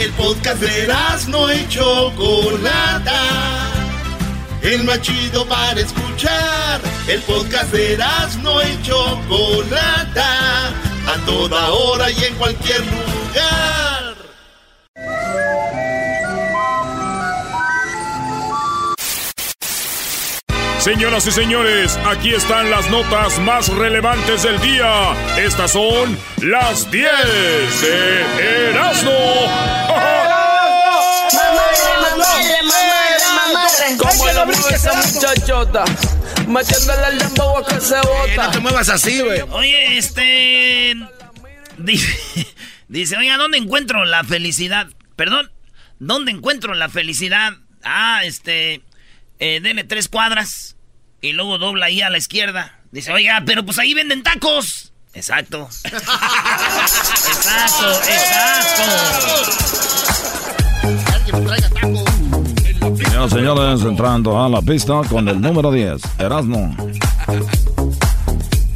El podcast de no y Chocolata. El más chido para escuchar. El podcast de no y Chocolata. A toda hora y en cualquier lugar. Señoras y señores, aquí están las notas más relevantes del día. Estas son las 10 de Erasmo. ¿Cómo lo mueve esa muchachota? Metiéndole el dembow a que se bota. no te muevas así, güey. Oye, este... Dice, dice, oiga, ¿dónde encuentro la felicidad? Perdón, ¿dónde encuentro la felicidad? Ah, este... Eh, dele tres cuadras y luego dobla ahí a la izquierda. Dice, oiga, pero pues ahí venden tacos. Exacto. exacto, exacto. Señoras señores, entrando a la pista con el número 10, Erasmo.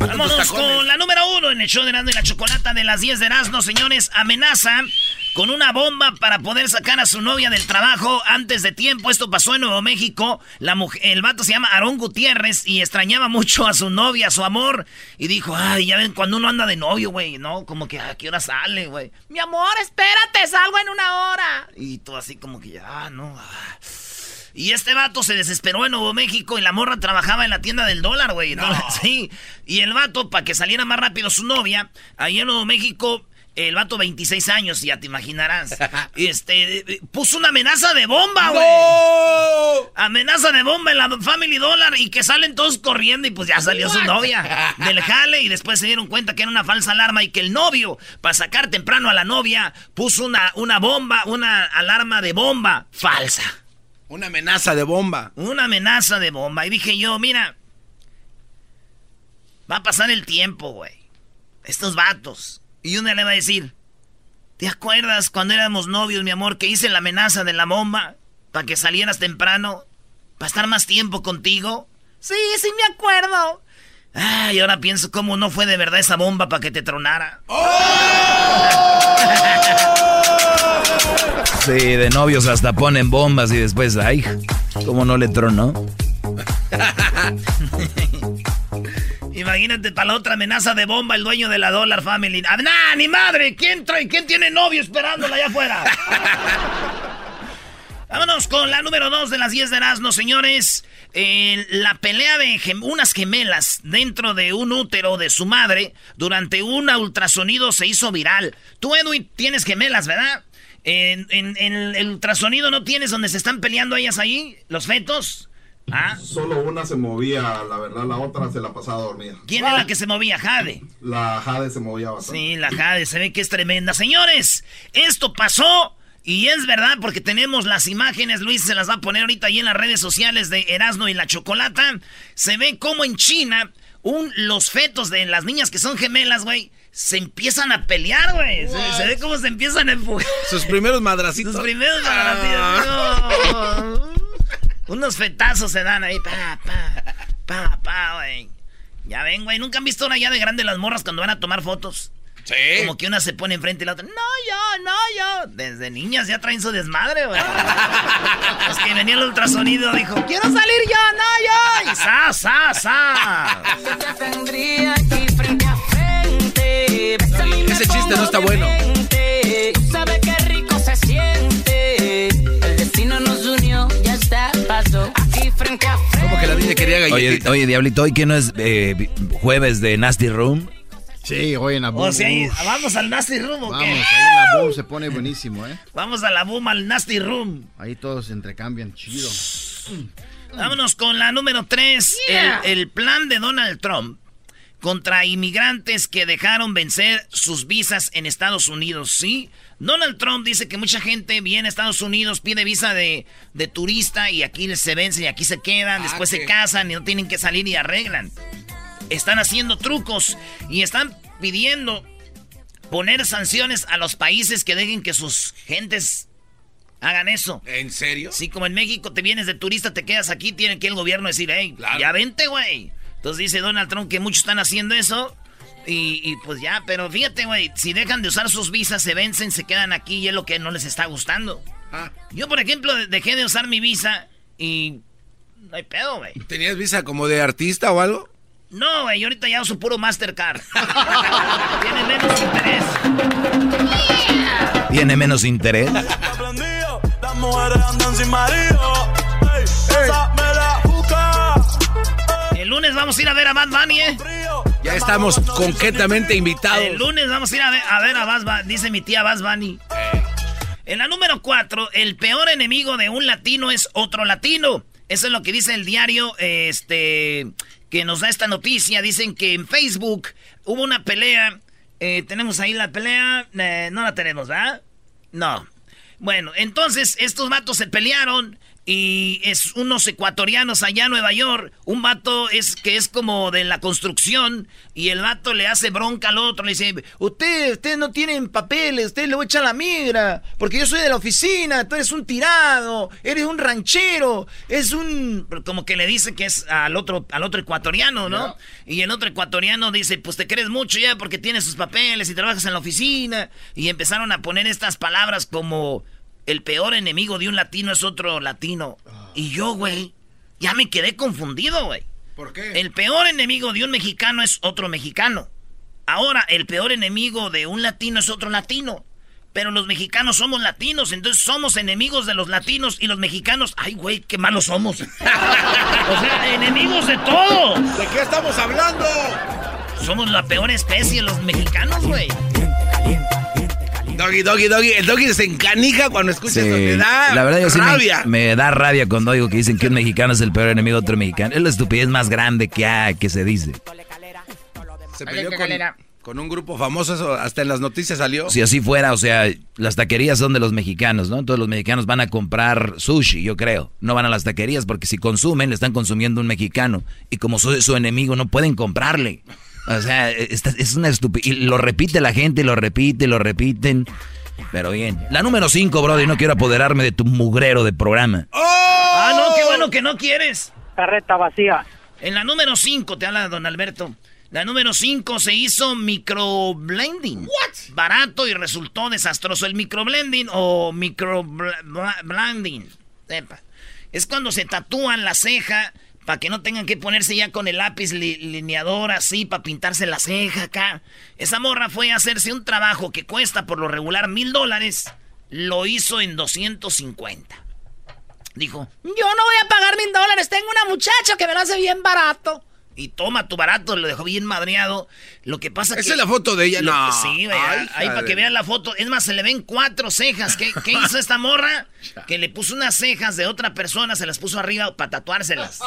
Vámonos con la número uno en el show de Erasmo y la Chocolata de las 10 de Erasmo, señores. Amenaza con una bomba para poder sacar a su novia del trabajo antes de tiempo. Esto pasó en Nuevo México. La el vato se llama Aarón Gutiérrez y extrañaba mucho a su novia, a su amor. Y dijo, ay, ya ven, cuando uno anda de novio, güey, ¿no? Como que, ¿a qué hora sale, güey? Mi amor, espérate, salgo en una hora. Y todo así como que ya, ah, no. Ah. Y este vato se desesperó en Nuevo México y la morra trabajaba en la tienda del dólar, güey. Sí. Y el vato, para que saliera más rápido su novia, ahí en Nuevo México el vato 26 años, ya te imaginarás. Este, puso una amenaza de bomba, güey. Amenaza de bomba en la Family Dollar y que salen todos corriendo y pues ya salió su novia del jale y después se dieron cuenta que era una falsa alarma y que el novio, para sacar temprano a la novia, puso una, una bomba, una alarma de bomba falsa. Una amenaza de bomba. Una amenaza de bomba. Y dije yo, mira, va a pasar el tiempo, güey. Estos vatos y una le va a decir, ¿te acuerdas cuando éramos novios, mi amor, que hice la amenaza de la bomba para que salieras temprano? ¿Para estar más tiempo contigo? Sí, sí me acuerdo. Ay, ahora pienso cómo no fue de verdad esa bomba para que te tronara. Sí, de novios hasta ponen bombas y después, ay, ¿cómo no le tronó? Imagínate para la otra amenaza de bomba el dueño de la Dollar Family. ¡Ah, nah, ni madre! ¿Quién, trae, ¿Quién tiene novio esperándola allá afuera? Vámonos con la número dos de las 10 de Erasmo, señores. la pelea de unas gemelas dentro de un útero de su madre durante un ultrasonido se hizo viral. Tú, Edwin, tienes gemelas, ¿verdad? En, en, el ultrasonido no tienes donde se están peleando ellas ahí, los fetos. ¿Ah? Solo una se movía, la verdad, la otra se la pasaba dormida. ¿Quién es la que se movía? Jade. La Jade se movía bastante. Sí, la Jade, se ve que es tremenda. Señores, esto pasó y es verdad porque tenemos las imágenes, Luis se las va a poner ahorita ahí en las redes sociales de Erasmo y la Chocolata. Se ve como en China un, los fetos de las niñas que son gemelas, güey, se empiezan a pelear, güey. Se, ve cómo se empiezan a empujar. Sus primeros madracitos. Sus primeros madracitos. Unos fetazos se dan ahí, pa, pa, pa, pa, güey. Ya ven, güey, ¿nunca han visto una ya de grande las morras cuando van a tomar fotos? Sí. Como que una se pone enfrente y la otra, no yo, no yo. Desde niñas ya traen su desmadre, güey. es que venía el ultrasonido, dijo, quiero salir yo, no yo. Y sa, sa, sa. Ese chiste no está bueno. Sabe qué rico se siente. El destino nos unió, ya está, pasó. Aquí frente a frente. Como que la niña quería galletita. Oye, oye Diablito, ¿hoy que no es eh, jueves de Nasty Room? Sí, hoy en la boom. O sea, vamos al Nasty Room, ¿o qué? Vamos, ahí en la boom se pone buenísimo, ¿eh? Vamos a la boom, al Nasty Room. Ahí todos se entrecambian, chido. Vámonos con la número 3. el plan de Donald Trump contra inmigrantes que dejaron vencer sus visas en Estados Unidos, ¿sí? Donald Trump dice que mucha gente viene a Estados Unidos, pide visa de, turista y aquí se vence y aquí se quedan, ah, después se casan y no tienen que salir y arreglan. Están haciendo trucos y están pidiendo poner sanciones a los países que dejen que sus gentes hagan eso. ¿En serio? Sí, como en México te vienes de turista, te quedas aquí, tiene que el gobierno decir, hey, ya vente, güey. Entonces dice Donald Trump que muchos están haciendo eso Y, y pues ya, pero fíjate, güey, si dejan de usar sus visas, se vencen, se quedan aquí y es lo que no les está gustando. Ah, Yo, por ejemplo, dejé de usar mi visa y no hay pedo, güey. ¿Tenías visa como de artista o algo? No, güey, yo ahorita ya uso puro Mastercard. Tiene menos interés. ¿Tiene menos interés? Las mujeres andan sin marido. Lunes vamos a ir a ver a Bad Bunny, ¿eh? Ya estamos concretamente invitados. El lunes vamos a ir a ver a, ver a Bad Bunny, dice mi tía Bad Bunny. En la número 4, el peor enemigo de un latino es otro latino. Eso es lo que dice el diario este, que nos da esta noticia. Dicen que en Facebook hubo una pelea. Eh, tenemos ahí la pelea. Eh, no la tenemos, ¿verdad? No. Bueno, entonces estos vatos se pelearon y es unos ecuatorianos allá en Nueva York. Un vato es que es como de la construcción y el vato le hace bronca al otro. Le dice, usted, ustedes no tienen papeles, ustedes le voy a echar la migra porque yo soy de la oficina, tú eres un tirado, eres un ranchero, es un... Como que le dice que es al otro, al otro ecuatoriano, ¿no? Y el otro ecuatoriano dice, pues te crees mucho ya porque tienes sus papeles y trabajas en la oficina. Y empezaron a poner estas palabras como el peor enemigo de un latino es otro latino. Y yo, güey, ya me quedé confundido, güey. ¿Por qué? El peor enemigo de un mexicano es otro mexicano. Ahora, el peor enemigo de un latino es otro latino. Pero los mexicanos somos latinos, entonces somos enemigos de los latinos y los mexicanos, ay, güey, qué malos somos. o sea, enemigos de todo. ¿De qué estamos hablando? Somos la peor especie, los mexicanos, güey. Doggy, doggy, doggy. El doggy se encanija cuando escucha Sí, esto. Te da la verdad yo sí me- rabia. me, da rabia cuando oigo que dicen que un mexicano es el peor enemigo de otro mexicano. Es la estupidez más grande que, hay, que se dice. Se peleó con, con un grupo famoso, eso hasta en las noticias salió. Si así fuera, o sea, las taquerías son de los mexicanos, ¿no? Entonces los mexicanos van a comprar sushi, yo creo. No van a las taquerías porque si consumen, le están consumiendo un mexicano. Y como soy su enemigo, no pueden comprarle. O sea, esta- es una estupidez. Y lo repite la gente, lo repite, lo repiten. Pero bien. La número 5, brother, y no quiero apoderarme de tu mugrero de programa. Ah, no, qué bueno que no quieres. Carreta vacía. En la número 5, te habla don Alberto. La número 5 se hizo microblending. Barato y resultó desastroso. El microblending o microblending. Sepa. Es cuando se tatúan la ceja para que no tengan que ponerse ya con el lápiz li- lineador así para pintarse la ceja acá. Esa morra fue a hacerse un trabajo que cuesta por lo regular mil dólares. Lo hizo en 250. Dijo, Yo no voy a pagar mil dólares. Tengo una muchacha que me lo hace bien barato. Y toma tu barato, lo dejó bien madreado. Lo que pasa que... Esa es la foto de ella. No. Sí, güey, Ay, ahí para que vean la foto. Es más, se le ven cuatro cejas. ¿Qué, qué hizo esta morra? Que le puso unas cejas de otra persona, se las puso arriba para tatuárselas.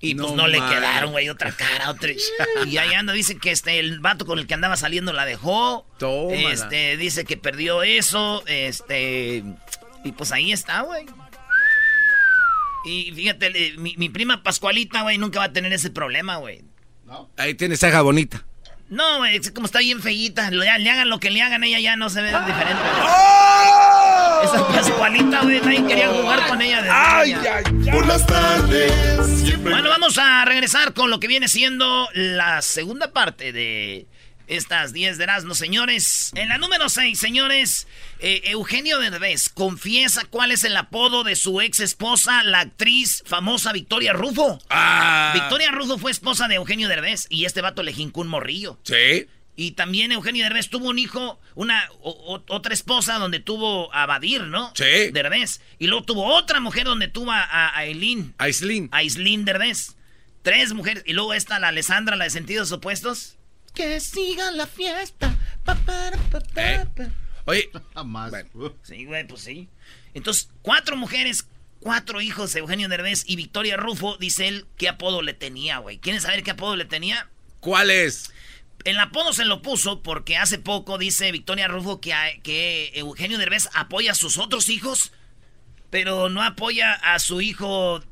Y pues No no le quedaron, güey, otra cara, otra. Y ahí anda, dice que este, el vato con el que andaba saliendo la dejó. Tómala. Este, dice que perdió eso. Este. Y pues ahí está, güey. Y fíjate, eh, mi, mi prima Pascualita, güey, nunca va a tener ese problema, güey. Ahí tiene ceja bonita. No, güey, es como está bien feíta. Le, le hagan lo que le hagan, ella ya no se ve diferente. ¡Oh! Esa Pascualita, güey, nadie quería jugar con ella desde ¡Ay, ay, ay! Por las tardes, siempre. Bueno, vamos a regresar con lo que viene siendo la segunda parte de estas 10 de Erasmo, señores. En la número 6, señores, eh, Eugenio Derbez confiesa cuál es el apodo de su ex esposa, la actriz famosa Victoria Rufo. Ah. Victoria Rufo fue esposa de Eugenio Derbez y este vato le jincó un morrillo. Sí. Y también Eugenio Derbez tuvo un hijo, una o- o- otra esposa donde tuvo a Badir, ¿no? Sí. Derbez. Y luego tuvo otra mujer donde tuvo a, a Aileen. Aislin. Aislinn Derbez. Tres mujeres. Y luego está la Alessandra, la de sentidos opuestos. Que siga la fiesta. Pa, pa, pa, pa, Eh. Oye, Jamás. Bueno. Sí, güey, pues sí. Entonces, cuatro mujeres, cuatro hijos de Eugenio Derbez y Victoria Rufo, dice él, qué apodo le tenía, güey. ¿Quieren saber qué apodo le tenía? ¿cuál es? El apodo se lo puso porque hace poco dice Victoria Rufo que, a- que Eugenio Derbez apoya a sus otros hijos, pero no apoya a su hijo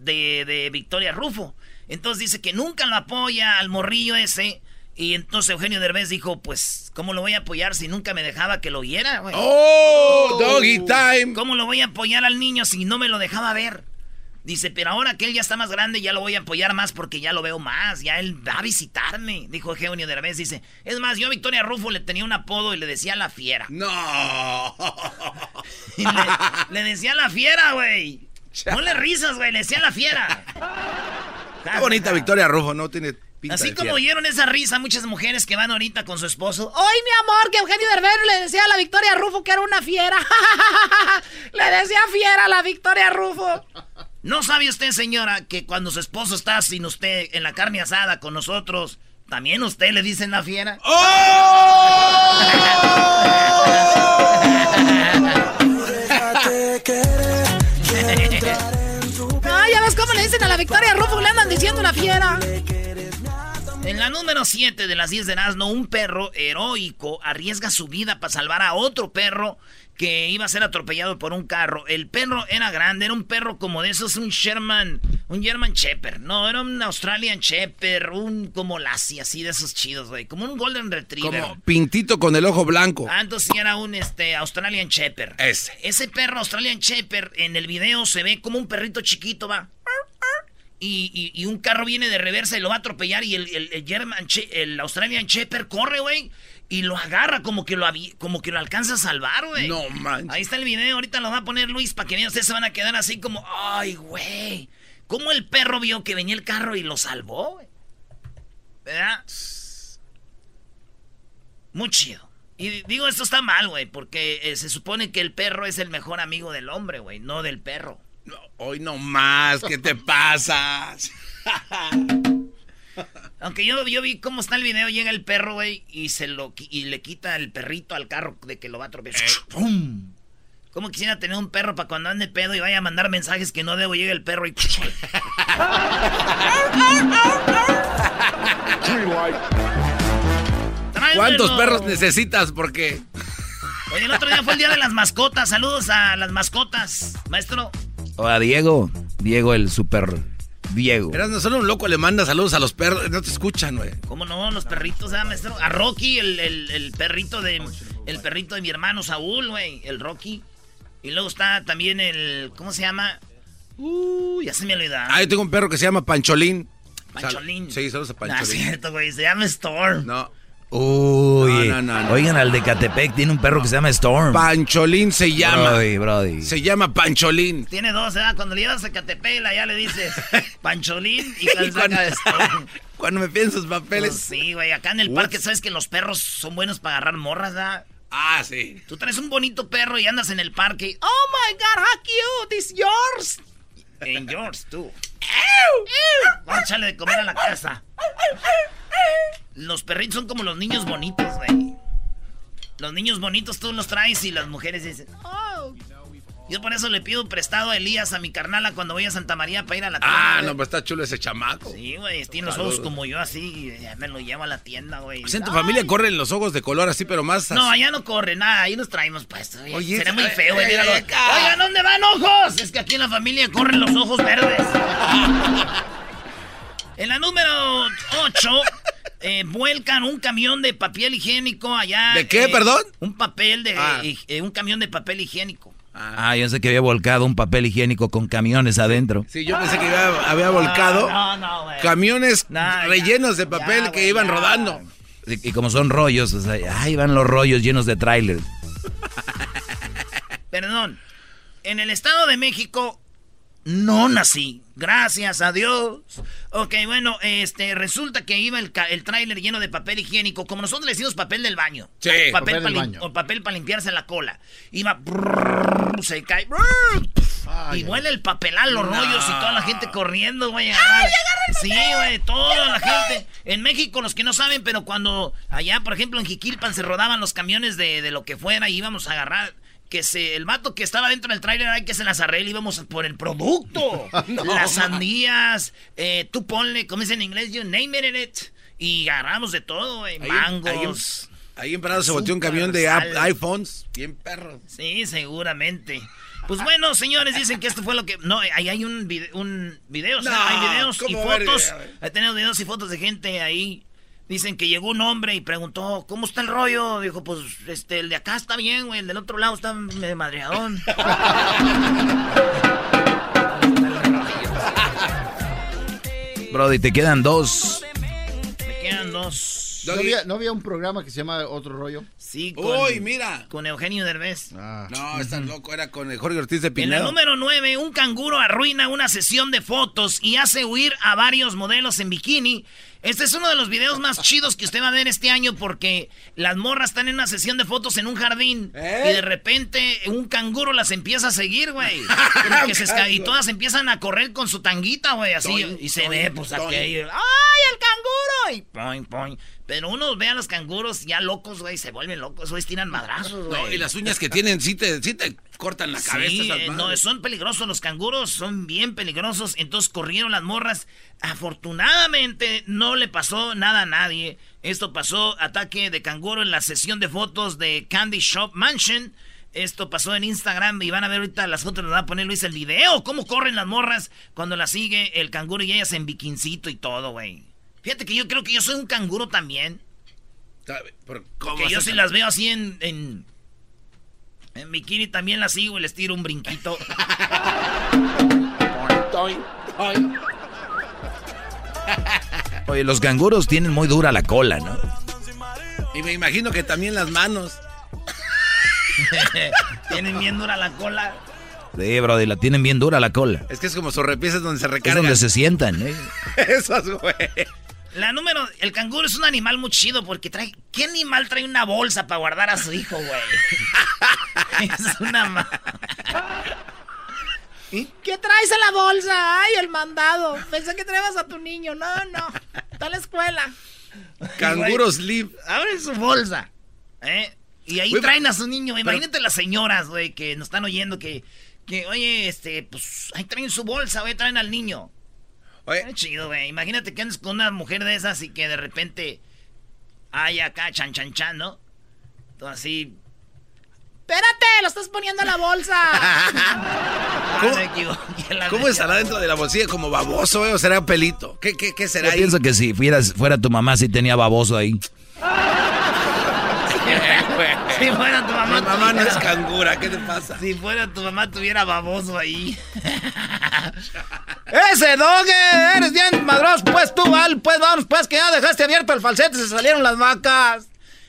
de, de Victoria Rufo. Entonces dice que nunca lo apoya al morrillo ese. Y entonces Eugenio Derbez dijo, pues, ¿cómo lo voy a apoyar si nunca me dejaba que lo oyera, güey? ¡Oh! Doggy time. ¿Cómo lo voy a apoyar al niño si no me lo dejaba ver? Dice, pero ahora que él ya está más grande, ya lo voy a apoyar más porque ya lo veo más. Ya él va a visitarme. Dijo Eugenio Derbez. Dice, es más, yo a Victoria Rufo le tenía un apodo y le decía la fiera. No. le, decía la fiera, güey. No le risas, güey. Le decía la fiera. Qué bonita Victoria Rufo, ¿no? Tiene Así como oyeron esa risa muchas mujeres que van ahorita con su esposo. ¡Ay, mi amor! Que Eugenio Derbez le decía a la Victoria Rufo que era una fiera. le decía fiera a la Victoria Rufo. ¿No sabe usted, señora, que cuando su esposo está sin usted en la carne asada con nosotros, también usted le dicen la fiera? ¡Oh! Ay, ya ves cómo le dicen a la Victoria Rufo, le andan diciendo la fiera. En la número 7 de las 10 de Erasmo, un perro heroico arriesga su vida para salvar a otro perro que iba a ser atropellado por un carro. El perro era grande, era un perro como de esos, un Sherman, un German Shepherd. No, era un Australian Shepherd, un como Lassie, así de esos chidos, güey. Como un Golden Retriever. Como pintito con el ojo blanco. Ah, entonces sí era un este, Australian Shepherd. Ese. Ese perro Australian Shepherd en el video se ve como un perrito chiquito, va. Y, un carro viene de reversa y lo va a atropellar y el, el, German, el Australian Shepherd corre, güey, y lo agarra como que lo, como que lo alcanza a salvar, güey. No manches. Ahí está el video, ahorita lo va a poner Luis para que vean, ustedes se van a quedar así como, ay, güey. ¿Cómo el perro vio que venía el carro y lo salvó, güey? ¿Verdad? Muy chido. Y digo, esto está mal, güey, porque eh, se supone que el perro es el mejor amigo del hombre, güey, no del perro. Hoy no más, ¿qué te pasa? Aunque yo, yo vi cómo está el video, llega el perro, güey, y se lo y le quita el perrito al carro de que lo va a atropellar. ¡Pum! ¿Cómo quisiera tener un perro para cuando ande pedo y vaya a mandar mensajes que no debo? Llega el perro y. ¿Cuántos perros necesitas? Porque. Oye, el otro día fue el día de las mascotas. Saludos a las mascotas, maestro. O a Diego. Diego, el super Diego. Eras no solo un loco le manda saludos a los perros, no te escuchan, güey. ¿Cómo no? Los perritos, ¿eh, maestro? A Rocky, el, perrito de el perrito de mi hermano Saúl, güey, el Rocky. Y luego está también el ¿cómo se llama? Uh, ya se me olvidó. Ah, yo tengo un perro que se llama Pancholín. Pancholín. Sí, saludos a Pancholín. No es cierto, güey, se llama Storm. No. Uy, oigan, al de Catepec tiene un perro que se llama Storm. Pancholín se llama. Brody, Brody. Se llama Pancholín. Tiene dos, ¿eh? Cuando le llevas a Catepec, ya le dices Pancholín y, cuando, Storm. Cuando me piden sus papeles. Pues sí, güey, acá en el parque sabes que los perros son buenos para agarrar morras, ¿verdad? Ah, sí. Tú traes un bonito perro y andas en el parque. Oh my god, how cute, it's yours. And yours, too. Vamos a echarle de comer a la casa. Los perritos son como los niños bonitos, güey. Los niños bonitos tú los traes y las mujeres dicen, oh. Yo por eso le pido prestado a Elías, a mi carnala, cuando voy a Santa María para ir a la tienda. Ah, no, pues está chulo ese chamaco. Sí, güey, tiene los ojos como yo así, me lo llevo a la tienda, güey. Pues en tu familia corren los ojos de color así, pero más No, allá no corre nada, ahí nos traemos pues. Oye, será muy feo, güey. Oigan, ¿dónde van ojos? Es que aquí en la familia corren los ojos verdes. en la número 8 eh, vuelcan un camión de papel higiénico allá. ¿De qué, eh, perdón? Un papel de. Ah. Eh, un camión de papel higiénico. Ah, yo sé que había volcado un papel higiénico con camiones adentro. Sí, yo pensé que había, volcado camiones rellenos de papel que iban rodando. Y, como son rollos, ahí van los rollos llenos de tráiler. Perdón. En el Estado de México no nací. Gracias a Dios. Ok, bueno, este, resulta que iba el, el tráiler lleno de papel higiénico, como nosotros le decimos papel del baño. Sí, papel, para o papel para limpiarse la cola. Iba, se cae, y huele el papelal, los rollos y toda la gente corriendo, güey. Sí, güey, toda la gente. En México, los que no saben, pero cuando allá, por ejemplo, en Jiquilpan se rodaban los camiones de, de lo que fuera y íbamos a agarrar que se, el mato que estaba dentro del tráiler hay que se las arregle y íbamos por el producto. las sandías, eh, tú ponle, como es en inglés, you name it, y agarramos de todo, mangos. Ahí, en Prado se volteó un camión de iPhones, bien perro. Sí, seguramente. Pues bueno, señores, dicen que esto fue lo que... No, ahí hay un, video, un video, hay videos y fotos. Hay tenido videos y fotos de gente ahí Dicen que llegó un hombre y preguntó, ¿cómo está el rollo? Dijo, pues, este, el de acá está bien, güey, el del otro lado está de madreadón. Brody, te quedan dos. Me quedan dos. ¿No había, un programa que se llama Otro Rollo? Sí, con, Uy, mira. con Eugenio Derbez. Ah. No, estás loco, era con el Jorge Ortiz de En la Pinedo. número 9, un canguro arruina una sesión de fotos y hace huir a varios modelos en bikini. Este es uno de los videos más chidos que usted va a ver este año porque las morras están en una sesión de fotos en un jardín ¿Eh? y de repente un canguro las empieza a seguir, güey. Y todas empiezan a correr con su tanguita, güey, así. Y se ve, pues, aquello. ¡Ay, el canguro! Y poing, poing. Pero uno ve a los canguros ya locos, güey, se vuelven locos, güey, tiran madrazos, güey. No, y las uñas que tienen sí te, sí te cortan la cabeza. Esas no, son peligrosos los canguros, son bien peligrosos. Entonces corrieron las morras. Afortunadamente no le pasó nada a nadie. Esto pasó, ataque de canguro en la sesión de fotos de Candy Shop Mansion. Esto pasó en Instagram y van a ver ahorita las fotos, les va a poner Luis el video. Cómo corren las morras cuando las sigue el canguro y ellas en bikincito y todo, güey. Fíjate que yo creo que yo soy un canguro también. ¿Sabe? Pero, ¿cómo Que yo sí las veo así en, en, en bikini también las sigo y les tiro un brinquito. Oye, los canguros tienen muy dura la cola, ¿no? Y me imagino que también las manos. Tienen bien dura la cola. Sí, Brody, la tienen bien dura la cola. Es que es como sorrepiezas donde se Es recargan. donde se sientan, ¿eh? Esas, güey. La número, el canguro es un animal muy chido porque trae, ¿qué animal trae una bolsa para guardar a su hijo, güey? es una ma- ¿Qué traes en la bolsa? Ay, el mandado. Pensé que traebas a tu niño. No, no. Está a la escuela. Canguros live. Abre su bolsa. ¿eh? Y ahí traen a su niño. Imagínate las señoras, güey, que nos están oyendo que, que, oye, este, pues, ahí traen su bolsa, güey, traen al niño. Oye, Está chido, güey. Imagínate que andes con una mujer de esas y que de repente hay acá chan chan chan, ¿no? Todo así. Espérate, lo estás poniendo en la bolsa. ¿Cómo- me equivoqué, la ¿Cómo estará dentro de la bolsilla como baboso, güey? ¿O será pelito? ¿Qué, qué, qué será Yo ahí? pienso que si fueras, fuera tu mamá, sí tenía baboso ahí. Si fuera tu mamá, Mi mamá no es cangura, ¿qué te pasa? Si fuera tu mamá, tuviera baboso ahí. ¡Ese doge! ¡Eres bien madroso! Pues tú, Val, pues vamos, pues que ya dejaste abierto el falsete y se salieron las vacas.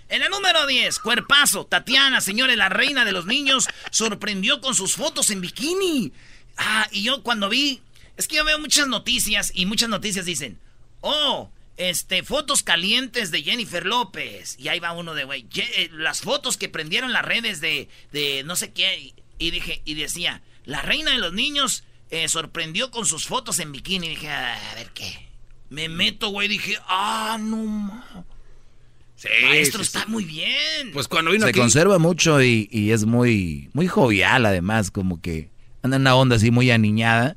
En el número 10, cuerpazo, Tatiana, señores, la reina de los niños, sorprendió con sus fotos en bikini. Ah, y yo cuando vi, es que yo veo muchas noticias y muchas noticias dicen, oh, este, fotos calientes de Jennifer López. Y ahí va uno de, güey, eh, las fotos que prendieron las redes de, de no sé qué. Y, y dije, y decía, la reina de los niños eh, sorprendió con sus fotos en bikini. Y dije, "Ah, a ver qué. Me meto, güey, dije, ah, no ma. Sí, Maestro, sí, sí. está muy bien. Pues cuando vino Se aquí... conserva mucho y, y es muy, muy jovial, además, como que anda en una onda así muy aniñada,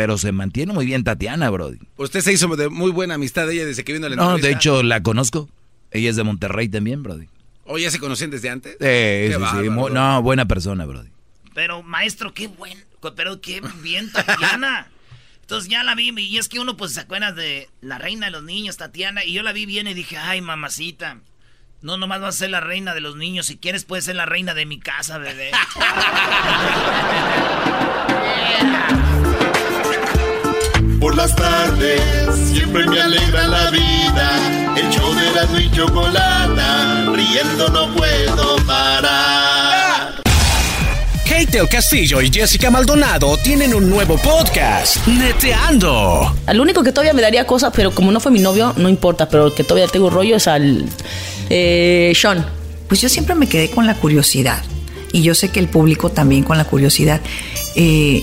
pero se mantiene muy bien Tatiana, Brody. Usted se hizo de muy buena amistad de ella desde que vino a la No, de entrevista. hecho la conozco. Ella es de Monterrey también, Brody. ¿O ya se conocían desde antes? Eh, sí, sí, no, buena persona, Brody. Pero, maestro, qué buen. Pero qué bien, Tatiana. Entonces ya la vi, y es que uno pues se acuerda de la reina de los niños, Tatiana, y yo la vi bien y dije, ay, mamacita. No, nomás vas a ser la reina de los niños. Si quieres, puedes ser la reina de mi casa, bebé. Por las tardes siempre me alegra la vida. El show de la y chocolata, riendo no puedo parar. Kate del Castillo y Jessica Maldonado tienen un nuevo podcast, Neteando. Al único que todavía me daría cosas, pero como no fue mi novio, no importa, pero el que todavía tengo rollo es al eh, Sean. Pues yo siempre me quedé con la curiosidad. Y yo sé que el público también con la curiosidad. Eh,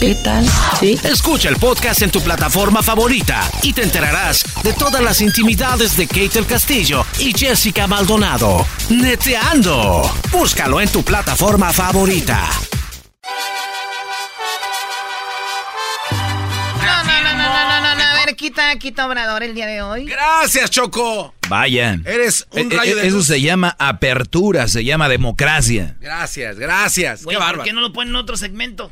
¿Qué tal? Sí. Escucha el podcast en tu plataforma favorita y te enterarás de todas las intimidades de Kate del Castillo y Jessica Maldonado. Neteando. Búscalo en tu plataforma favorita. No, no, no, no, no, no, no, no, a ver, quita, quita Obrador el día de hoy. Gracias, Choco. Vaya. Eres un eh, rayo eh, de Eso luz. se llama apertura, se llama democracia. Gracias, gracias. Güey, Qué ¿por bárbaro. qué no lo ponen en otro segmento?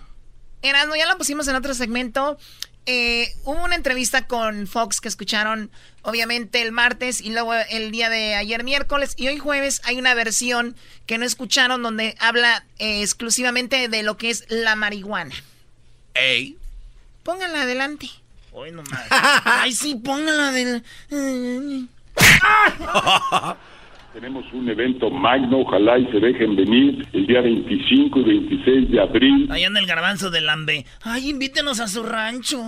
Erasmo, ya lo pusimos en otro segmento. Eh, hubo una entrevista con Fox que escucharon, obviamente, el martes y luego el día de ayer miércoles. Y hoy jueves hay una versión que no escucharon donde habla eh, exclusivamente de lo que es la marihuana. Ey. Pónganla adelante. Hoy nomás. Ay, sí, póngala del... Tenemos un evento magno, ojalá y se dejen venir el día 25 y 26 de abril. Ahí anda el garbanzo del Lambe. Ay, invítenos a su rancho.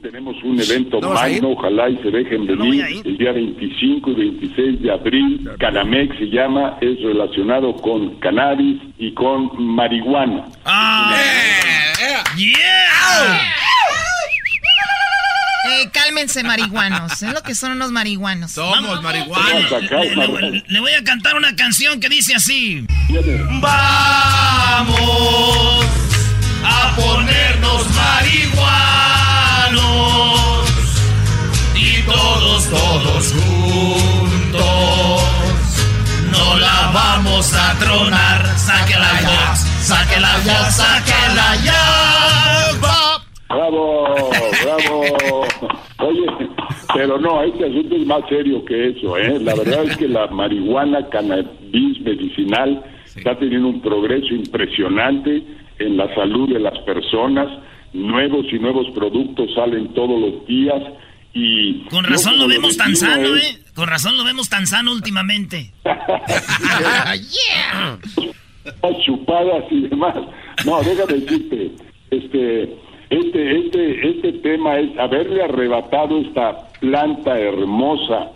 Tenemos un evento magno, ojalá y se dejen no venir ir. el día 25 y 26 de abril. Canamex se llama, es relacionado con cannabis y con marihuana. ¡Ah! ¡Yeah! Eh, cálmense, marihuanos. Es lo que son unos marihuanos. Somos marihuanos. Le, le- le voy a cantar una canción que dice así. Vamos a ponernos marihuanos y todos, todos juntos no la vamos a tronar. Sáquela ya, sáquela ya, sáquela ya. ¡Bravo! ¡Bravo! Oye, pero no, este asunto es más serio que eso, ¿eh? La verdad es que la marihuana cannabis medicinal está teniendo un progreso impresionante en la salud de las personas. Nuevos y nuevos productos salen todos los días y... Con razón lo vemos tan sano, es- ¿eh? Con razón lo vemos tan sano últimamente. las chupadas y demás. No, déjame decirte, este, este, este, este tema es haberle arrebatado esta planta hermosa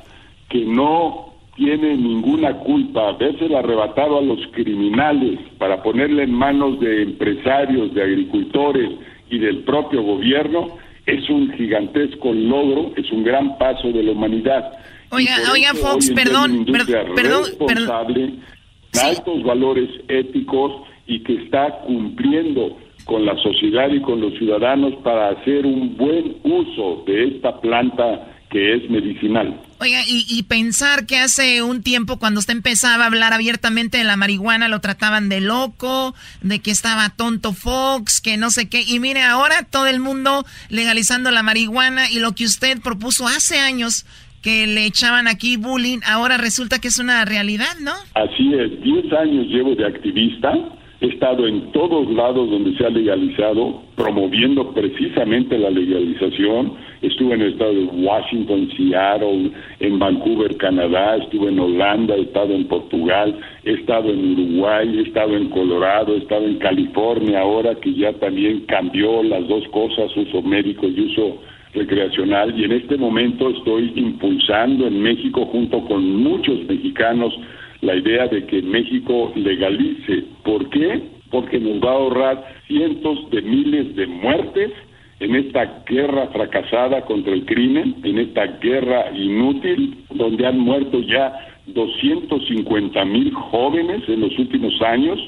que no tiene ninguna culpa, habérsela arrebatado a los criminales para ponerle en manos de empresarios, de agricultores y del propio gobierno, es un gigantesco logro, es un gran paso de la humanidad. Oiga, oiga, Fox, perdón, hay una industria per- perdón, responsable, con altos valores éticos y que está cumpliendo con la sociedad y con los ciudadanos para hacer un buen uso de esta planta que es medicinal. Oiga, y, y pensar que hace un tiempo cuando usted empezaba a hablar abiertamente de la marihuana lo trataban de loco, de que estaba tonto Fox, que no sé qué. Y mire, ahora todo el mundo legalizando la marihuana y lo que usted propuso hace años que le echaban aquí bullying, ahora resulta que es una realidad, ¿no? Así es, 10 años llevo de activista, he estado en todos lados donde se ha legalizado, promoviendo precisamente la legalización. Estuve en el estado de Washington, Seattle, en Vancouver, Canadá, estuve en Holanda, he estado en Portugal, he estado en Uruguay, he estado en Colorado, he estado en California ahora que ya también cambió las dos cosas, uso médico y uso recreacional y en este momento estoy impulsando en México junto con muchos mexicanos la idea de que México legalice. ¿Por qué? Porque nos va a ahorrar cientos de miles de muertes en esta guerra fracasada contra el crimen, en esta guerra inútil, donde han muerto ya 250 mil jóvenes en los últimos años,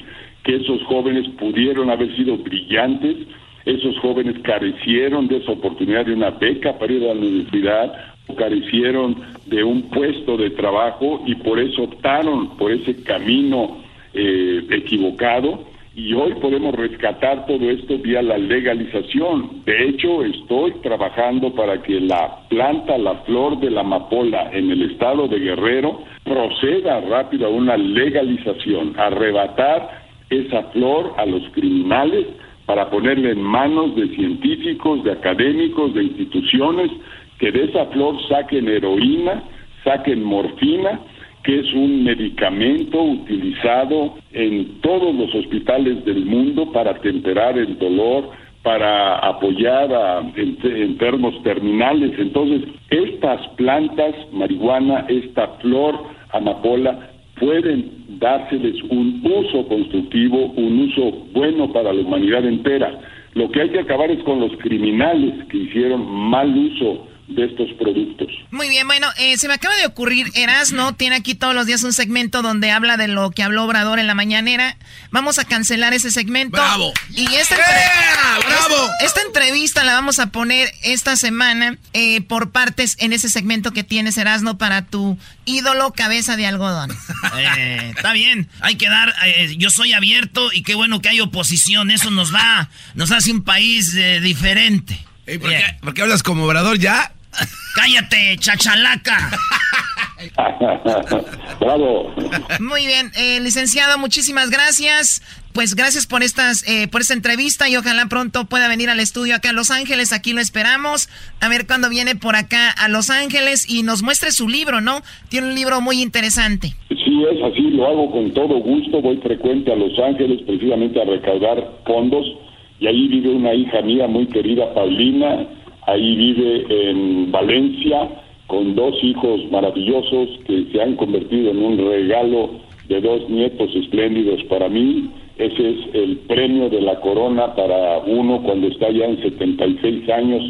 que esos jóvenes pudieron haber sido brillantes, esos jóvenes carecieron de esa oportunidad de una beca para ir a la universidad, carecieron de un puesto de trabajo y por eso optaron por ese camino eh, equivocado y hoy podemos rescatar todo esto vía la legalización. De hecho, estoy trabajando para que la planta, la flor de la amapola en el estado de Guerrero proceda rápido a una legalización, arrebatar esa flor a los criminales para ponerle en manos de científicos, de académicos, de instituciones que de esa flor saquen heroína, saquen morfina, que es un medicamento utilizado en todos los hospitales del mundo para temperar el dolor, para apoyar a en- enfermos terminales. Entonces, estas plantas, marihuana, esta flor, amapola, pueden dárseles un uso constructivo, un uso bueno para la humanidad entera. Lo que hay que acabar es con los criminales que hicieron mal uso de estos productos. Muy bien, bueno, eh, se me acaba de ocurrir, Erasno tiene aquí todos los días un segmento donde habla de lo que habló Obrador en la mañanera. Vamos a cancelar ese segmento. ¡Bravo! Y esta, ¡Bravo! Esta, entrevista la vamos a poner esta semana eh, por partes en ese segmento que tienes, Erasno, para tu ídolo cabeza de algodón. Eh, está bien, hay que dar, yo soy abierto y qué bueno que hay oposición, eso nos va, nos hace un país diferente. ¿por, qué, ¿por, qué, hablas como obrador ya? ¡Cállate, chachalaca! Bravo. Muy bien, eh, licenciado, muchísimas gracias. Pues gracias por estas, eh, por esta entrevista y ojalá pronto pueda venir al estudio acá a Los Ángeles. Aquí lo esperamos. A ver cuándo viene por acá a Los Ángeles y nos muestre su libro, ¿no? Tiene un libro muy interesante. Sí, es así, lo hago con todo gusto. Voy frecuente a Los Ángeles precisamente a recaudar fondos y ahí vive una hija mía muy querida, Paulina ahí vive en Valencia con dos hijos maravillosos que se han convertido en un regalo de dos nietos espléndidos para mí. Ese es el premio de la corona para uno cuando está ya en 76 años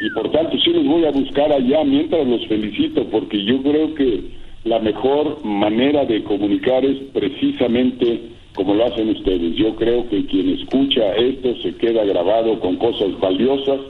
y por tanto sí los voy a buscar allá mientras los felicito porque yo creo que la mejor manera de comunicar es precisamente como lo hacen ustedes. Yo creo que quien escucha esto se queda grabado con cosas valiosas,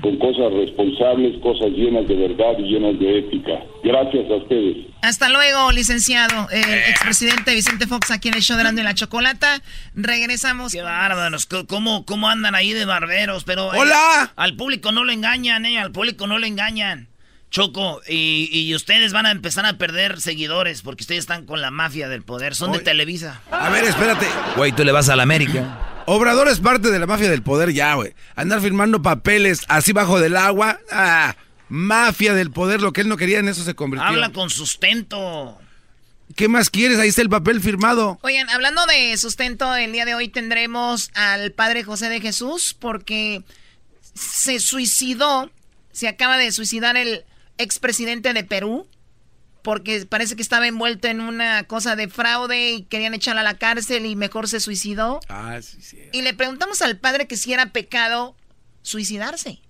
con cosas responsables, cosas llenas de verdad y llenas de ética. Gracias a ustedes. Hasta luego, licenciado. El expresidente Vicente Fox aquí en el show de Grande la Chocolata. Regresamos. Qué bárbaros. ¿Cómo, cómo andan ahí de barberos? Pero, eh, ¡Hola! al público no le engañan, ¿eh? Al público no le engañan. Choco, y, ustedes van a empezar a perder seguidores porque ustedes están con la mafia del poder. Son de Televisa. A ver, espérate. Güey, tú le vas a la América. Obrador es parte de la mafia del poder ya, güey. Andar firmando papeles así bajo del agua. Ah, mafia del poder, lo que él no quería en eso se convirtió. Habla con sustento. ¿Qué más quieres? Ahí está el papel firmado. Oigan, hablando de sustento, el día de hoy tendremos al Padre José de Jesús porque se suicidó, se acaba de suicidar el expresidente de Perú, porque parece que estaba envuelto en una cosa de fraude y querían echarlo a la cárcel y mejor se suicidó. Ah, sí, sí. Y le preguntamos al padre que si era pecado suicidarse.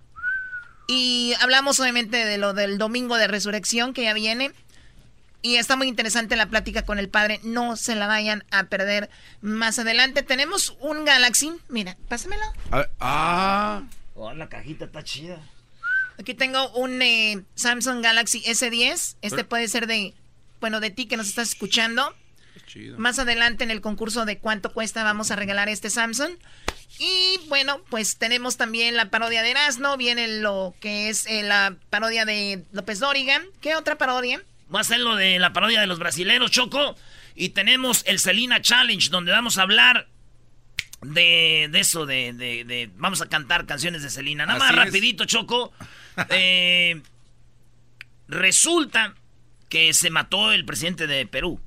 Y hablamos obviamente de lo del domingo de resurrección que ya viene. Y está muy interesante la plática con el padre. No se la vayan a perder más adelante. Tenemos un Galaxy. Mira, pásamelo. ah. Oh, la cajita está chida. Aquí tengo un eh, Samsung Galaxy S10. Este puede ser de, bueno, de ti que nos estás escuchando. Más adelante en el concurso de cuánto cuesta vamos a regalar este Samsung. Y bueno, pues tenemos también la parodia de Erasmo. Viene lo que es eh, la parodia de López Dóriga. ¿Qué otra parodia? Va a ser lo de la parodia de los brasileros, Choco. Y tenemos el Selina Challenge, donde vamos a hablar de, eso, de, Vamos a cantar canciones de Selena. Nada más rapidito, Choco. Eh, resulta que se mató el presidente de Perú.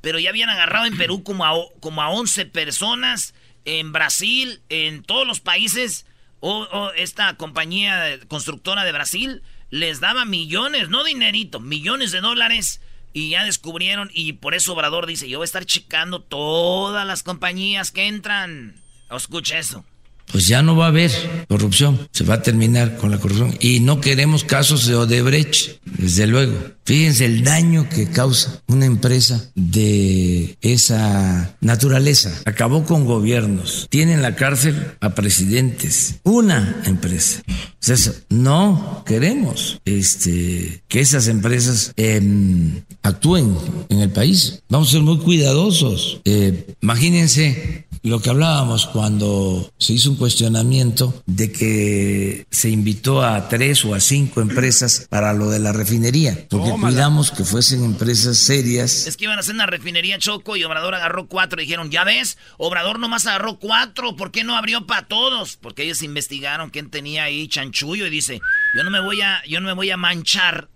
Pero ya habían agarrado en Perú como a, como a 11 personas. En Brasil, en todos los países. O, esta compañía constructora de Brasil les daba millones, no dinerito, millones de dólares. Y ya descubrieron, y por eso Obrador dice, yo voy a estar checando todas las compañías que entran. Escucha eso pues ya no va a haber corrupción, se va a terminar con la corrupción. Y no queremos casos de Odebrecht, desde luego. Fíjense el daño que causa una empresa de esa naturaleza. Acabó con gobiernos, tiene en la cárcel a presidentes, una empresa. Entonces, no queremos este, que esas empresas em, actúen en el país. Vamos a ser muy cuidadosos. Eh, imagínense lo que hablábamos cuando se hizo un cuestionamiento de que se invitó a tres o a cinco empresas para lo de la refinería, porque cuidamos que fuesen empresas serias. Es que iban a hacer una refinería Choco y Obrador agarró cuatro y dijeron, ya ves, Obrador nomás agarró cuatro, ¿por qué no abrió para todos? Porque ellos investigaron quién tenía ahí chanchullo y dice, yo no me voy a, yo no me voy a manchar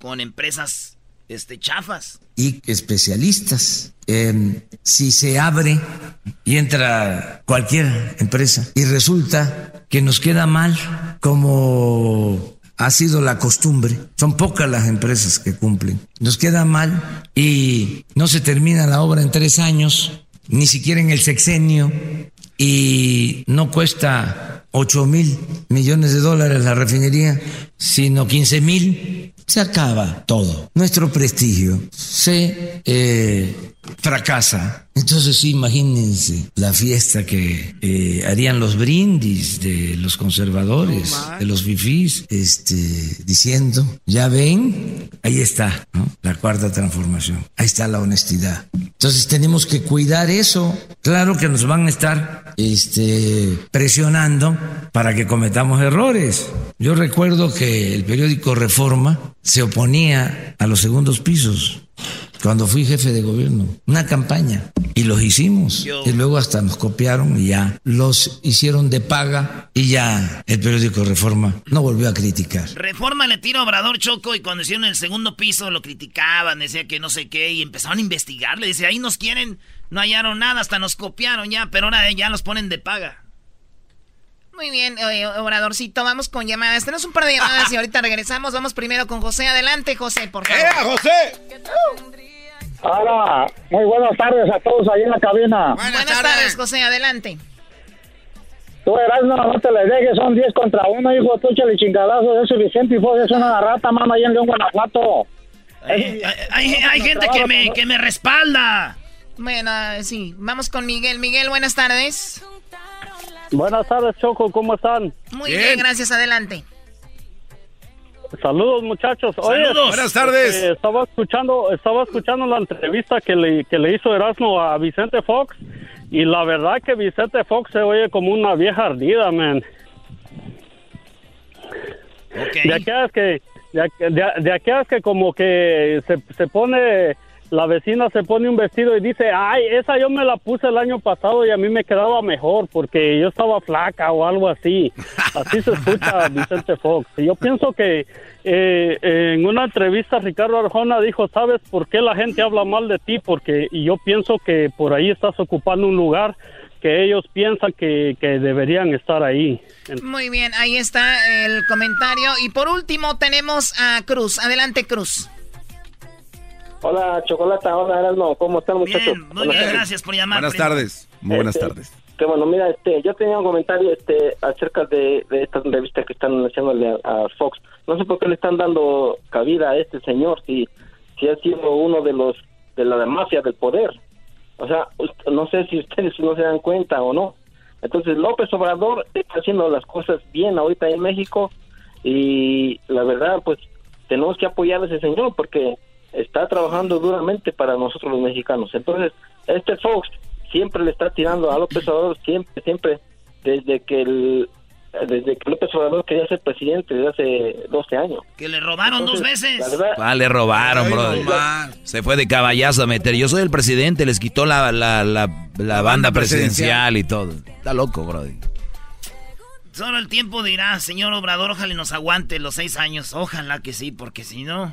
con empresas este, chafas. Y especialistas. si se abre y entra cualquier empresa y resulta que nos queda mal como ha sido la costumbre. Son pocas las empresas que cumplen. Nos queda mal y no se termina la obra en tres años, ni siquiera en el sexenio, y no cuesta 8 mil millones de dólares la refinería, sino 15 mil, se acaba todo. Nuestro prestigio se eh, fracasa. Entonces imagínense la fiesta que eh, harían los brindis de los conservadores, de los fifís, este, diciendo, ya ven, ahí está la cuarta transformación, ahí está la honestidad. Entonces tenemos que cuidar eso. Claro que nos van a estar este, presionando para que cometamos errores. Yo recuerdo que el periódico Reforma se oponía a los segundos pisos cuando fui jefe de gobierno, una campaña, y los hicimos. Y luego hasta nos copiaron y ya los hicieron de paga y ya el periódico Reforma no volvió a criticar. Reforma le tira a Obrador Choco y cuando hicieron el segundo piso lo criticaban, decía que no sé qué, y empezaron a investigar. Le dice, ahí nos quieren, no hallaron nada, hasta nos copiaron ya, pero ahora ya los ponen de paga. Muy bien, Obradorcito, vamos con llamadas. Tenemos un par de llamadas y ahorita regresamos. Vamos primero con José. Adelante, José, por favor. ¡Eh, José! Hola, muy buenas tardes a todos ahí en la cabina. Buenas, tardes. José, adelante. Tú eras, no, no te le dejes, son 10 contra 1, hijo, tú échale chingadazo, ese Vicente y fue es una rata, mamá, ahí en León, Guanajuato. Hay, hay, gente que me, que me respalda. Bueno, sí, vamos con Miguel. Miguel, buenas tardes. Buenas tardes, Choco, ¿cómo están? Muy bien, gracias, adelante. Saludos muchachos. Saludos. Buenas tardes. Este, estaba escuchando, estaba escuchando la entrevista que le, que le hizo Erasmo a Vicente Fox y la verdad que Vicente Fox se oye como una vieja ardida, man. De aquellas que, de, aquellas que como que se, se pone la vecina se pone un vestido y dice, ay, esa yo me la puse el año pasado y a mí me quedaba mejor porque yo estaba flaca o algo así. Así se escucha Vicente Fox. Y yo pienso que eh, en una entrevista Ricardo Arjona dijo, ¿sabes por qué la gente habla mal de ti? Porque y yo pienso que por ahí estás ocupando un lugar que ellos piensan que, que deberían estar ahí. Muy bien, ahí está el comentario. Y por último tenemos a Cruz. Adelante, Cruz. Hola, Chocolata. Hola, Erasmo. ¿Cómo están, muchachos? Bien, muy bien, gracias por llamar. Buenas tardes. Muy buenas Este, tardes. Que bueno, mira, este, yo tenía un comentario este, acerca de, de esta entrevista que están haciéndole a, a Fox. No sé por qué le están dando cabida a este señor si, si ha sido uno de los de la mafia del poder. O sea, no sé si ustedes no se dan cuenta o no. Entonces, López Obrador está haciendo las cosas bien ahorita en México y la verdad, pues tenemos que apoyar a ese señor porque está trabajando duramente para nosotros los mexicanos. Entonces, este Fox siempre le está tirando a López Obrador, siempre, siempre, desde que el, desde que López Obrador quería ser presidente desde hace 12 años. Que le robaron dos veces. Verdad, Ah, le robaron, bro. Se fue de caballazo a meter. Yo soy el presidente, les quitó la, la, la, la banda presidencial y todo. Está loco, bro. Solo el tiempo dirá, señor Obrador, ojalá nos aguante los seis años. Ojalá que sí, porque si no...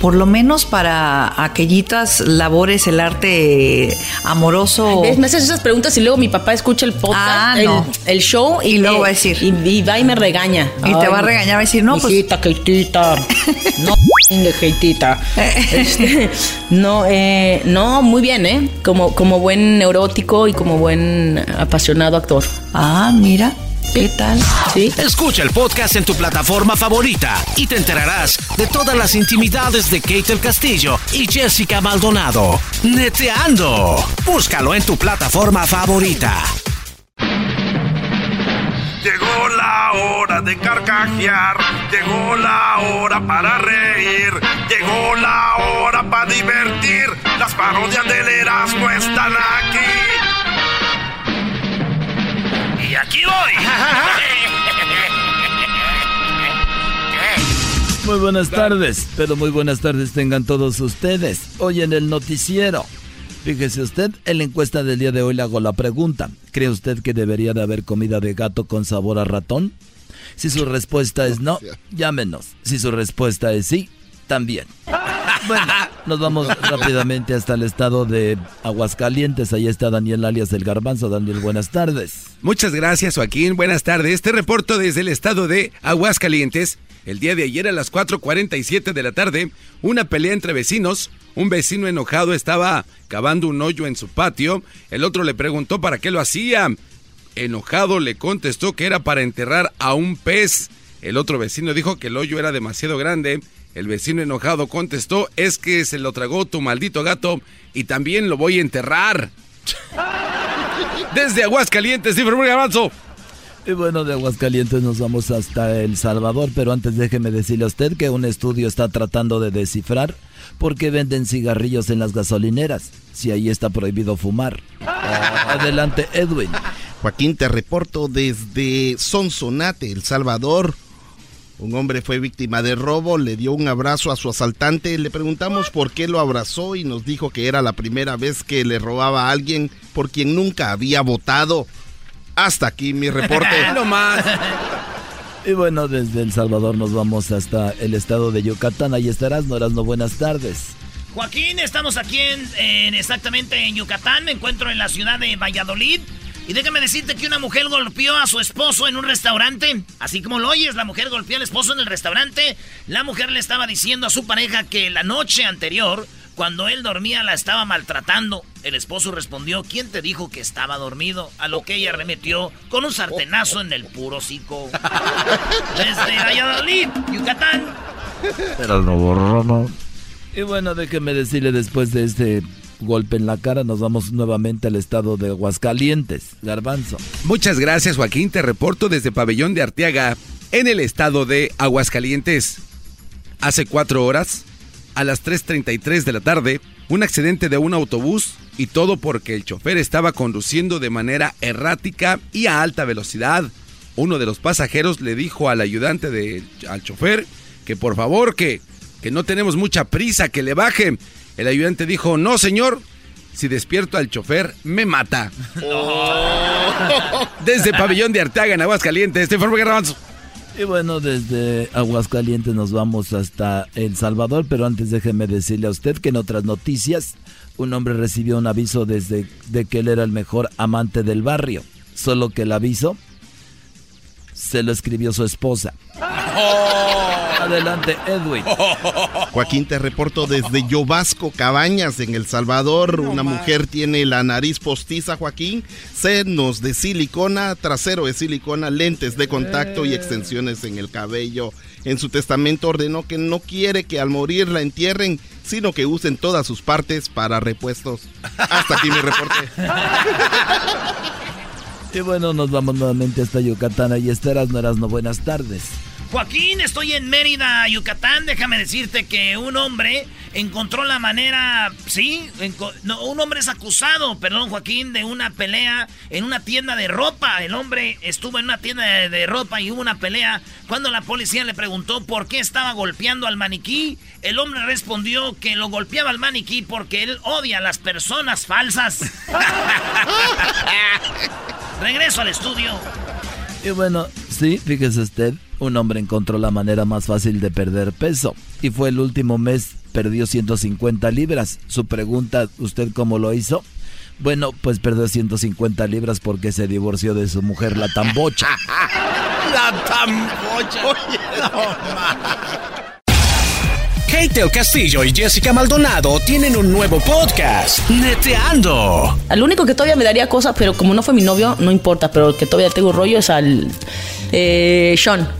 por lo menos para aquellitas labores, el arte amoroso. Me haces esas preguntas y luego mi papá escucha el podcast, Ah, el, no. el show y, luego va a decir. Y, y va y me regaña. Y te va a regañar, va a decir, no, pues- Hijita, Keitita. No, Keitita. Este, no, eh, no, muy bien, ¿eh? Como, como buen neurótico y como buen apasionado actor. Ah, mira. ¿Qué tal? Sí. Escucha el podcast en tu plataforma favorita y te enterarás de todas las intimidades de Kate el Castillo y Jessica Maldonado. Neteando. Búscalo en tu plataforma favorita. Llegó la hora de carcajear, llegó la hora para reír, llegó la hora para divertir. Las parodias del Erasmo están aquí. Y aquí voy. Muy buenas tardes, pero muy buenas tardes tengan todos ustedes. Hoy en el noticiero. Fíjese usted, en la encuesta del día de hoy le hago la pregunta. ¿Cree usted que debería de haber comida de gato con sabor a ratón? Si su respuesta es no, llámenos. Si su respuesta es sí, también. Bueno, nos vamos rápidamente hasta el estado de Aguascalientes. Ahí está Daniel alias del Garbanzo. Daniel, buenas tardes. Muchas gracias, Joaquín. Buenas tardes. Este reporto desde el estado de Aguascalientes. El día de ayer a las 4.47 de la tarde, una pelea entre vecinos. Un vecino enojado estaba cavando un hoyo en su patio. El otro le preguntó para qué lo hacía. Enojado le contestó que era para enterrar a un pez. El otro vecino dijo que el hoyo era demasiado grande. El vecino enojado contestó, es que se lo tragó tu maldito gato y también lo voy a enterrar. Desde Aguascalientes, sí, Garbanzo. Y bueno, de Aguascalientes nos vamos hasta El Salvador, pero antes déjeme decirle a usted que un estudio está tratando de descifrar por qué venden cigarrillos en las gasolineras, si ahí está prohibido fumar. Adelante, Edwin. Joaquín, te reporto desde Sonsonate, El Salvador. Un hombre fue víctima de robo, le dio un abrazo a su asaltante, le preguntamos por qué lo abrazó y nos dijo que era la primera vez que le robaba a alguien por quien nunca había votado. Hasta aquí mi reporte. no más. Y bueno, desde El Salvador nos vamos hasta el estado de Yucatán. Ahí estarás, no no buenas tardes. Joaquín, estamos aquí en, exactamente en Yucatán. Me encuentro en la ciudad de Valladolid. Y déjame decirte que una mujer golpeó a su esposo en un restaurante. Así como lo oyes, la mujer golpeó al esposo en el restaurante. La mujer le estaba diciendo a su pareja que la noche anterior, cuando él dormía, la estaba maltratando. El esposo respondió, ¿quién te dijo que estaba dormido? A lo que ella remetió con un sartenazo en el puro hocico. Desde Valladolid, Yucatán. Pero no borró, Y bueno, déjeme decirle después de este golpe en la cara, nos vamos nuevamente al estado de Aguascalientes. Garbanzo. Muchas gracias, Joaquín. Te reporto desde Pabellón de Arteaga, en el estado de Aguascalientes. Hace cuatro horas, a las 3.33 de la tarde, un accidente de un autobús y todo porque el chofer estaba conduciendo de manera errática y a alta velocidad. Uno de los pasajeros le dijo al ayudante de, al chofer que por favor que, que no tenemos mucha prisa, que le baje. El ayudante dijo, no señor, si despierto al chofer, me mata. Desde Pabellón de Arteaga, en Aguascalientes, este informe Garbanzo. Y bueno, desde Aguascalientes nos vamos hasta El Salvador, pero antes déjeme decirle a usted que en otras noticias, un hombre recibió un aviso desde de que él era el mejor amante del barrio, solo que el aviso se lo escribió su esposa. Adelante, Edwin. Joaquín, te reporto desde Yobasco, Cabañas, en El Salvador. Una mujer tiene la nariz postiza, Joaquín, senos de silicona, trasero de silicona, lentes de contacto y extensiones en el cabello. En su testamento ordenó que no quiere que al morir la entierren, sino que usen todas sus partes para repuestos. Hasta aquí mi reporte. Y bueno, nos vamos nuevamente hasta Yucatán. Ahí estarás, no eras no buenas tardes. Joaquín, estoy en Mérida, Yucatán. Déjame decirte que un hombre encontró la manera, sí, no, un hombre es acusado, perdón, Joaquín, de una pelea en una tienda de ropa. El hombre estuvo en una tienda de, ropa y hubo una pelea. Cuando la policía le preguntó por qué estaba golpeando al maniquí, el hombre respondió que lo golpeaba al maniquí porque él odia a las personas falsas. Regreso al estudio. Y bueno, sí, fíjese usted, un hombre encontró la manera más fácil de perder peso. Y fue el último mes, perdió 150 libras. Su pregunta, ¿usted cómo lo hizo? Bueno, pues perdió 150 libras porque se divorció de su mujer, la tambocha. la tambocha. Oye, Kate el Castillo y Jessica Maldonado tienen un nuevo podcast, Neteando. Al único que todavía me daría cosas, pero como no fue mi novio, no importa, pero el que todavía tengo rollo es al eh, Sean.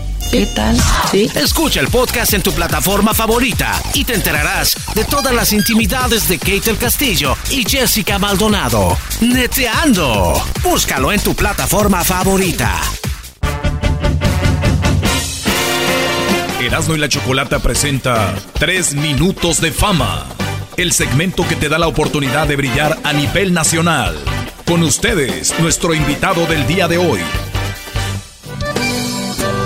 ¿Qué tal? ¿Sí? Escucha el podcast en tu plataforma favorita y te enterarás de todas las intimidades de Kate el Castillo y Jessica Maldonado. Neteando. Búscalo en tu plataforma favorita. Erasmo y la Chocolata presenta 3 minutos de fama, el segmento que te da la oportunidad de brillar a nivel nacional. Con ustedes, nuestro invitado del día de hoy.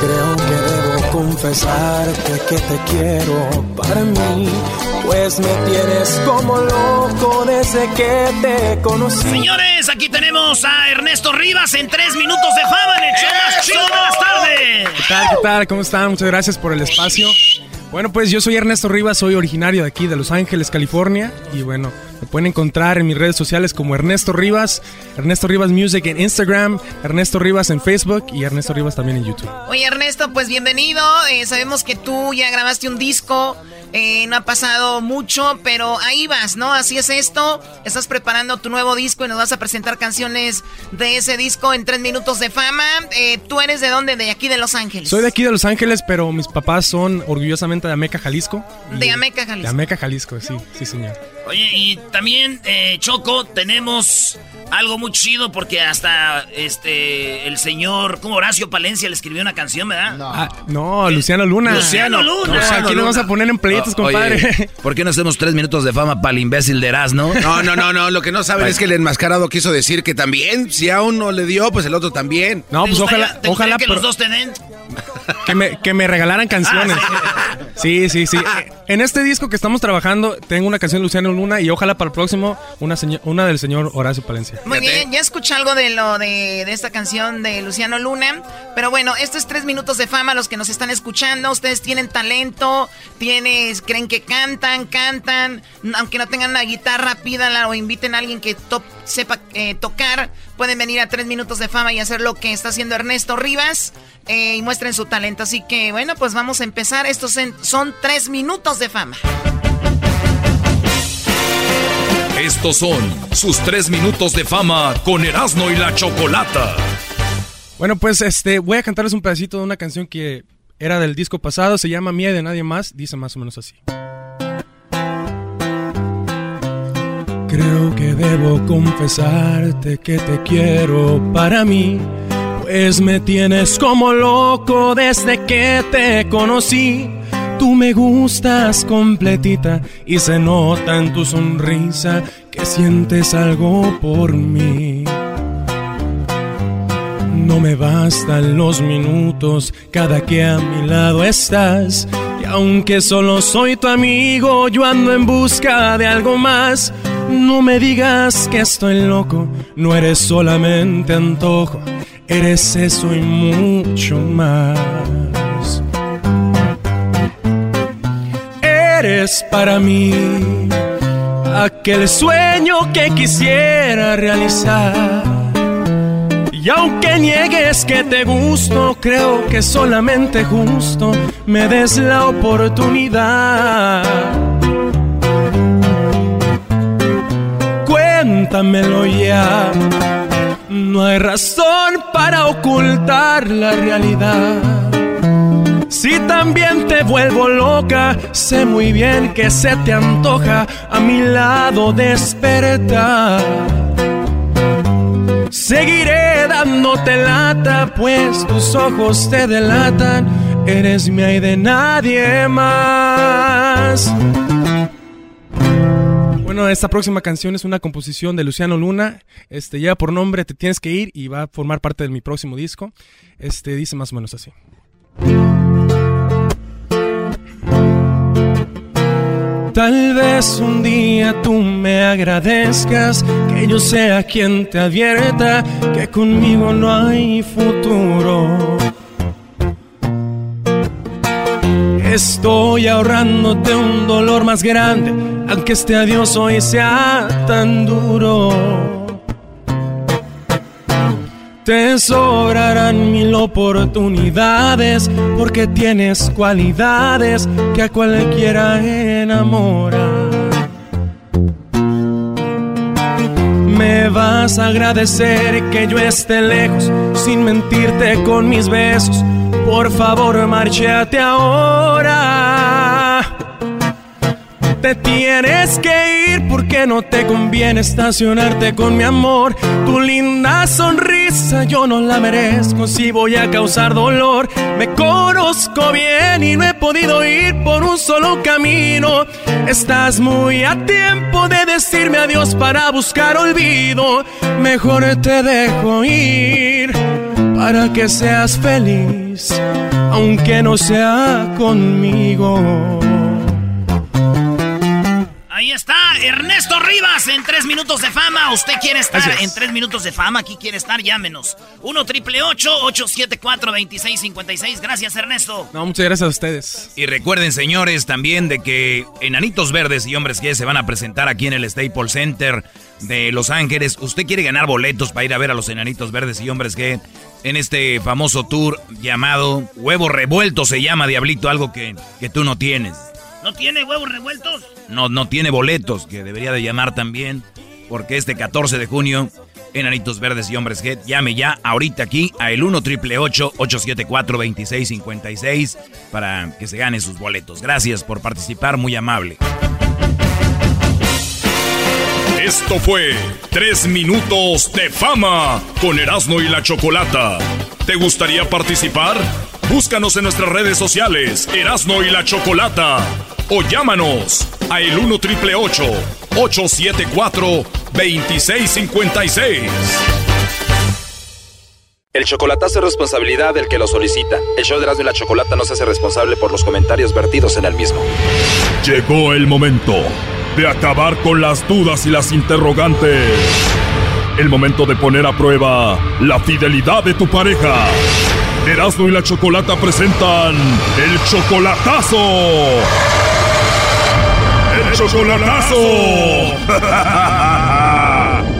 Creo que debo confesarte que te quiero para mí, pues me tienes como loco desde que te conocí. Señores, aquí tenemos a Ernesto Rivas en tres minutos de fama en el show más chido de las tardes. ¿Qué tal? ¿Qué tal? ¿Cómo están? Muchas gracias por el espacio. Bueno, pues yo soy Ernesto Rivas, soy originario de aquí, de Los Ángeles, California. Y bueno, me pueden encontrar en mis redes sociales como Ernesto Rivas, Ernesto Rivas Music en Instagram, Ernesto Rivas en Facebook y Ernesto Rivas también en YouTube. Oye, Ernesto, pues bienvenido. Eh, sabemos que tú ya grabaste un disco. Eh, no ha pasado mucho, pero ahí vas, ¿no? Así es esto. Estás preparando tu nuevo disco y nos vas a presentar canciones de ese disco en tres minutos de fama. Eh, ¿Tú eres de dónde? De aquí de Los Ángeles. Soy de aquí de Los Ángeles, pero mis papás son orgullosamente de Ameca, Jalisco. De Ameca, Jalisco. De Ameca, Jalisco, sí, sí, señor. Oye, y también, eh, Choco, tenemos algo muy chido porque hasta este el señor, como Horacio Palencia le escribió una canción, ¿verdad? No, ah, no Luciano Luna. Luciano Luna. No, aquí le vamos a poner en pleitos, Oye, compadre. ¿Por qué no hacemos tres minutos de fama para el imbécil de Erasmo? No, no, no, no. Lo que no saben es que el enmascarado quiso decir que también, si a uno le dio, pues el otro también. No, ¿Te pues gustaría- ojalá, ojalá que los dos te den. Que me, que me regalaran canciones. Sí, sí, sí. En este disco que estamos trabajando, tengo una canción de Luciano Luna y ojalá para el próximo una, seño- una del señor Horacio Palencia. Muy bien, ya escuché algo de lo de, de esta canción de Luciano Luna. Pero bueno, esto es tres minutos de fama. Los que nos están escuchando, ustedes tienen talento, tienes, creen que cantan, cantan. Aunque no tengan una guitarra, pídanla o inviten a alguien que to- sepa eh, tocar. Pueden venir a tres minutos de fama y hacer lo que está haciendo Ernesto Rivas. eh, y muestren su talento. Así que bueno, pues vamos a empezar. Estos en- son tres minutos de fama. Estos son sus 3 minutos de fama con Erasmo y la Chocolata. Bueno, pues este voy a cantarles un pedacito de una canción que era del disco pasado, se llama Mía de Nadie Más, dice más o menos así. Creo que debo confesarte que te quiero para mí, pues me tienes como loco desde que te conocí. Tú me gustas completita y se nota en tu sonrisa que sientes algo por mí. No me bastan los minutos cada que a mi lado estás. Aunque solo soy tu amigo, yo ando en busca de algo más. No me digas que estoy loco, no eres solamente antojo, eres eso y mucho más. Eres para mí aquel sueño que quisiera realizar. Y aunque niegues que te gusto, creo que solamente justo me des la oportunidad. Cuéntamelo ya. No hay razón para ocultar la realidad. Si también te vuelvo loca, sé muy bien que se te antoja a mi lado despertar. Seguiré dándote lata, pues tus ojos te delatan. Eres mía y de nadie más. Bueno, esta próxima canción es una composición de Luciano Luna. Este lleva por nombre Te tienes que ir y va a formar parte de mi próximo disco. Este dice más o menos así. Tal vez un día tú me agradezcas que yo sea quien te advierta que conmigo no hay futuro. Estoy ahorrándote un dolor más grande, aunque este adiós hoy sea tan duro. Te sobrarán mil oportunidades porque tienes cualidades que a cualquiera enamoran. Me vas a agradecer que yo esté lejos sin mentirte con mis besos. Por favor, márchate ahora. Te tienes que ir porque no te conviene estacionarte con mi amor. Tu linda sonrisa yo no la merezco si voy a causar dolor. Me conozco bien y no he podido ir por un solo camino. Estás muy a tiempo de decirme adiós para buscar olvido. Mejor te dejo ir para que seas feliz, aunque no sea conmigo. Ernesto Rivas en tres minutos de fama. ¿Usted quiere estar en tres minutos de fama? Aquí quiere estar, llámenos. 1 triple 874 2656. Gracias, Ernesto. No, muchas gracias a ustedes. Y recuerden, señores, también de que Enanitos Verdes y Hombres que se van a presentar aquí en el Staples Center de Los Ángeles. ¿Usted quiere ganar boletos para ir a ver a los Enanitos Verdes y Hombres que en este famoso tour llamado Huevo Revuelto se llama Diablito, algo que, que tú no tienes? ¿No tiene huevos revueltos? No, no tiene boletos, que debería de llamar también, porque este 14 de junio, Enanitos Verdes y Hombres G, llame ya ahorita aquí a el 1 triple 874 2656 para que se gane sus boletos. Gracias por participar, muy amable. Esto fue Tres Minutos de Fama con Erasmo y la Chocolata. ¿Te gustaría participar? Búscanos en nuestras redes sociales, Erasno y la Chocolata. O llámanos a el 1 triple 874 2656. El chocolatazo es responsabilidad del que lo solicita. El show de Erasmo y la Chocolata no se hace responsable por los comentarios vertidos en el mismo. Llegó el momento de acabar con las dudas y las interrogantes. El momento de poner a prueba la fidelidad de tu pareja. Erasmo y la Chocolata presentan el chocolatazo. El chocolatazo.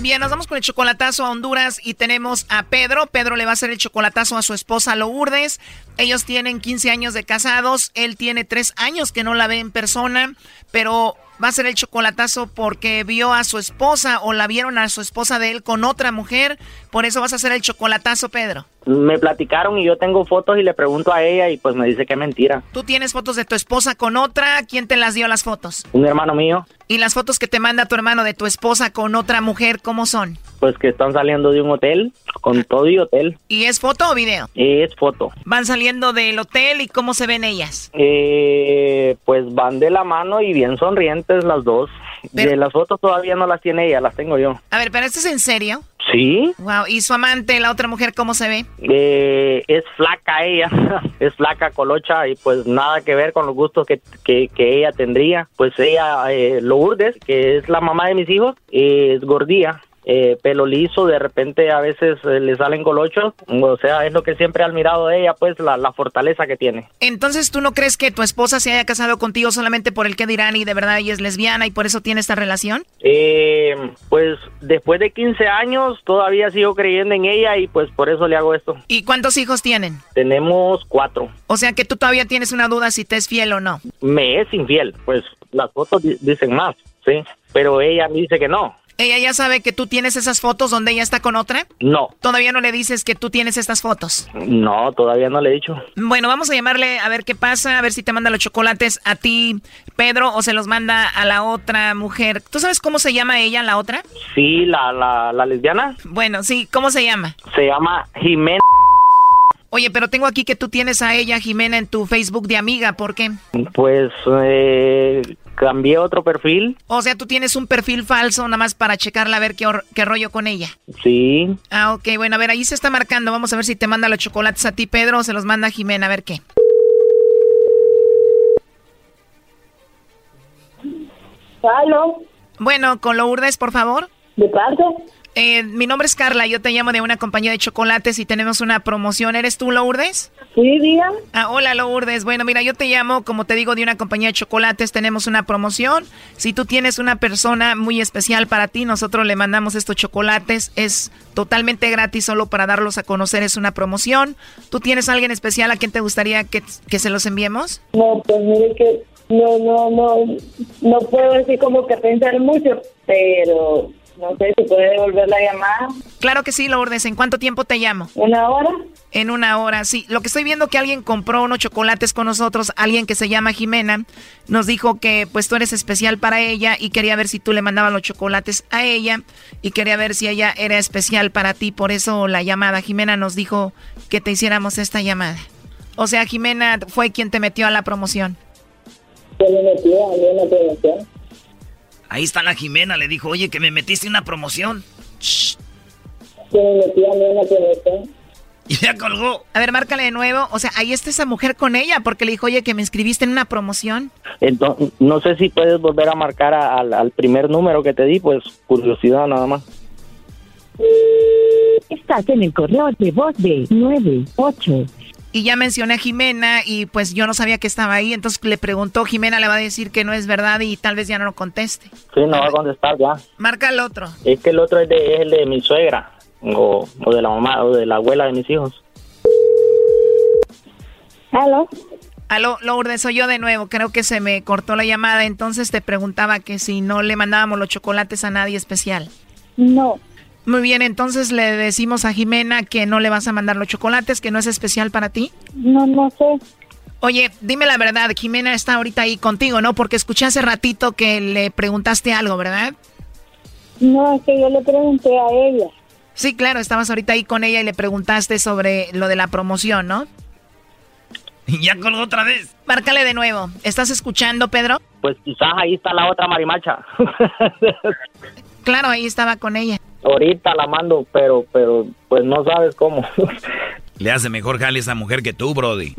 Bien, nos vamos con el chocolatazo a Honduras y tenemos a Pedro. Pedro le va a hacer el chocolatazo a su esposa Lourdes. Ellos tienen 15 años de casados. Él tiene 3 años que no la ve en persona, pero va a ser el chocolatazo porque vio a su esposa o la vieron a su esposa de él con otra mujer. Por eso vas a hacer el chocolatazo, Pedro. Me platicaron y yo tengo fotos y le pregunto a ella y pues me dice que es mentira. ¿Tú tienes fotos de tu esposa con otra? ¿Quién te las dio las fotos? Un hermano mío. ¿Y las fotos que te manda tu hermano de tu esposa con otra mujer, cómo son? Pues que están saliendo de un hotel, con todo y hotel. ¿Y es foto o video? Es foto. ¿Van saliendo del hotel y cómo se ven ellas? Eh, pues van de la mano y bien sonrientes las dos. De las fotos todavía no las tiene ella, las tengo yo. A ver, pero esto es en serio. Sí. Wow, ¿y su amante, la otra mujer, cómo se ve? Eh, es flaca ella, es flaca, colocha y pues nada que ver con los gustos que, que, que ella tendría. Pues ella, eh, Lourdes, que es la mamá de mis hijos, es gordía eh, pelo liso, de repente a veces eh, le salen colochos, o sea, es lo que siempre he admirado de ella, pues la, la, fortaleza que tiene. Entonces, ¿tú no crees que tu esposa se haya casado contigo solamente por el que dirán y de verdad ella es lesbiana y por eso tiene esta relación? Eh, pues después de 15 años todavía sigo creyendo en ella y pues por eso le hago esto. ¿Y cuántos hijos tienen? Tenemos cuatro. O sea que tú todavía tienes una duda si te es fiel o no. Me es infiel, pues las fotos dicen más, sí, pero ella me dice que no. ¿Ella ya sabe que tú tienes esas fotos donde ella está con otra? No. ¿Todavía no le dices que tú tienes estas fotos? No, todavía no le he dicho. Bueno, vamos a llamarle a ver qué pasa, a ver si te manda los chocolates a ti, Pedro, o se los manda a la otra mujer. ¿Tú sabes cómo se llama ella, la otra? Sí, la, la, la lesbiana. Bueno, sí, ¿cómo se llama? Se llama Jimena. Oye, pero tengo aquí que tú tienes a ella, Jimena, en tu Facebook de amiga, ¿por qué? Pues eh, cambié otro perfil. O sea, tú tienes un perfil falso nada más para checarla a ver qué, qué rollo con ella. Sí. Ah, ok, bueno, a ver, ahí se está marcando. Vamos a ver si te manda los chocolates a ti, Pedro, o se los manda a Jimena, a ver qué. ¿Aló? Bueno, con Lourdes, por favor. ¿De parte? Eh, mi nombre es Carla, yo te llamo de una compañía de chocolates y tenemos una promoción. ¿Eres tú, Lourdes? Sí, diga. Ah, hola, Lourdes. Bueno, mira, yo te llamo, como te digo, de una compañía de chocolates. Tenemos una promoción. Si tú tienes una persona muy especial para ti, nosotros le mandamos estos chocolates. Es totalmente gratis, solo para darlos a conocer. Es una promoción. ¿Tú tienes alguien especial a quien te gustaría que, que se los enviemos? No, pues mire que no, no, no, no puedo decir como que pensar mucho, pero no sé si puede devolver la llamada. Claro que sí, Lourdes. ¿En cuánto tiempo te llamo? ¿Una hora? En una hora, sí. Lo que estoy viendo que alguien compró unos chocolates con nosotros, alguien que se llama Jimena, nos dijo que pues tú eres especial para ella y quería ver si tú le mandabas los chocolates a ella y quería ver si ella era especial para ti, por eso la llamada. Jimena nos dijo que te hiciéramos esta llamada. O sea, Jimena fue quien te metió a la promoción. me metió? Ahí está la Jimena, le dijo, oye, que me metiste en una promoción. me metió a mí en la promoción? Y ya colgó. A ver, márcale de nuevo. O sea, ahí está esa mujer con ella porque le dijo, oye, que me inscribiste en una promoción. Entonces, no sé si puedes volver a marcar al, al primer número que te di, pues curiosidad nada más. Estás en el correo de voz de 98. Y ya mencioné a Jimena y pues yo no sabía que estaba ahí, entonces le preguntó, Jimena le va a decir que no es verdad y tal vez ya no lo conteste. Sí, no va a contestar ya. Marca el otro. Es que el otro es, de, es el de mi suegra o, o de la mamá o de la abuela de mis hijos. ¿Aló? Aló, Lourdes, soy yo de nuevo. Creo que se me cortó la llamada. Entonces te preguntaba que si no le mandábamos los chocolates a nadie especial. No. Muy bien, entonces le decimos a Jimena que no le vas a mandar los chocolates, que no es especial para ti. No, no sé. Oye, dime la verdad, Jimena está ahorita ahí contigo, ¿no? Porque escuché hace ratito que le preguntaste algo, ¿verdad? No, es que yo le pregunté a ella. Sí, claro, estabas ahorita ahí con ella y le preguntaste sobre lo de la promoción, ¿no? Y ya colgó otra vez. Márcale de nuevo. ¿Estás escuchando, Pedro? Pues quizás ahí está la otra marimacha. claro, ahí estaba con ella. Ahorita la mando, pero, pero, pues no sabes cómo. Le hace mejor jale a esa mujer que tú, Brody.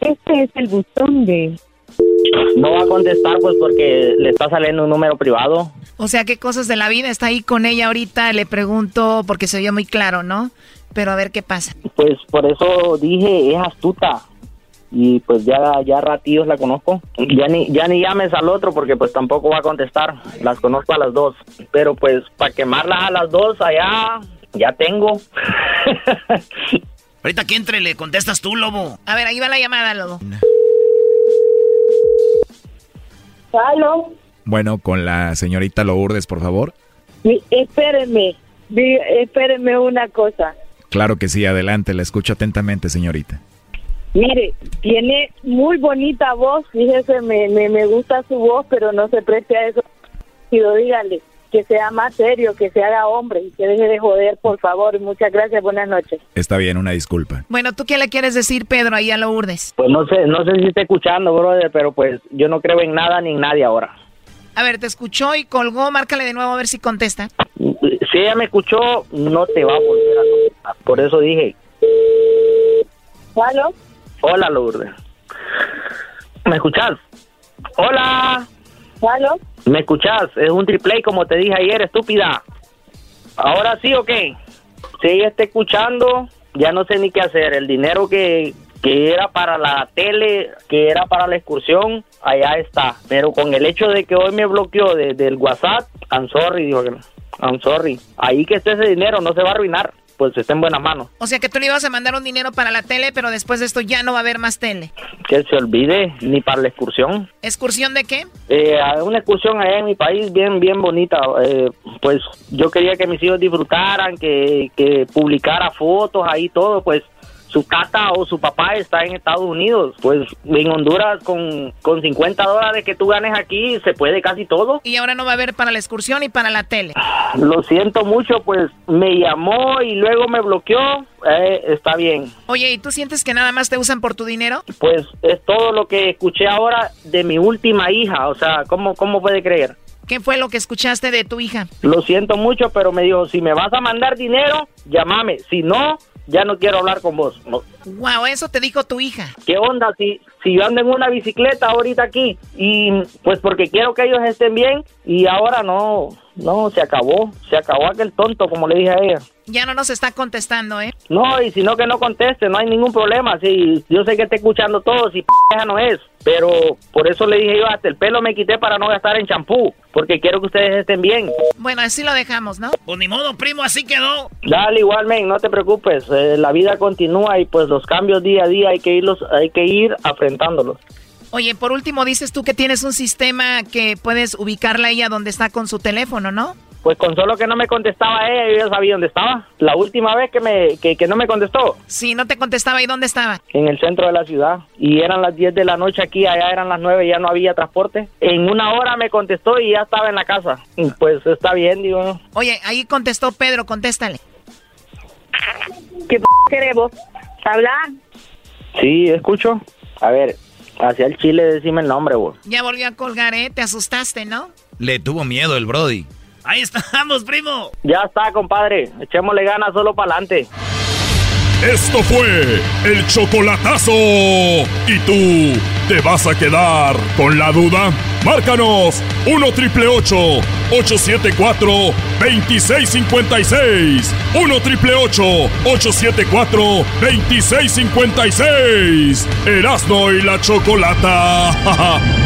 Este es el buzón de... No va a contestar, pues, porque le está saliendo un número privado. O sea, ¿qué cosas de la vida? Está ahí con ella ahorita, le pregunto, porque se vio muy claro, ¿no? Pero a ver qué pasa. Pues por eso dije, es astuta. Y pues ya, ya ratillos la conozco. Ya ni, ya ni llames al otro porque pues tampoco va a contestar. Las conozco a las dos. Pero pues para quemarlas a las dos allá, ya tengo. Ahorita que entre le contestas tú, Lobo. A ver, ahí va la llamada, Lobo. ¿Aló? Bueno, con la señorita Lourdes, por favor. Sí, espérenme, espérenme una cosa. Claro que sí, adelante, la escucho atentamente, señorita. Mire, tiene muy bonita voz, fíjese, me, me, me gusta su voz, pero no se preste a eso. Pido, dígale que sea más serio, que se haga hombre y que deje de joder, por favor. Muchas gracias, buenas noches. Está bien, una disculpa. Bueno, ¿tú qué le quieres decir, Pedro, ahí a Lourdes? Pues no sé, no sé si está escuchando, brother, pero pues yo no creo en nada ni en nadie ahora. A ver, te escuchó y colgó, márcale de nuevo a ver si contesta. Si ella me escuchó, no te va a volver a contestar. Por eso dije, ¿Aló? Hola Lourdes. ¿Me escuchas? Hola. ¿Aló? ¿Me escuchas? Es un triple como te dije ayer, estúpida. Ahora sí o qué? Si ella está escuchando, ya no sé ni qué hacer. El dinero que, que era para la tele, que era para la excursión, allá está. Pero con el hecho de que hoy me bloqueó desde el WhatsApp, I'm sorry, dijo que no. I'm sorry. Ahí que esté ese dinero no se va a arruinar, pues está en buenas manos. O sea que tú le ibas a mandar un dinero para la tele, pero después de esto ya no va a haber más tele. Que se olvide, ni para la excursión. ¿Excursión de qué? Eh, una excursión allá en mi país bien bien bonita eh, pues yo quería que mis hijos disfrutaran que, que publicara fotos ahí todo pues su tata o su papá está en Estados Unidos pues en Honduras con, con 50 dólares que tú ganes aquí se puede casi todo Y ahora no va a haber para la excursión y para la tele. lo siento mucho pues me llamó y luego me bloqueó eh, está bien Oye, ¿y tú sientes que nada más te usan por tu dinero? pues es todo lo que escuché ahora de mi última hija o sea cómo cómo puede creer ¿Qué fue lo que escuchaste de tu hija? Lo siento mucho, pero me dijo, si me vas a mandar dinero, llámame. Si no, ya no quiero hablar con vos. No. Wow, eso te dijo tu hija. ¿Qué onda? Si, si yo ando en una bicicleta ahorita aquí y pues porque quiero que ellos estén bien y ahora no, no, se acabó. Se acabó aquel tonto, como le dije a ella. Ya no nos está contestando, ¿eh? No, y si no que no conteste, no hay ningún problema. Sí, yo sé que está escuchando todo, si p no es. Pero por eso le dije yo, hasta el pelo me quité para no gastar en champú, porque quiero que ustedes estén bien. Bueno, así lo dejamos, ¿no? Pues ni modo, primo, así quedó. Dale igual, men, no te preocupes. eh, la vida continúa y pues los cambios día a día hay que irlos, hay que ir afrontándolos. Oye, por último, dices tú que tienes un sistema que puedes ubicarla a ella donde está con su teléfono, ¿no? Pues con solo que no me contestaba ella, yo ya sabía dónde estaba. La última vez que, me, que, que no me contestó. Sí, no te contestaba. ¿Y dónde estaba? En el centro de la ciudad. Y eran las 10 de la noche aquí, allá eran las 9, ya no había transporte. En una hora me contestó y ya estaba en la casa. Y pues está bien, digo. Oye, ahí contestó Pedro, contéstale. ¿Qué p queremos? ¿Hablar? Sí, escucho. A ver, hacia el chile decime el nombre, vos. Ya volvió a colgar, ¿eh? Te asustaste, ¿no? Le tuvo miedo el Brody. Ahí estamos, primo. Ya está, compadre. Echémosle ganas solo para adelante. Esto fue el chocolatazo. ¿Y tú te vas a quedar con la duda? Márcanos 1 triple 874 2656. 1 triple 874 2656. Erasno y la chocolata.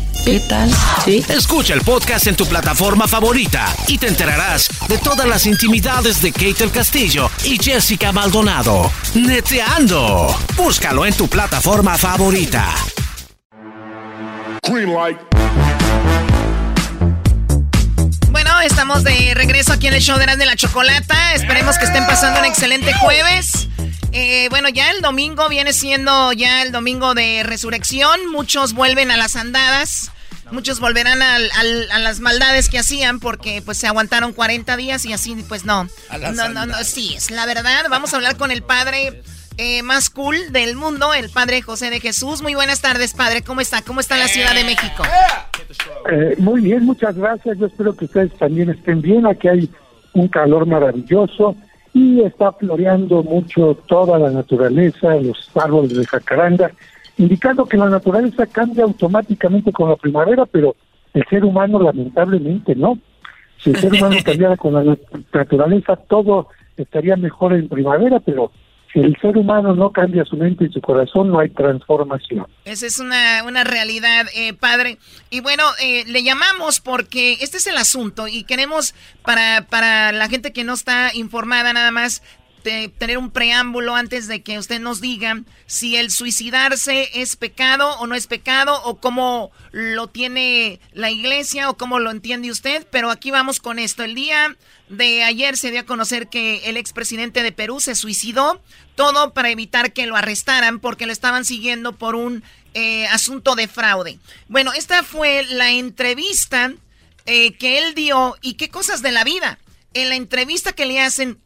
¿Qué tal? Sí. Escucha el podcast en tu plataforma favorita y te enterarás de todas las intimidades de Kate el Castillo y Jessica Maldonado. Neteando. Búscalo en tu plataforma favorita. Bueno, estamos de regreso aquí en el show de Erasmo de la Chocolata. Esperemos que estén pasando un excelente jueves. Eh, bueno, ya el domingo viene siendo ya el domingo de resurrección. Muchos vuelven a las andadas. Muchos volverán al- al- a las maldades que hacían porque pues se aguantaron 40 días y así pues no. A las No, no, no, sí, es la verdad. Vamos a hablar con el padre eh, más cool del mundo, el padre José de Jesús. Muy buenas tardes, padre. ¿Cómo está? ¿Cómo está la Ciudad de México? Eh, muy bien, muchas gracias. Yo espero que ustedes también estén bien. Aquí hay un calor maravilloso y está floreando mucho toda la naturaleza, los árboles de jacaranda, indicando que la naturaleza cambia automáticamente con la primavera, pero el ser humano lamentablemente no. Si el ser humano cambiara con la nat- naturaleza, todo estaría mejor en primavera, pero si el ser humano no cambia su mente y su corazón, no hay transformación. Esa es una, una realidad, eh, padre. Y bueno, eh, le llamamos porque este es el asunto y queremos, para, para la gente que no está informada nada más, tener un preámbulo antes de que usted nos diga si el suicidarse es pecado o no es pecado o cómo lo tiene la iglesia o cómo lo entiende usted. Pero aquí vamos con esto. El día de ayer se dio a conocer que el expresidente de Perú se suicidó, todo para evitar que lo arrestaran porque lo estaban siguiendo por un eh, asunto de fraude. Bueno, esta fue la entrevista eh, que él dio y qué cosas de la vida. En la entrevista que le hacen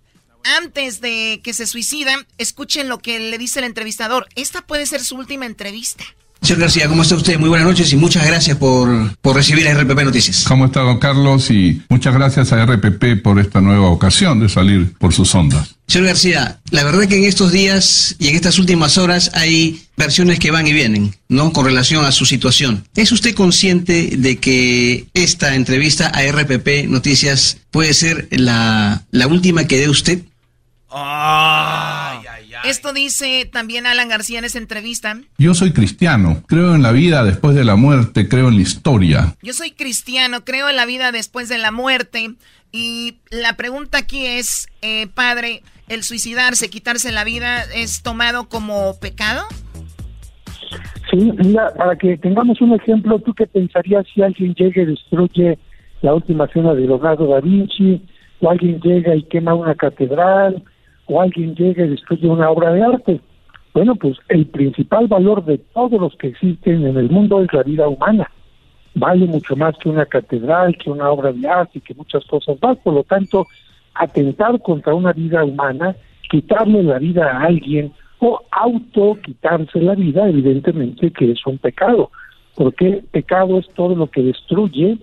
antes de que se suicida, escuchen lo que le dice el entrevistador. Esta puede ser su última entrevista. Señor García, ¿cómo está usted? Muy buenas noches y muchas gracias por, por recibir a RPP Noticias. ¿Cómo está, don Carlos? Y muchas gracias a RPP por esta nueva ocasión de salir por sus ondas. Señor García, la verdad que en estos días y en estas últimas horas hay versiones que van y vienen, ¿no? Con relación a su situación. ¿Es usted consciente de que esta entrevista a RPP Noticias puede ser la, la última que dé usted? Esto dice también Alan García en esa entrevista. Yo soy cristiano, creo en la vida después de la muerte, creo en la historia. Yo soy cristiano, creo en la vida después de la muerte. Y la pregunta aquí es, eh, padre, ¿el suicidarse, quitarse la vida es tomado como pecado? Sí, mira, para que tengamos un ejemplo, ¿tú qué pensarías si alguien llega y destruye la última cena de Leonardo da Vinci, o alguien llega y quema una catedral, o alguien llega y destruye una obra de arte? Bueno, pues el principal valor de todos los que existen en el mundo es la vida humana. Vale mucho más que una catedral, que una obra de arte, que muchas cosas más. Por lo tanto, atentar contra una vida humana, quitarle la vida a alguien o auto quitarse la vida, evidentemente que es un pecado, porque pecado es todo lo que destruye,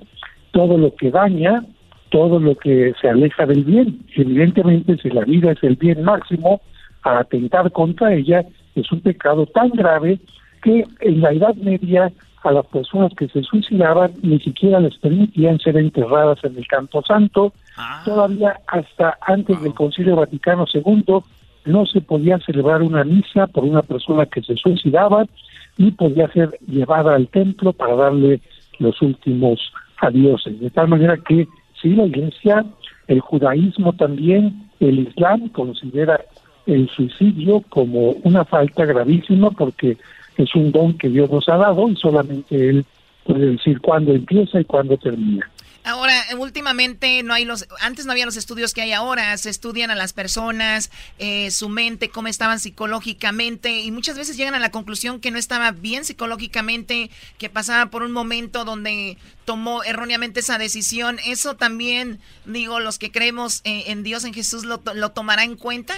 todo lo que daña, todo lo que se aleja del bien. Evidentemente, si la vida es el bien máximo, a atentar contra ella es un pecado tan grave que en la Edad Media a las personas que se suicidaban ni siquiera les permitían ser enterradas en el Campo Santo. Todavía hasta antes del Concilio Vaticano II no se podía celebrar una misa por una persona que se suicidaba ni podía ser llevada al templo para darle los últimos adioses. De tal manera que sí, la Iglesia, el judaísmo también, el Islam considera el suicidio como una falta gravísima porque es un don que Dios nos ha dado y solamente Él puede decir cuándo empieza y cuándo termina. Ahora, últimamente no hay los, antes no había los estudios que hay ahora, se estudian a las personas, eh, su mente, cómo estaban psicológicamente y muchas veces llegan a la conclusión que no estaba bien psicológicamente, que pasaba por un momento donde tomó erróneamente esa decisión. Eso también, digo, los que creemos eh, en Dios, en Jesús, lo, lo tomará en cuenta.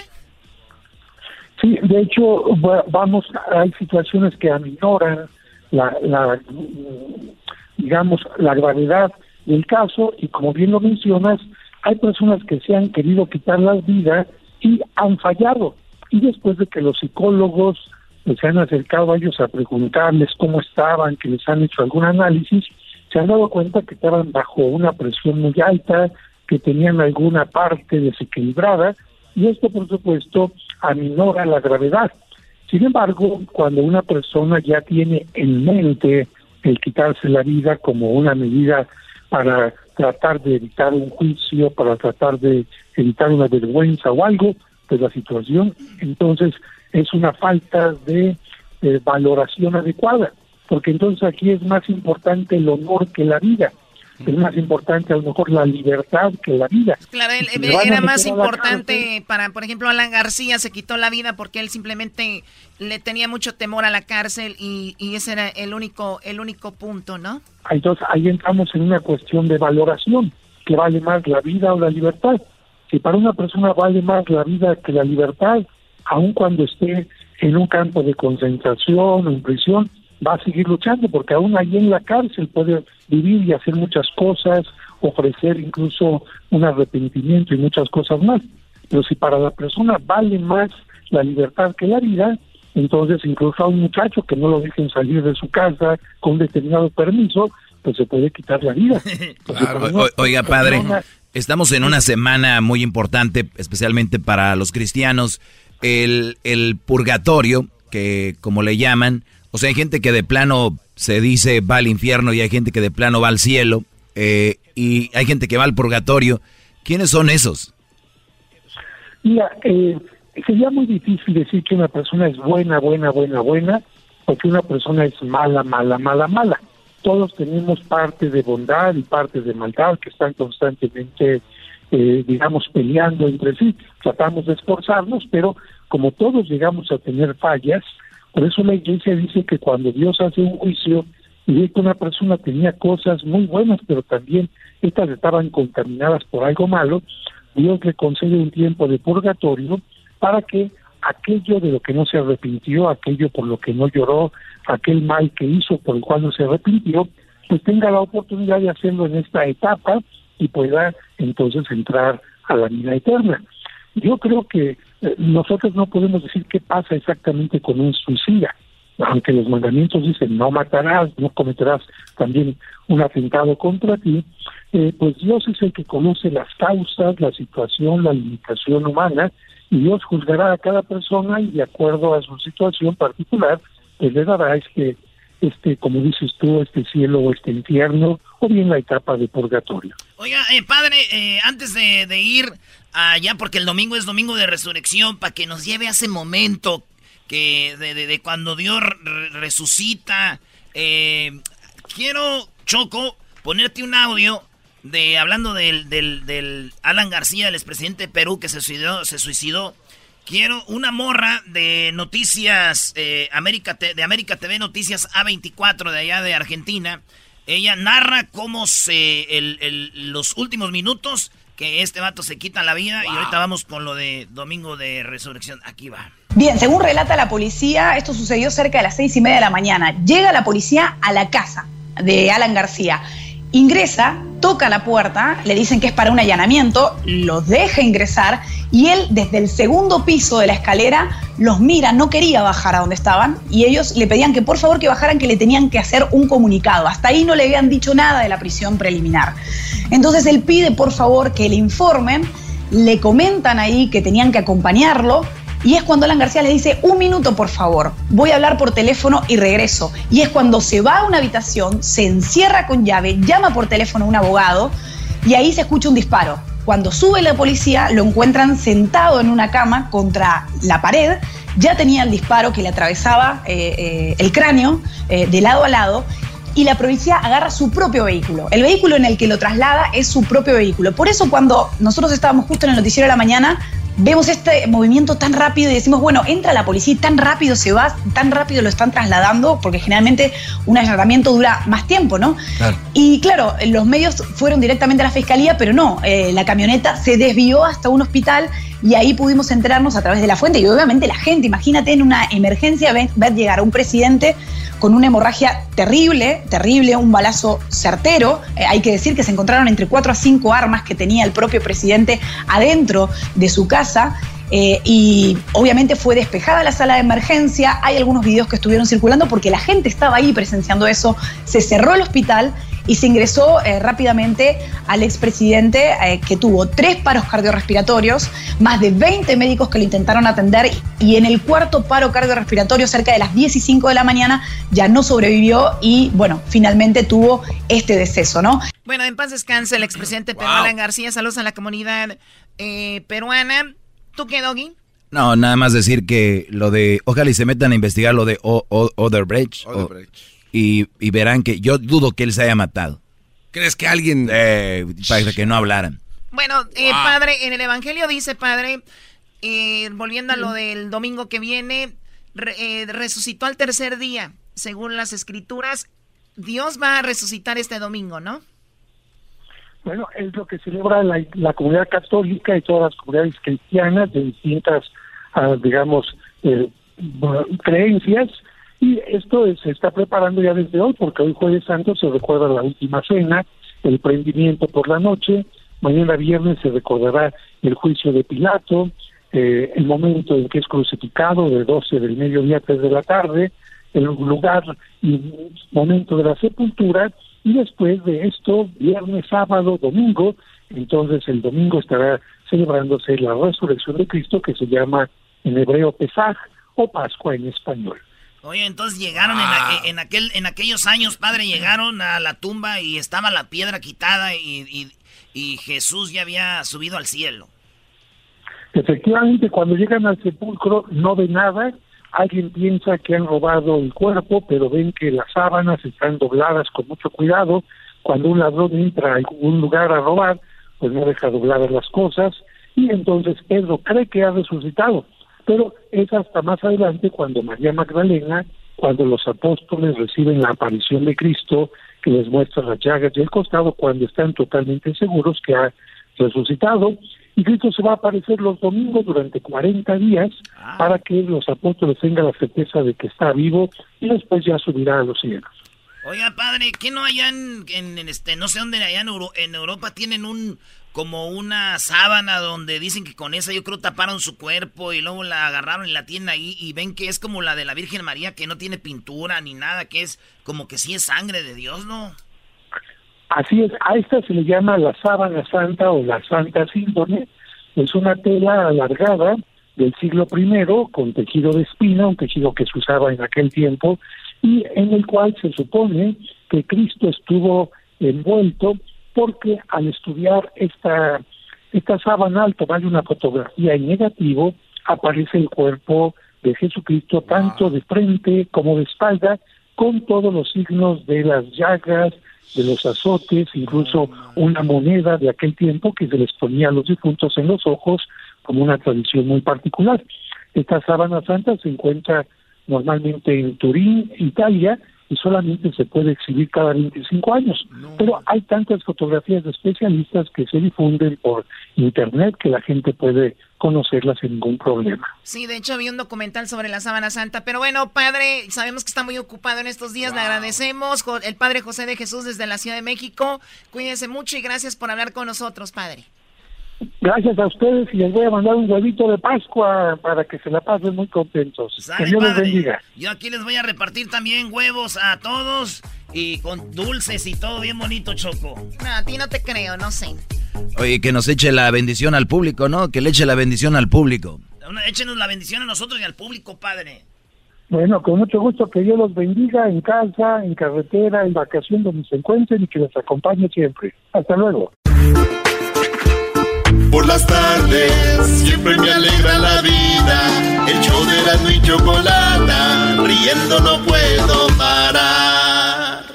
Sí, de hecho, vamos, hay situaciones que aminoran la, la, digamos, la gravedad del caso y como bien lo mencionas, hay personas que se han querido quitar la vida y han fallado. Y después de que los psicólogos se han acercado a ellos a preguntarles cómo estaban, que les han hecho algún análisis, se han dado cuenta que estaban bajo una presión muy alta, que tenían alguna parte desequilibrada y esto, por supuesto, aminora la gravedad. Sin embargo, cuando una persona ya tiene en mente el quitarse la vida como una medida para tratar de evitar un juicio, para tratar de evitar una vergüenza o algo de la situación, entonces es una falta de valoración adecuada, porque entonces aquí es más importante el honor que la vida es más importante a lo mejor la libertad que la vida. Claro, era más importante para, por ejemplo, Alan García se quitó la vida porque él simplemente le tenía mucho temor a la cárcel y, y ese era el único, el único punto, ¿no? Entonces ahí entramos en una cuestión de valoración, que vale más la vida o la libertad. Si para una persona vale más la vida que la libertad, aun cuando esté en un campo de concentración o en prisión, va a seguir luchando porque aún allí en la cárcel puede vivir y hacer muchas cosas, ofrecer incluso un arrepentimiento y muchas cosas más. Pero si para la persona vale más la libertad que la vida, entonces incluso a un muchacho que no lo dejen salir de su casa con determinado permiso, pues se puede quitar la vida. oiga, padre, estamos en una semana muy importante, especialmente para los cristianos, el, el purgatorio, que como le llaman, o sea, hay gente que de plano se dice va al infierno y hay gente que de plano va al cielo eh, y hay gente que va al purgatorio. ¿Quiénes son esos? Mira, eh, sería muy difícil decir que una persona es buena, buena, buena, buena, o que una persona es mala, mala, mala, mala. Todos tenemos parte de bondad y parte de maldad que están constantemente, eh, digamos, peleando entre sí. Tratamos de esforzarnos, pero como todos llegamos a tener fallas, por eso la iglesia dice que cuando Dios hace un juicio y ve que una persona tenía cosas muy buenas, pero también estas estaban contaminadas por algo malo, Dios le concede un tiempo de purgatorio para que aquello de lo que no se arrepintió, aquello por lo que no lloró, aquel mal que hizo por el cual no se arrepintió, pues tenga la oportunidad de hacerlo en esta etapa y pueda entonces entrar a la vida eterna. Yo creo que nosotros no podemos decir qué pasa exactamente con un suicida, aunque los mandamientos dicen no matarás, no cometerás también un atentado contra ti, eh, pues Dios es el que conoce las causas, la situación, la limitación humana, y Dios juzgará a cada persona y de acuerdo a su situación particular, pues le dará este, este, como dices tú, este cielo o este infierno, o bien la etapa de purgatorio. Oiga, eh, padre, antes de, de ir allá porque el domingo es domingo de resurrección, para que nos lleve a ese momento que de, cuando Dios resucita. Eh, quiero, Choco, ponerte un audio de hablando del, del, Alan García, el expresidente de Perú que se suicidó. Se suicidó. Quiero una morra de noticias eh, América de América TV Noticias A24 de allá de Argentina. Ella narra cómo se los últimos minutos que este vato se quita la vida y ahorita vamos con lo de Domingo de Resurrección. Aquí va. Bien, según relata la policía, esto sucedió cerca de las seis y media de la mañana. Llega la policía a la casa de Alan García Ingresa, toca la puerta, le dicen que es para un allanamiento, los deja ingresar y él desde el segundo piso de la escalera los mira, no quería bajar a donde estaban y ellos le pedían que por favor que bajaran, que le tenían que hacer un comunicado. Hasta ahí no le habían dicho nada de la prisión preliminar. Entonces él pide por favor que le informen, le comentan ahí que tenían que acompañarlo y es cuando Alan García le dice, un minuto por favor, voy a hablar por teléfono y regreso. Y es cuando se va a una habitación, se encierra con llave, llama por teléfono a un abogado y ahí se escucha un disparo. Cuando sube la policía, lo encuentran sentado en una cama contra la pared. Ya tenía el disparo que le atravesaba eh, eh, el cráneo eh, de lado a lado y la policía agarra su propio vehículo. El vehículo en el que lo traslada es su propio vehículo. Por eso cuando nosotros estábamos justo en el noticiero de la mañana, vemos este movimiento tan rápido y decimos, bueno, entra la policía y tan rápido se va, tan rápido lo están trasladando, porque generalmente un allanamiento dura más tiempo, ¿no? Y claro, los medios fueron directamente a la fiscalía, pero no, eh, la camioneta se desvió hasta un hospital y ahí pudimos enterarnos a través de la fuente. Y obviamente la gente, imagínate en una emergencia ver, llegar a un presidente con una hemorragia terrible, terrible, un balazo certero. Eh, hay que decir que se encontraron entre cuatro a cinco armas que tenía el propio presidente adentro de su casa. Eh, y obviamente fue despejada la sala de emergencia. Hay algunos videos que estuvieron circulando porque la gente estaba ahí presenciando eso. Se cerró el hospital y se ingresó eh, rápidamente al expresidente eh, que tuvo tres paros cardiorrespiratorios, más de 20 médicos que lo intentaron atender y en el cuarto paro cardiorrespiratorio, cerca de las 10 y 5 de la mañana, ya no sobrevivió y bueno, finalmente tuvo este deceso, ¿no? Bueno, en paz descanse el expresidente Pedro Alan García. Saludos a la comunidad eh, peruana. ¿Tú qué, Doggy? No, nada más decir que lo de, ojalá y se metan a investigar lo de Otherbridge. Bridge y, verán que yo dudo que él se haya matado. ¿Crees que alguien... Eh, para que no hablaran. Bueno, eh, padre, en el Evangelio dice, padre, eh, volviendo a lo del domingo que viene, eh, resucitó al tercer día, según las escrituras. Dios va a resucitar este domingo, ¿no? Bueno, es lo que celebra la, comunidad católica y todas las comunidades cristianas de distintas, ah, digamos, creencias y esto se está preparando ya desde hoy, porque hoy jueves santo se recuerda la última cena, el prendimiento por la noche, mañana viernes se recordará el juicio de Pilato, eh, el momento en que es crucificado de 12 del mediodía a 3 de la tarde, el lugar y momento de la sepultura, y después de esto, viernes, sábado, domingo, entonces el domingo estará celebrándose la resurrección de Cristo que se llama en hebreo Pesaj o Pascua en español. Oye, entonces llegaron en, aquel, en aquellos años, padre, llegaron a la tumba y estaba la piedra quitada y, y, Jesús ya había subido al cielo. Efectivamente, cuando llegan al sepulcro no ven nada, alguien piensa que han robado el cuerpo, pero ven que las sábanas están dobladas con mucho cuidado. Cuando un ladrón entra a algún lugar a robar, pues no deja dobladas las cosas y entonces Pedro cree que ha resucitado pero es hasta más adelante cuando María Magdalena, cuando los apóstoles reciben la aparición de Cristo, que les muestra las llagas y el costado, cuando están totalmente seguros que ha resucitado, y Cristo se va a aparecer los domingos durante 40 días ah. para que los apóstoles tengan la certeza de que está vivo y después ya subirá a los cielos. Oiga, padre, ¿qué no hayan en, este, no sé dónde allá en Europa tienen un, como una sábana donde dicen que con esa yo creo taparon su cuerpo y luego la agarraron y la tienen ahí y ven que es como la de la Virgen María que no tiene pintura ni nada, que es como que sí es sangre de Dios, ¿no? Así es, a esta se le llama la sábana santa o la santa síndrome, es una tela alargada del siglo I con tejido de espina, un tejido que se usaba en aquel tiempo y en el cual se supone que Cristo estuvo envuelto porque al estudiar esta, esta sábana, al tomar una fotografía en negativo, aparece el cuerpo de Jesucristo tanto de frente como de espalda, con todos los signos de las llagas, de los azotes, incluso una moneda de aquel tiempo que se les ponía a los difuntos en los ojos como una tradición muy particular. Esta sábana santa se encuentra normalmente en Turín, Italia, y solamente se puede exhibir cada 25 años. Pero hay tantas fotografías de especialistas que se difunden por internet que la gente puede conocerlas sin ningún problema. Sí, de hecho vi un documental sobre la sábana santa, pero bueno, padre, sabemos que está muy ocupado en estos días, le agradecemos, el padre José de Jesús desde la Ciudad de México, cuídense mucho y gracias por hablar con nosotros, padre. Gracias a ustedes y les voy a mandar un huevito de Pascua para que se la pasen muy contentos. que Dios les bendiga. Yo aquí les voy a repartir también huevos a todos y con dulces y todo bien bonito, Choco. No, a ti no te creo, no sé. Oye, que nos eche la bendición al público, ¿no? Que le eche la bendición al público. Échenos la bendición a nosotros y al público, padre. Bueno, con mucho gusto que Dios los bendiga en casa, en carretera, en vacación, donde se encuentren y que les acompañe siempre. Hasta luego. Por las tardes siempre me alegra la vida. El show de la y chocolata, riendo no puedo parar.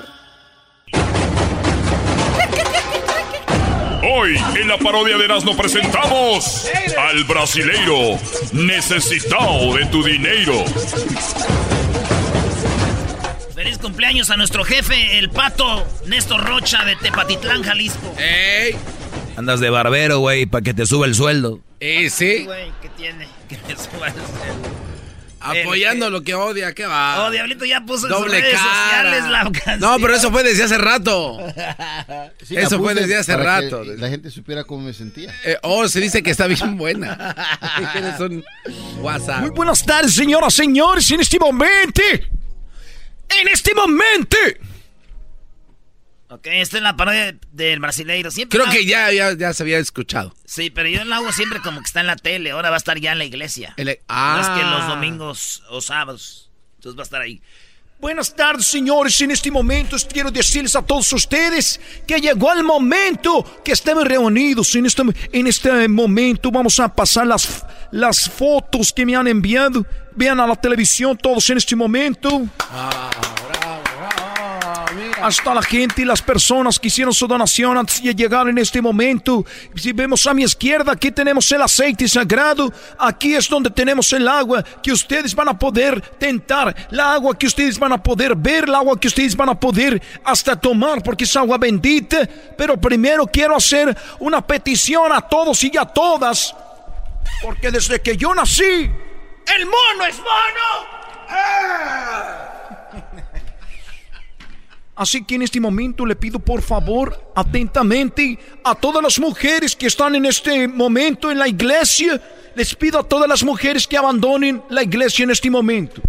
Hoy en la parodia de Erasmo presentamos al brasileiro necesitado de tu dinero. Feliz cumpleaños a nuestro jefe, el pato Néstor Rocha de Tepatitlán, Jalisco. ¡Ey! Andas de barbero, güey, para que te suba el sueldo. ¿Eh, sí? Güey, ¿qué tiene? Que me suba el sueldo. Apoyando lo que odia, ¿qué va? Oh, Diablito ya puso en Doble sus redes sociales la canción. No, pero eso fue desde hace rato. eso fue desde hace rato. la gente supiera cómo me sentía. Eh, oh, se dice que está bien buena. Eres un WhatsApp. Muy buenas tardes, señoras, señores. En este momento. En este momento Ok, esta es la parodia del brasileiro. Siempre Creo que ya, ya, ya, se había escuchado. Sí, pero yo la hago siempre como que está en la tele. Ahora va a estar ya en la iglesia. ah. No es que los domingos o sábados. Entonces va a estar ahí. Buenas tardes, señores. En este momento quiero decirles a todos ustedes que llegó el momento que estemos reunidos. En este, en este momento vamos a pasar las, las fotos que me han enviado. Vean a la televisión todos en este momento. Ah hasta la gente y las personas que hicieron su donación antes de llegar en este momento. Si vemos a mi izquierda, aquí tenemos el aceite sagrado. Aquí es donde tenemos el agua que ustedes van a poder tentar. La agua que ustedes van a poder ver, el agua que ustedes van a poder hasta tomar, porque es agua bendita. Pero primero quiero hacer una petición a todos y a todas. Porque desde que yo nací, el mono es mono. ¡Ah! Así que en este momento le pido por favor atentamente a todas las mujeres que están en este momento en la iglesia, les pido a todas las mujeres que abandonen la iglesia en este momento.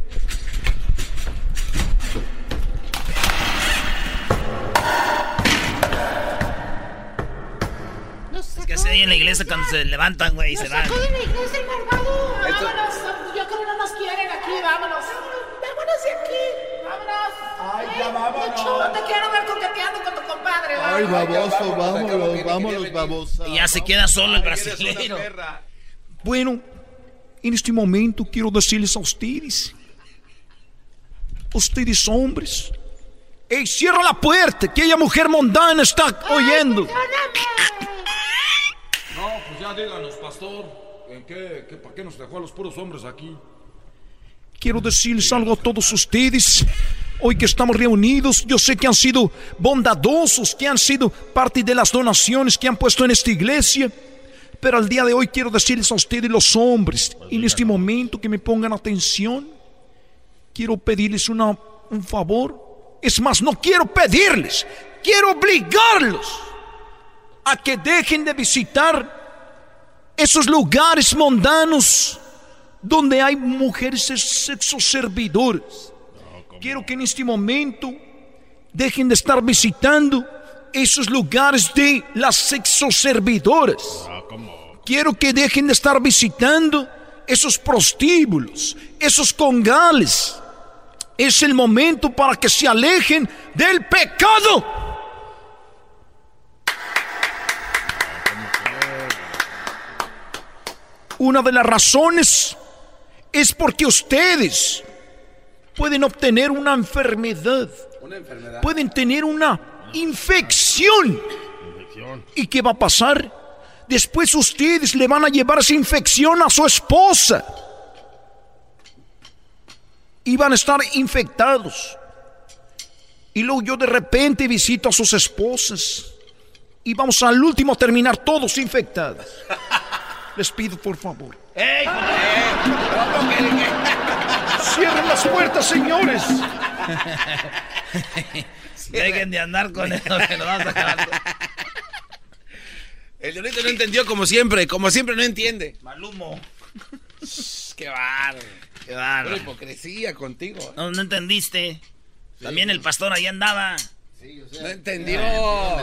¿Qué hace ahí en la iglesia cuando se levantan, güey, y se van? Sacó de la iglesia el malvado. Vámonos. Yo creo que no nos quieren aquí. Vámonos. Vámonos de aquí. Vámonos. Ay, ya vámonos. No te quiero ver coqueteando con tu compadre. Ay, baboso, vámonos, vámonos, baboso. Y ya se queda solo el brasileño. Bueno, en este momento quiero decirles a ustedes, ustedes hombres, ¡Ey, cierra la puerta! Que ella mujer mundana está oyendo. No, pues ya díganos, pastor. ¿En qué, qué, ¿Para qué nos dejó a los puros hombres aquí? Quiero decirles algo a todos ustedes. Hoy que estamos reunidos, yo sé que han sido bondadosos, que han sido parte de las donaciones que han puesto en esta iglesia. Pero al día de hoy quiero decirles a ustedes los hombres, en este momento que me pongan atención, quiero pedirles un favor. Es más, no quiero pedirles, quiero obligarlos a que dejen de visitar esos lugares mundanos donde hay mujeres sexoservidoras. Quiero que en este momento dejen de estar visitando esos lugares de las sexoservidoras. Quiero que dejen de estar visitando esos prostíbulos, esos congales. Es el momento para que se alejen del pecado. Una de las razones es porque ustedes pueden obtener una enfermedad. Pueden tener una infección. ¿Y qué va a pasar? Después ustedes le van a llevar esa infección a su esposa. Y van a estar infectados. Y luego yo de repente visito a sus esposas. Y vamos al último a terminar todos infectados. Les pido por favor. Cierren las puertas, señores. Dejen de andar con eso, que lo vamos a acabar. El Diablito no entendió como siempre, como siempre no entiende. Malumo. Qué bárbaro. Qué bárbaro. Hipocresía contigo. No, no entendiste. También el pastor ahí andaba. No entendió.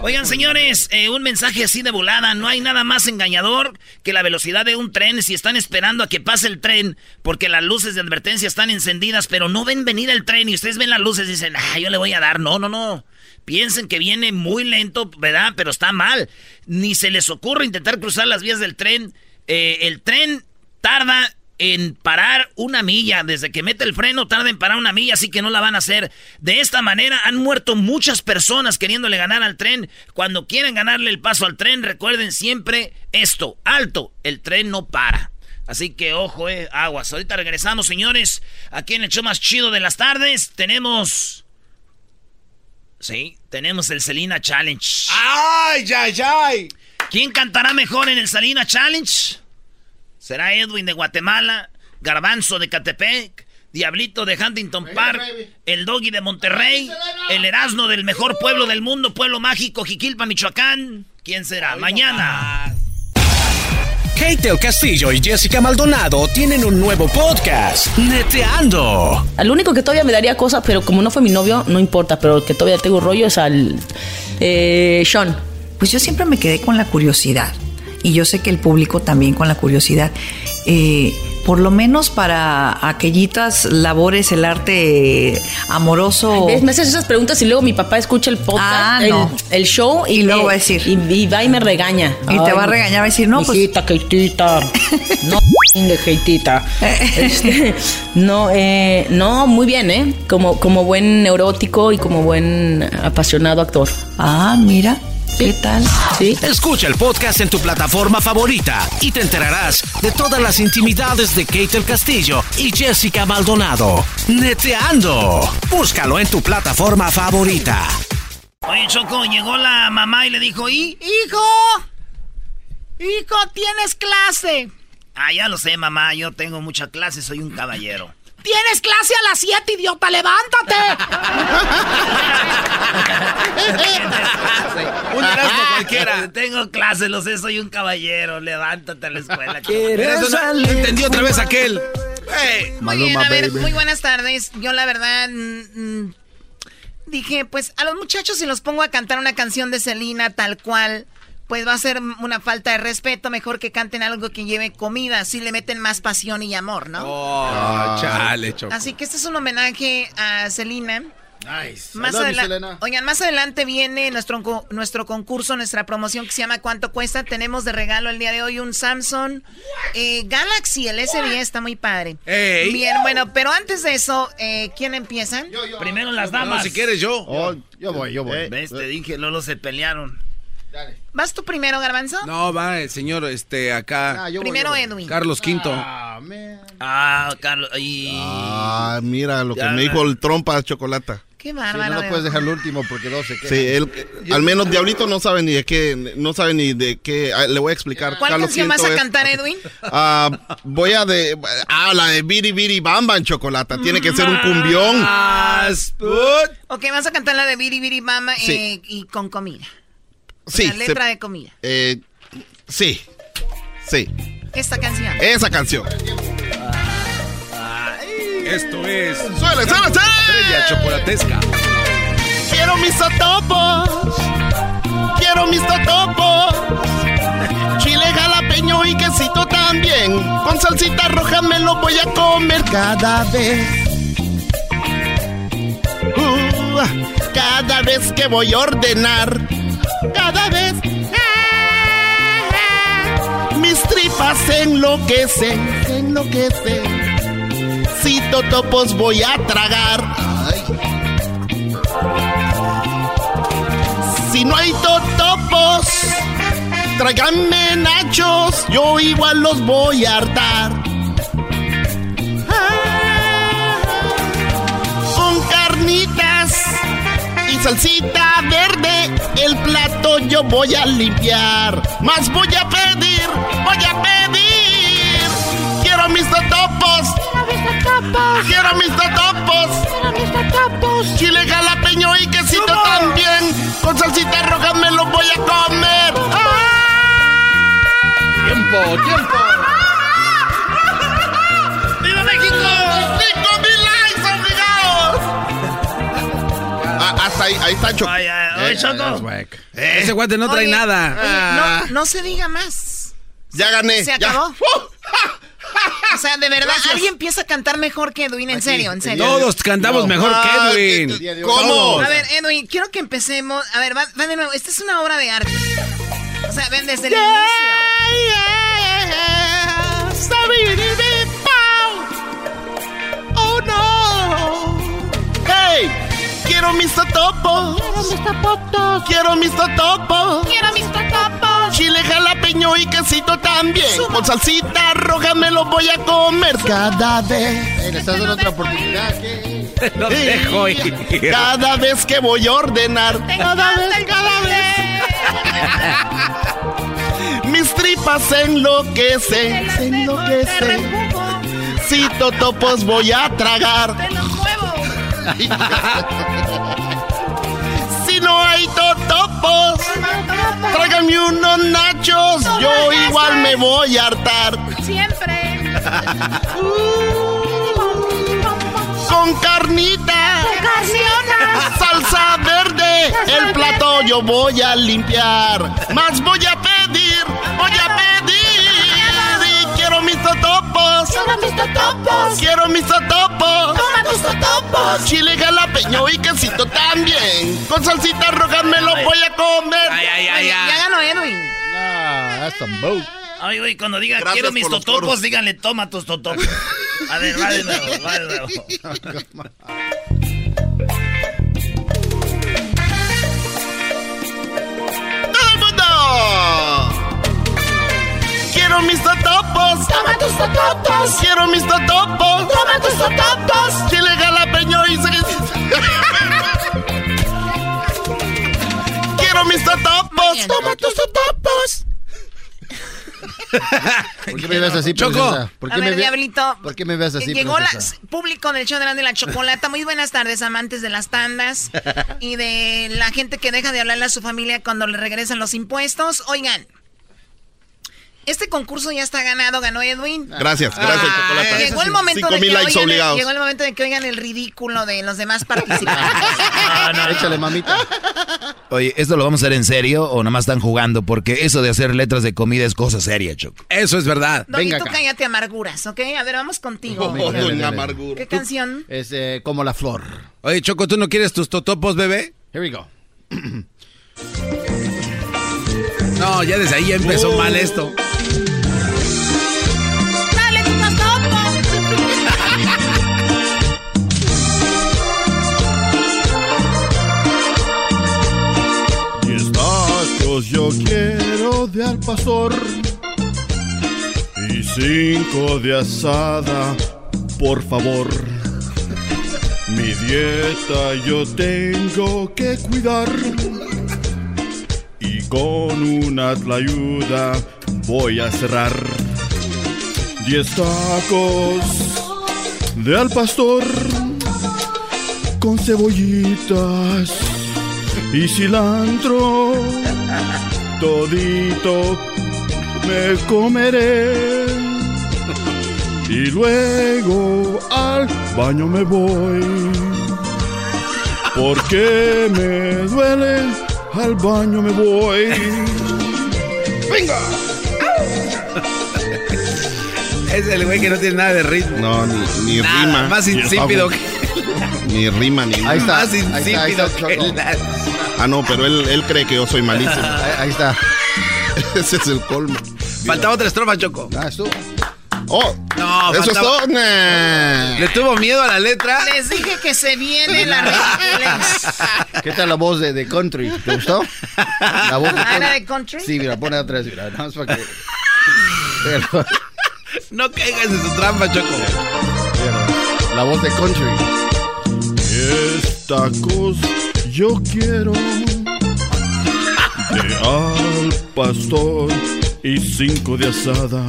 Oigan, señores, eh, un mensaje así de volada. No hay nada más engañador que la velocidad de un tren si están esperando a que pase el tren porque las luces de advertencia están encendidas, pero no ven venir el tren y ustedes ven las luces y dicen, ah, yo le voy a dar. No, no, no. Piensen que viene muy lento, ¿verdad? Pero está mal. Ni se les ocurre intentar cruzar las vías del tren. Eh, el tren tarda en parar una milla. Desde que mete el freno tarda en parar una milla, así que no la van a hacer. De esta manera han muerto muchas personas queriéndole ganar al tren. Cuando quieren ganarle el paso al tren, recuerden siempre esto. Alto, el tren no para. Así que ojo, eh, aguas. Ahorita regresamos, señores. Aquí en el show más chido de las tardes tenemos... Sí, tenemos el Selena Challenge. ¡Ay, ay, ay! ¿Quién cantará mejor en el Selena Challenge? ¿Será Edwin de Guatemala, Garbanzo de Catepec, Diablito de Huntington Park, el Doggy de Monterrey, el Erasmo del mejor pueblo del mundo, pueblo mágico, Jiquilpa, Michoacán? ¿Quién será? Mañana. Kate el Castillo y Jessica Maldonado tienen un nuevo podcast, Neteando. Al único que todavía me daría cosas, pero como no fue mi novio, no importa, pero el que todavía tengo rollo es al eh, Sean. Pues yo siempre me quedé con la curiosidad. Y yo sé que el público también con la curiosidad. Eh, por lo menos para aquellitas labores, el arte amoroso. Me haces esas preguntas y luego mi papá escucha el podcast, Ah, el, no. el show y, Y luego va a decir. Y, y va y me regaña. Y te va a regañar, va a decir, no, pues- Hijita, Keitita. no, de. Este, no, eh, no, muy bien, ¿eh? Como, como buen neurótico y como buen apasionado actor. Ah, mira. ¿Qué tal? Sí. Escucha el podcast en tu plataforma favorita y te enterarás de todas las intimidades de Kate el Castillo y Jessica Maldonado. Neteando. Búscalo en tu plataforma favorita. Oye, Choco, llegó la mamá y le dijo, ¿y? Hijo, hijo, tienes clase. Ah, ya lo sé, mamá, yo tengo mucha clase, soy un caballero. Tienes clase a las 7, idiota, levántate. Un Erasmo cualquiera. Tengo clase, lo sé, soy un caballero. Levántate a la escuela. No entendió otra vez aquel. Muy bien, a ver, muy buenas tardes. Yo la verdad mm, mm, dije, pues a los muchachos si los pongo a cantar una canción de Selena tal cual, pues va a ser una falta de respeto. Mejor que canten algo que lleve comida, así le meten más pasión y amor, ¿no? Oh, chale, Choco. Así que este es un homenaje a Selena. Nice. Más, Selena. Oigan, más adelante viene nuestro, nuestro concurso, nuestra promoción que se llama ¿Cuánto cuesta? Tenemos de regalo el día de hoy un Samsung eh, Galaxy, el S10 está muy padre. Ey. Bien, bueno, pero antes de eso, eh, ¿quién empieza? Primero las No, damas. si quieres yo. Oh, yo voy, yo voy. ¿Ves? Te dije, Lolo se pelearon. ¿Vas tú primero, Garbanzo? No, va el señor, este, acá. Ah, yo voy, primero yo voy. Edwin. Carlos V. Ah, man. Ah, Carlos. Y... Ah, mira lo que Ya, me dijo el trompa chocolata. Qué Sí, bárbaro. no lo de puedes dejar el último porque no se queda. Sí, él, al menos Diablito no sabe ni de qué, no sabe ni de qué. ah, Le voy a explicar. ¿Cuál Carlos canción vas Quinto a es- cantar, Edwin? Ah, voy a de. Ah, la de Biri Biri Bamba en chocolate. Tiene que ser un cumbión. Ok, vas a cantar la de Biri Biri Sí. eh, y con comida. Sí, se- letra de comida. Eh, sí. Sí. Esta canción. Esa canción. Esto es. ¡Suele, suele, suele! Estrella chocolatesca. Quiero mis totopos. Quiero mis totopos. Chile jalapeño y quesito también. Con salsita roja me lo voy a comer cada vez. Uh, cada vez que voy a ordenar. Cada vez. Mis tripas se enloquecen, se enloquecen. Si totopos voy a tragar. Si no hay totopos, tráiganme nachos, yo igual los voy a hartar. Con carnitas mi salsita verde, el plato yo voy a limpiar. Más voy a pedir, voy a pedir. Quiero mis totopos. Quiero mis totopos. Quiero mis totopos. Chile jalapeño y quesito también. Con salsita roja me lo voy a comer. Tiempo, tiempo. ¡Viva México! ¡Cinco Ah, ahí, ahí está Choco. Eh, Choco. Ese guante no trae Oye, nada. oye, no, no se diga más. Ya gané. Se ya. acabó. O sea, de verdad, alguien empieza a cantar mejor que Edwin, en serio, en serio. Todos cantamos mejor Ah, que Edwin. ¿Cómo? A ver, Edwin, quiero que empecemos. A ver, va, va de nuevo. Esta es una obra de arte. O sea, ven desde el Oh no. Hey, quiero mis totopos. Quiero mis totopos. Quiero mis totopos. Quiero mis totopos. Chile jalapeño y quesito también. Con salsita roja me lo voy a comer cada vez. Eh, le estás dando otra oportunidad. ¿qué? Lo dejo ir. Cada vez que voy a ordenar. Cada vez, cada vez. Mis tripas se enloquecen. Se enloquecen. Si totopos voy a tragar. Si no hay totopos, tráiganme unos nachos. Yo igual me voy a hartar. Siempre. Con carnita, salsa verde, el plato yo voy a limpiar. Más voy a pedir, voy a pedir. Mis totopos. Quiero mis totopos. Quiero mis totopos. Toma tus totopos. Chile jalapeño y quesito también. Con salsita roja me lo voy a comer. Ay, ay, ay, Oye, ay. ya ganó Edwin. Ah, that's some boat. Ay, güey, cuando diga Gracias quiero mis totopos, coros. díganle toma tus totopos. A ver, va de nuevo, va de nuevo. totopos. Toma tus totopos. Quiero mis totopos. Toma tus totopos. Chile jalapeño y se... Quiero mis totopos. Toma tus totopos. ¿Por qué me ves así, Choco. princesa? ¿Por A ver, ve- Diablito. ¿Por qué me ves así, Llegó la público del show de la Chocolata. Muy buenas tardes, amantes de las tandas y de la gente que deja de hablarle a su familia cuando le regresan los impuestos. Oigan, este concurso ya está ganado, ganó Edwin. Gracias, gracias, Ah. Llegó el momento de mil que likes oigan llegó el momento de que oigan el ridículo de los demás participantes. Échale, mamita. Oye, ¿esto lo vamos a hacer en serio o nomás están jugando? Porque eso de hacer letras de comida es cosa seria, Choco. Eso es verdad. Doggy, Venga tú acá. cállate amarguras, ¿ok? A ver, vamos contigo. Oh, dale. amargura. ¿Qué canción? Es eh, como la flor. Oye, Choco, ¿tú no quieres tus totopos, bebé? Here we go. No, ya desde ahí ya empezó Oh. mal esto. yo quiero de al pastor y cinco de asada, por favor. Mi dieta yo tengo que cuidar y con una tlayuda voy a cerrar. Diez tacos de al pastor con cebollitas y cilantro. Todito me comeré y luego al baño me voy. Porque me duele, al baño me voy. ¡Venga! Es el güey que no tiene nada de ritmo. No, ni, ni Nada, rima. más insípido que- Ni rima ni nada. Ahí está. Más ahí está, ahí insípido está, que Choco. Ah, no, pero él, él cree que yo soy malísimo. Ahí, ahí está. Ese es el colmo. Faltaba otra estrofa, Choco. Ah, estuvo. Oh, No, eso es todo. Nah. Le tuvo miedo a la letra. Les dije que se viene la ridiculez. ¿Qué tal la voz de, de country? ¿Te gustó? La voz Ah, ¿era de country? Sí, mira, pone otra vez. Mira, nada más para que... Pero- No caigas en su trampa, Choco. La voz de country. Diez tacos yo quiero de al pastor y cinco de asada.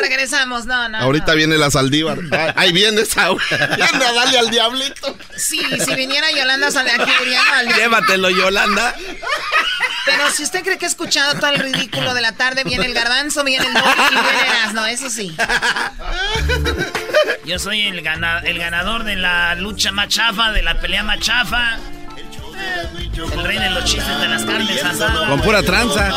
Regresamos, no, no. Ahorita viene la Saldívar. Ah, Ahí viene esa. Anda a darle al diablito. Sí, si viniera Yolanda Sal- aquí diría, no, al- Llévatelo, Yolanda. Pero si usted cree que ha escuchado todo el ridículo de la tarde, viene el garbanzo, viene el y viene Erasmo, eso sí. Yo soy el, gana- el ganador de la lucha más chafa, de la pelea más chafa. El rey de los chistes de las carnes asadas. Con pura tranza.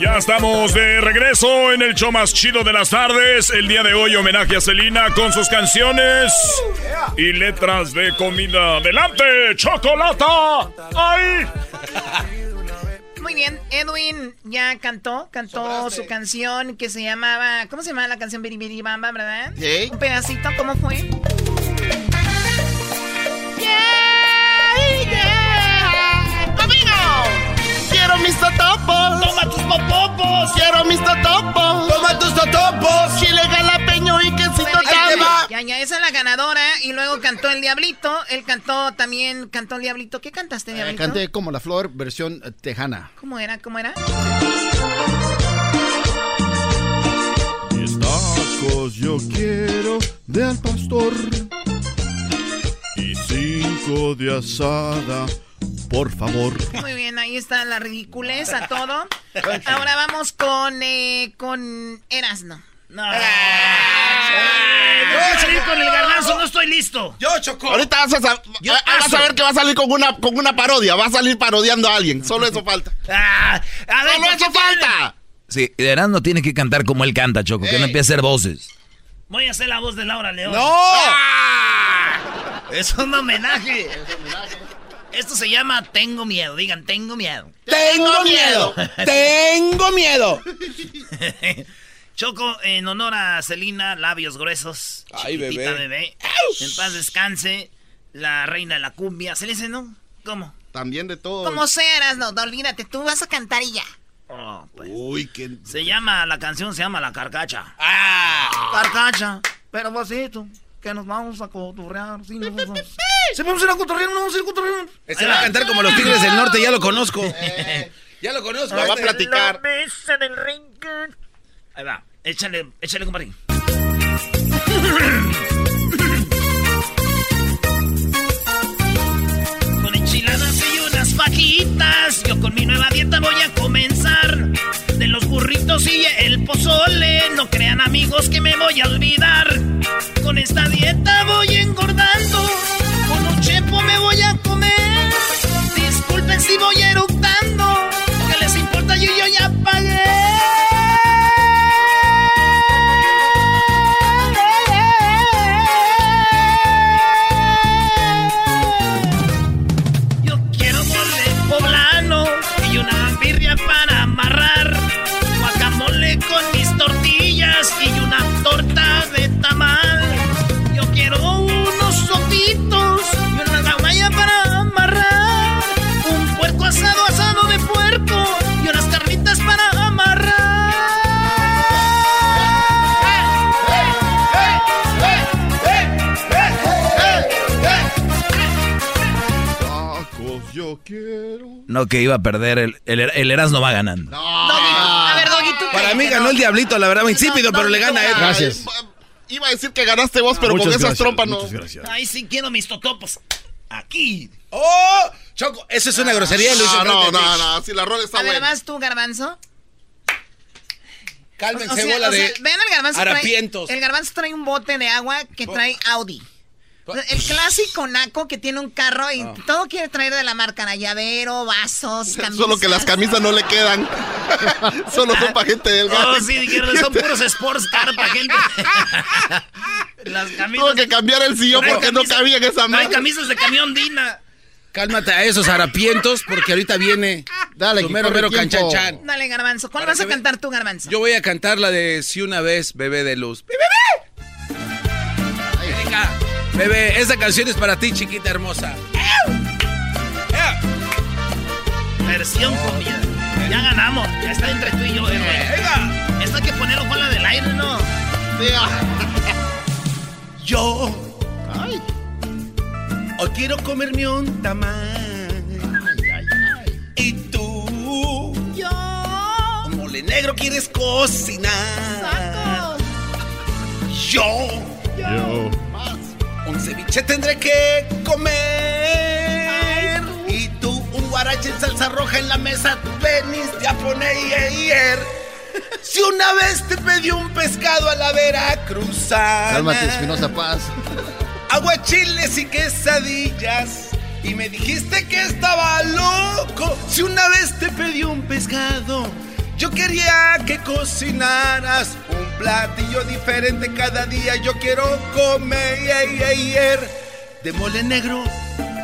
Ya estamos de regreso en el show más chido de las tardes. El día de hoy homenaje a Celina con sus canciones y letras de comida. ¡Adelante, chocolata! ¡Ay! Muy bien, Edwin ya cantó, cantó su canción que se llamaba, ¿cómo se llamaba la canción Biri Bamba, verdad? Sí. Un pedacito, ¿cómo fue? ¡Amigo! Quiero mis totopos. ¡Toma tus popopos! Quiero mis totopos. ¡Toma tus totopos! Chile jalapeño y también. ya, ya, esa es la ganadora y luego cantó El Diablito, él cantó también, cantó El Diablito. ¿Qué cantaste, Eh, Diablito? canté como la flor, versión eh, tejana. ¿Cómo era? ¿Cómo era? Mis tacos yo quiero de al pastor y cinco de asada, por favor. Muy bien, ahí está la ridiculez a todo. Ahora vamos con, eh, con Erasno. No. No voy a salir con el garbanzo, no estoy listo. Yo, Choco. Ahorita vas a, Yo ah, vas paso. a ver que va a salir con una, con una parodia. Va a salir parodiando a alguien. Solo eso falta. Ah, a ver, ¡Solo ¿por eso falta! Sí, Erasmo tiene que cantar como él canta, Choco, que no empiece a hacer voces. Voy a hacer la voz de Laura León. ¡No! Es un homenaje. Esto se llama Tengo miedo. Digan, tengo miedo. ¡Tengo miedo! ¡Tengo miedo! Choco, en honor a Celina, labios gruesos. Ay, chiquitita bebé. En paz descanse. La reina de la cumbia. ¿Se le dice, no? ¿Cómo? También de todo. Como sea, Erasno, no, olvídate, tú vas a cantar y ya. Oh, pues. Uy, qué. Se llama, la canción se llama La Carcacha. ¡Ah! Carcacha. Pero vosito, que nos vamos a cotorrear. Sí, nos vamos. ¿Se vamos a ir a cotorrear? ¿No vamos a ir a cotorrear? Este va a cantar como los Tigres del Norte, ya lo conozco. Ya lo conozco. Me va a este. platicar. La mesa del rincón. Ahí va. Échale, échale, compadre. Con enchiladas y unas fajitas. Yo con mi nueva dieta voy a comenzar. De los burritos y el pozole. No crean amigos que me voy a olvidar. Con esta dieta voy engordando. Con un chepo me voy a comer. Disculpen si voy eructando. Quiero. No, que iba a perder, el, el, el Erasmo va ganando. Doggy, a ver, Doggy, tú Para mí ganó el. Diablito, la verdad, muy insípido, pero le gana a Edwin. Gracias. Iba a decir que ganaste vos, pero con esas gracias, trompas no. muchas gracias. Ay, sí quiero mis totopos. Aquí. ¡Oh! Choco, eso es una grosería, lo hizo No, no, no, no. Si la rola está A ver, buena. vas tú, Garbanzo. Cálmense, O sea, bola o sea, de vean el garbanzo. trae- el garbanzo trae un bote de agua que trae Audi. Sea, El clásico naco que tiene un carro y todo quiere traer de la marca Llavero, vasos, camisas. Solo que las camisas no le quedan. Solo son para gente delgada. Oh, sí, dijeron, son puros sports car para gente. Las camisas. Tuvo que cambiar el sillón porque no cabía en esa Trae madre. camisas de camión Dina. Cálmate a esos harapientos, porque ahorita viene Dale, tu mero, mero canchanchan. Dale, Garbanzo. ¿Cuál Para vas a cantar tú, Garbanzo? Yo voy a cantar la de Si una vez, bebé de luz. ¡Bebé! Bebé, esa canción es para ti, chiquita hermosa. Versión comida. Ya ganamos. Ya está entre tú y yo, eh, güey. Venga. Esto hay que ponerlo con la del aire, ¿no? Yo. Hoy quiero comerme un tamal. Y tú. Yo. Un mole negro quieres cocinar. Yo. Yo. Ceviche tendré que comer. Y tú un guarache en salsa roja en la mesa veniste a poner ayer. Si una vez te pedí un pescado a la veracruzana. Cálmate, Espinosa Paz. Aguachiles y quesadillas. Y me dijiste que estaba loco. Si una vez te pedí un pescado, yo quería que cocinaras platillo diferente cada día. Yo quiero comer de mole negro.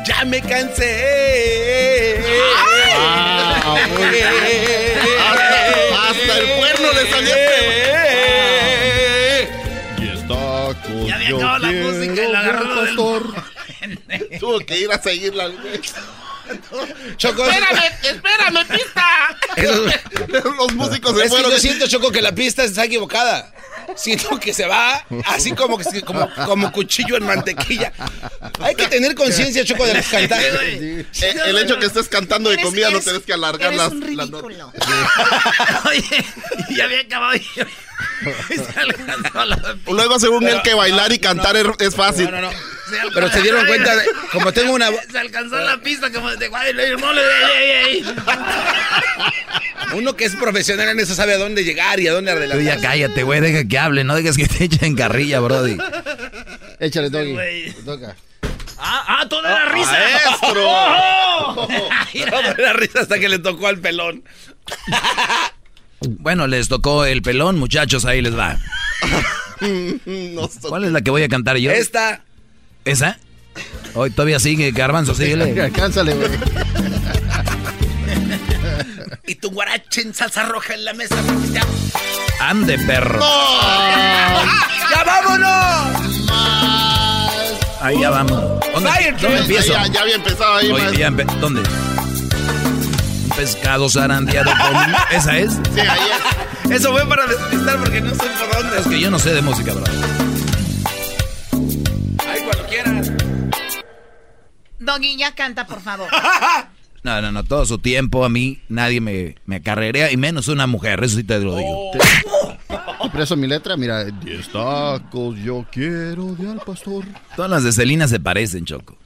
Ya me cansé. Ah, muy bien. Hasta- hasta el cuerno le salió Y está con Ya había acabado la música y la agarró del- Tuvo que ir a seguirla. Choco, Espérame, espérame, pista. Los músicos se es que yo siento, Choco, que la pista está equivocada. Siento que se va así como, que- como, como cuchillo en mantequilla. Hay que tener conciencia, Choco, de los cantantes. Eh, El hecho que estés cantando de Eres- comida no tienes que alargar eres las, un las. Oye, ya había acabado. Luego, según él, que bailar y cantar es- es fácil. No, no, no. Pero se dieron cuenta de. Como tengo una. Se alcanzó la pista como de. Uno que es profesional en eso sabe a dónde llegar y a dónde Tú adelantar. ya cállate, güey, deja que hable, no dejes que te echen carrilla, brody. Échale, Doggy. güey. Te toca. Ah, ah, toda la risa. ¡Maestro! ¡Oh! No, la risa hasta que le tocó al pelón. Bueno, les tocó el pelón, muchachos, ahí les va. ¿Cuál es la que voy a cantar yo? Esta. ¿Esa? Hoy todavía sigue, Garbanzo, síguele. Alcánzale, güey. Y tu guarache en salsa roja en la mesa. Ya, Ande, perro. ¡Ya vámonos! Ahí ya vamos. ¿Dónde, ¿dónde empiezo? Ya, ya había empezado ahí, Oye, ya empe- ¿Dónde? Un pescado zarandeado con... ¿Esa es? Sí, ahí es. Eso fue para despistar porque no sé por dónde. Es que yo no sé de música, bro. Doggy, ya canta, por favor. No, no, no, todo su tiempo a mí nadie me, me acarrerea y menos una mujer, eso sí te lo digo. Por eso mi letra, mira, 10 tacos yo quiero de al pastor. Todas las de Celina se parecen, Choco.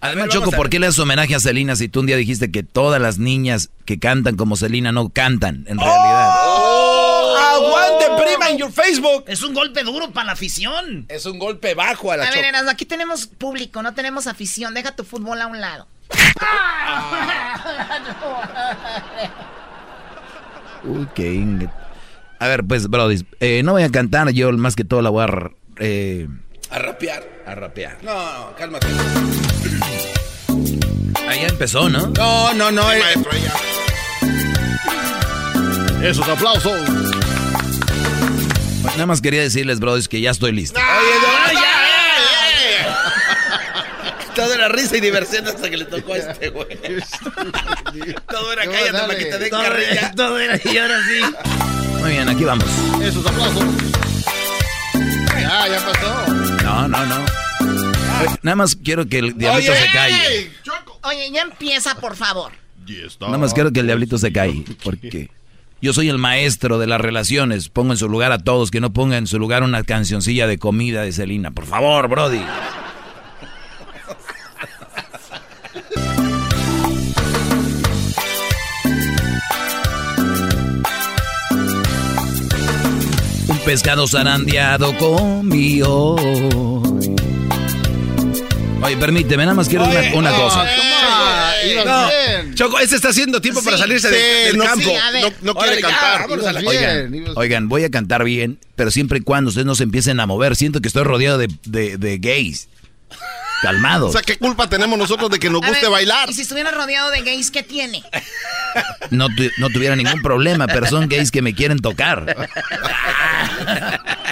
Además, Choco, ¿por qué le haces homenaje a Celina si tú un día dijiste que todas las niñas que cantan como Celina no cantan en realidad? ¡Oh! ¡Aguante, prima, en your Facebook! Es un golpe duro para la afición. Es un golpe bajo a la A ver. Erasmo, aquí tenemos público, no tenemos afición. Deja tu fútbol a un lado. Uy, qué A ver, pues, Brody, eh, no voy a cantar, yo más que todo la voy a... eh, A rapear. a rapear. No, no, cálmate. Ahí ya empezó, ¿no? No, no, no. Sí, eh, maestro, ahí ya. Esos aplausos. Nada más quería decirles, Brody, que ya estoy listo. Oye, no, ya, Todo era risa y diversión hasta que le tocó a este güey. Todo era cállate para que te den Todo, carrilla. todo era y ahora sí. Muy bien, aquí vamos. Esos aplausos. Ya, ya pasó. No, no, no. Nada más quiero que el diablito Oye, se calle. Choco. Oye, ya empieza, por favor. 10 Nada más quiero que el diablito se calle. Porque yo soy el maestro de las relaciones. Pongo en su lugar a todos. Que no ponga en su lugar una cancioncilla de comida de Celina. Por favor, Brody. Un pescado zarandeado comí hoy. Oye, permíteme, nada más quiero una, Oye, una cosa. Ah, ibas No, bien. Choco, ese está haciendo tiempo para salirse sí, de- del no, campo. sí, no, no quiere cantar. Oigan, bien, ibas- oigan, voy a cantar bien, pero siempre y cuando ustedes no se empiecen a mover. Siento que estoy rodeado de, de- de gays. Calmados. O sea, ¿qué culpa tenemos nosotros de que nos guste ver, bailar? Y si estuviera rodeado de gays, ¿qué tiene? No, tu- no tuviera ningún problema, pero son gays que me quieren tocar.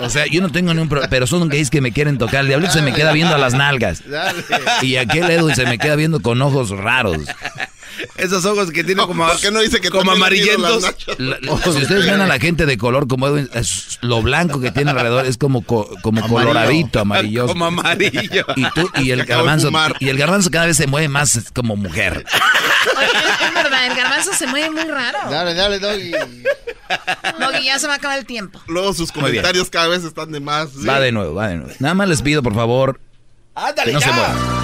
O sea, yo no tengo ningún problema, pero son gays que me quieren tocar. El diablito se me queda viendo a las nalgas. Y aquel Edwin se me queda viendo con ojos raros. Esos ojos que tiene como, ¿Por qué no dice que como amarillentos. las nachas? La- la- si ustedes ven a la gente de color como Edwin, es- lo blanco que tiene alrededor es como, co- como Amarillo. coloradito, amarilloso. Como amarillo. Y, tú, y el garbanzo y el garbanzo cada vez se mueve más como mujer. Oye, es, verdad, el garbanzo se mueve muy raro. Dale, dale, Doggy. Doggy, ya se va a acabar el tiempo. Luego sus comentarios cada vez están de más. sí. Va de nuevo, va de nuevo. Nada más les pido, por favor, Ándale, que no se muevan.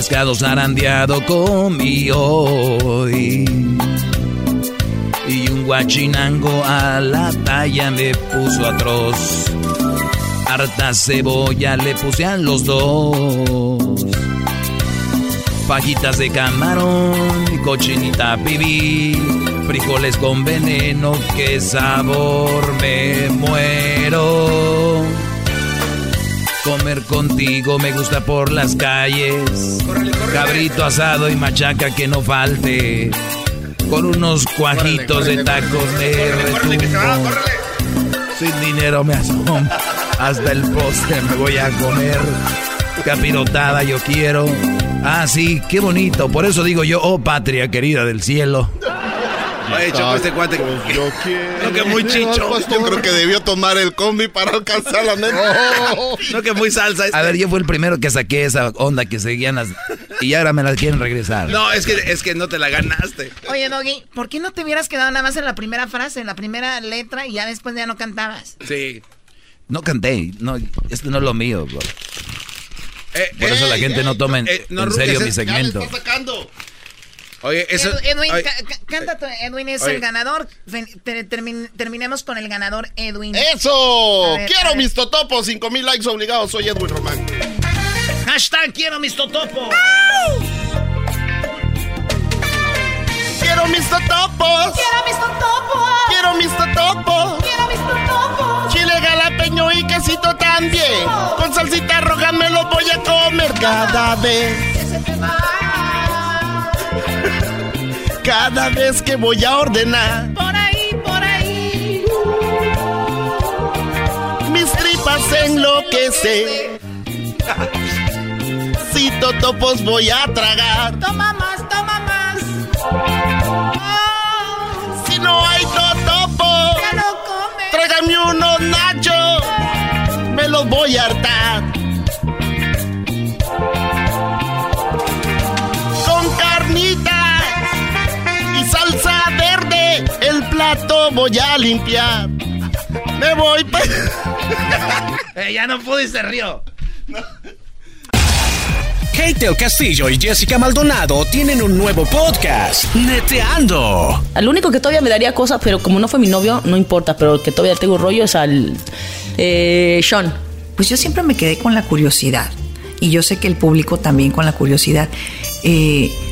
Pescado zarandeado comí hoy. Y un guachinango a la talla me puso atroz. Harta cebolla le puse a los dos. Fajitas de camarón y cochinita pibil. Frijoles con veneno, qué sabor me muero. Comer contigo me gusta por las calles. Cabrito asado y machaca que no falte. Con unos cuajitos de tacos me retumbo. Sin dinero me asomo. Hasta el postre me voy a comer. Capirotada yo quiero. Ah, sí, qué bonito. Por eso digo yo, oh patria querida del cielo. Oye, Choco, este cuate. Yo quiero. No, que muy chicho. Yo creo que debió tomar el combi para alcanzar la meta. No, que muy salsa. Este. A ver, yo fui el primero que saqué esa onda que seguían las... Y ahora me las quieren regresar. No, es que, es que no te la ganaste. Oye, Doggy, ¿por qué no te hubieras quedado nada más en la primera frase, en la primera letra y ya después ya no cantabas? Sí. No canté. No, esto no es lo mío, bro. Por eso la gente no toma en, eh, no en serio mi eh. segmento. Oye, eso. Edwin, oye, ca- ca- canta Edwin es Oye. el ganador. Terminemos con el ganador, Edwin. ¡Eso! Ver, ¡Quiero mis totopos! 5000 likes obligados. Soy Edwin Román. Hashtag quiero mis totopos. Quiero mis totopos. Quiero mis totopos. Quiero mis totopos. Quiero mis totopos. Chile jalapeño y quesito también. Con salsita roja me lo voy a comer cada vez. Cada vez que voy a ordenar. Por ahí, por ahí. Mis tripas enloquecen. Si totopos voy a tragar. Toma más, toma más. Si no hay totopo, Ya no comes. tráigame unos nachos. Me los voy a hartar. Voy a limpiar. Me voy pa- Eh, ya no pude y se rió. Kate del Castillo y Jessica Maldonado tienen un nuevo podcast, Neteando. Al único que todavía me daría cosas, pero como no fue mi novio, no importa, pero el que todavía tengo rollo es al eh, Sean. Pues yo siempre me quedé con la curiosidad. Y yo sé que el público también con la curiosidad. Eh,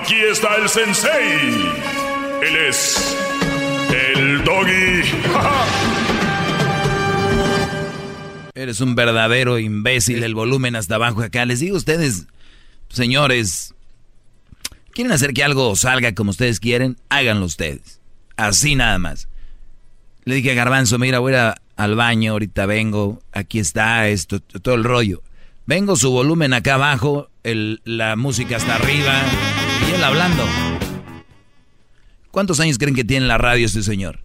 Aquí está el sensei. Él es. El doggy. Eres un verdadero imbécil, el volumen hasta abajo acá. Les digo a ustedes, señores, quieren hacer que algo salga como ustedes quieren, háganlo ustedes. Así nada más. Le dije a Garbanzo, mira, voy a al baño, ahorita vengo, aquí está esto, todo el rollo. Vengo su volumen acá abajo, la música está arriba y él hablando. ¿Cuántos años creen que tiene la radio este señor?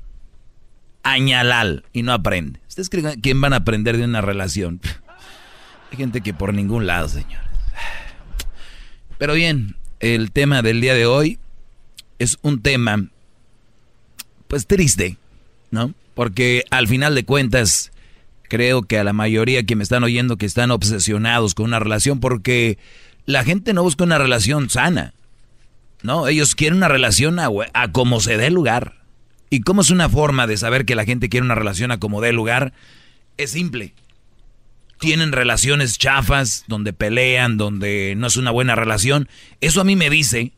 Añalal y no aprende. ¿Ustedes creen quién van a aprender de una relación? Hay gente que por ningún lado, señores. Pero bien, el tema del día de hoy es un tema, pues triste, ¿no? Porque al final de cuentas, creo que a la mayoría que me están oyendo que están obsesionados con una relación porque la gente no busca una relación sana. No, ellos quieren una relación a, a como se dé lugar. ¿Y cómo es una forma de saber que la gente quiere una relación a como dé lugar? Es simple. Tienen relaciones chafas, donde pelean, donde no es una buena relación. Eso a mí me dice,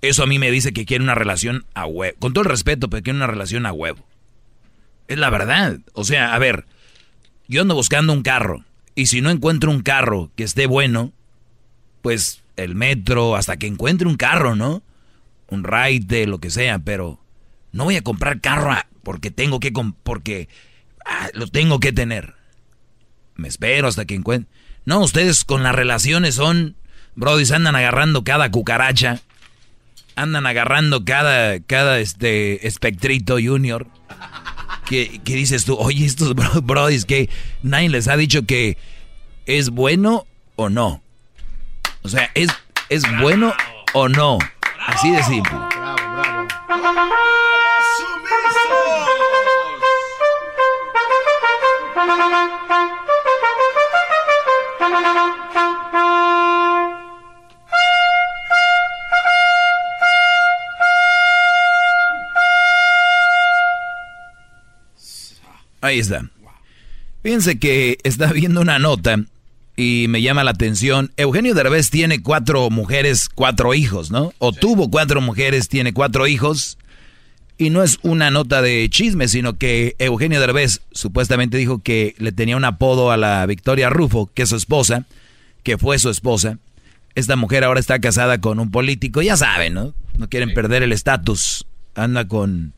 eso a mí me dice que quiere una relación a huevo. Con todo el respeto, pero quiere una relación a huevo. Es la verdad. O sea, a ver, yo ando buscando un carro. Y si no encuentro un carro que esté bueno, pues el metro, hasta que encuentre un carro, ¿no? Un ride, lo que sea, pero no voy a comprar carro porque tengo que, porque ah, lo tengo que tener. Me espero hasta que encuentre. No, ustedes con las relaciones son, brodis, andan agarrando cada cucaracha, andan agarrando cada, cada este espectrito junior. ¿Qué dices tú, oye, estos brodis que nadie les ha dicho que es bueno o no. O sea, ¿es, es bueno o no? Así de simple. Ahí está. Fíjense que está viendo una nota y me llama la atención. Eugenio Derbez tiene cuatro mujeres, cuatro hijos, ¿no? O tuvo cuatro mujeres, tiene cuatro hijos. Y no es una nota de chisme, sino que Eugenio Derbez supuestamente dijo que le tenía un apodo a la Victoria Rufo, que es su esposa, que fue su esposa. Esta mujer ahora está casada con un político, ya saben, ¿no? No quieren perder el estatus. Anda con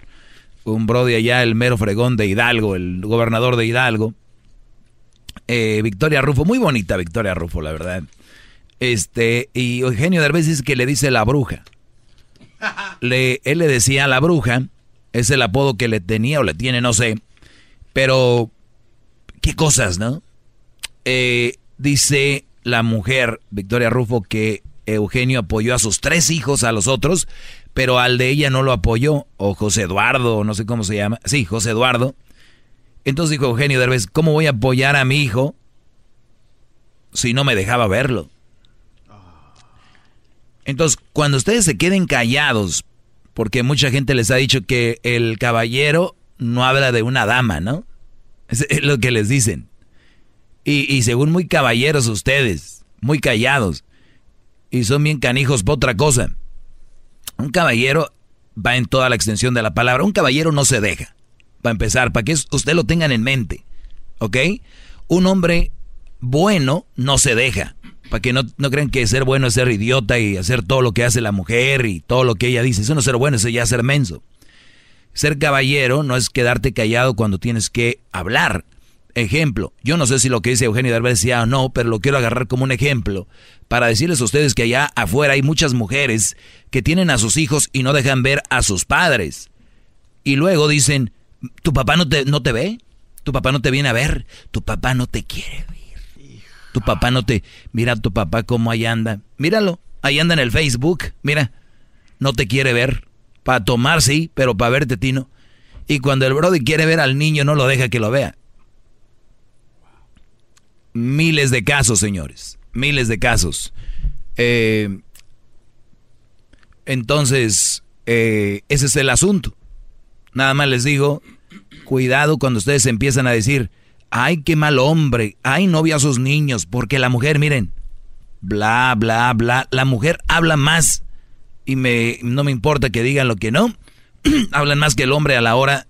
un brody allá, el mero fregón de Hidalgo, el gobernador de Hidalgo. Eh, Victoria Rufo, muy bonita Victoria Rufo, la verdad. Este, y Eugenio Derbez dice que le dice la bruja. Le, él le decía la bruja, es el apodo que le tenía o le tiene, no sé. Pero, qué cosas, ¿no? Eh, dice la mujer, Victoria Rufo, que Eugenio apoyó a sus tres hijos, a los otros, pero al de ella no lo apoyó, o José Eduardo, no sé cómo se llama. Sí, José Eduardo. Entonces dijo Eugenio Derbez, ¿cómo voy a apoyar a mi hijo si no me dejaba verlo? Entonces, cuando ustedes se queden callados, porque mucha gente les ha dicho que el caballero no habla de una dama, ¿no? Es, lo que les dicen. Y, y, según muy caballeros ustedes, muy callados, y son bien canijos por otra cosa. Un caballero va en toda la extensión de la palabra. Un caballero no se deja para empezar, para que usted lo tengan en mente, ¿ok? Un hombre bueno no se deja, para que no, no crean que ser bueno es ser idiota y hacer todo lo que hace la mujer y todo lo que ella dice. Eso no ser bueno, eso ya ser menso. Ser caballero no es quedarte callado cuando tienes que hablar. Ejemplo, yo no sé si lo que dice Eugenio Derbez sea o no, pero lo quiero agarrar como un ejemplo para decirles a ustedes que allá afuera hay muchas mujeres que tienen a sus hijos y no dejan ver a sus padres. Y luego dicen, ¿Tu papá no te, no te ve? ¿Tu papá no te viene a ver? ¿Tu papá no te quiere ver? ¿Tu papá no te... Mira tu papá cómo ahí anda. Míralo, ahí anda en el Facebook. Mira, no te quiere ver. Para tomar, sí, pero para verte, Tino. Y cuando el brody quiere ver al niño, no lo deja que lo vea. Miles de casos, señores. Miles de casos. Eh, entonces, eh, ese es el asunto. Nada más les digo, cuidado cuando ustedes empiezan a decir, ay, qué mal hombre, ay, no a sus niños, porque la mujer, miren, bla, bla, bla, la mujer habla más y me, no me importa que digan lo que no, hablan más que el hombre a la hora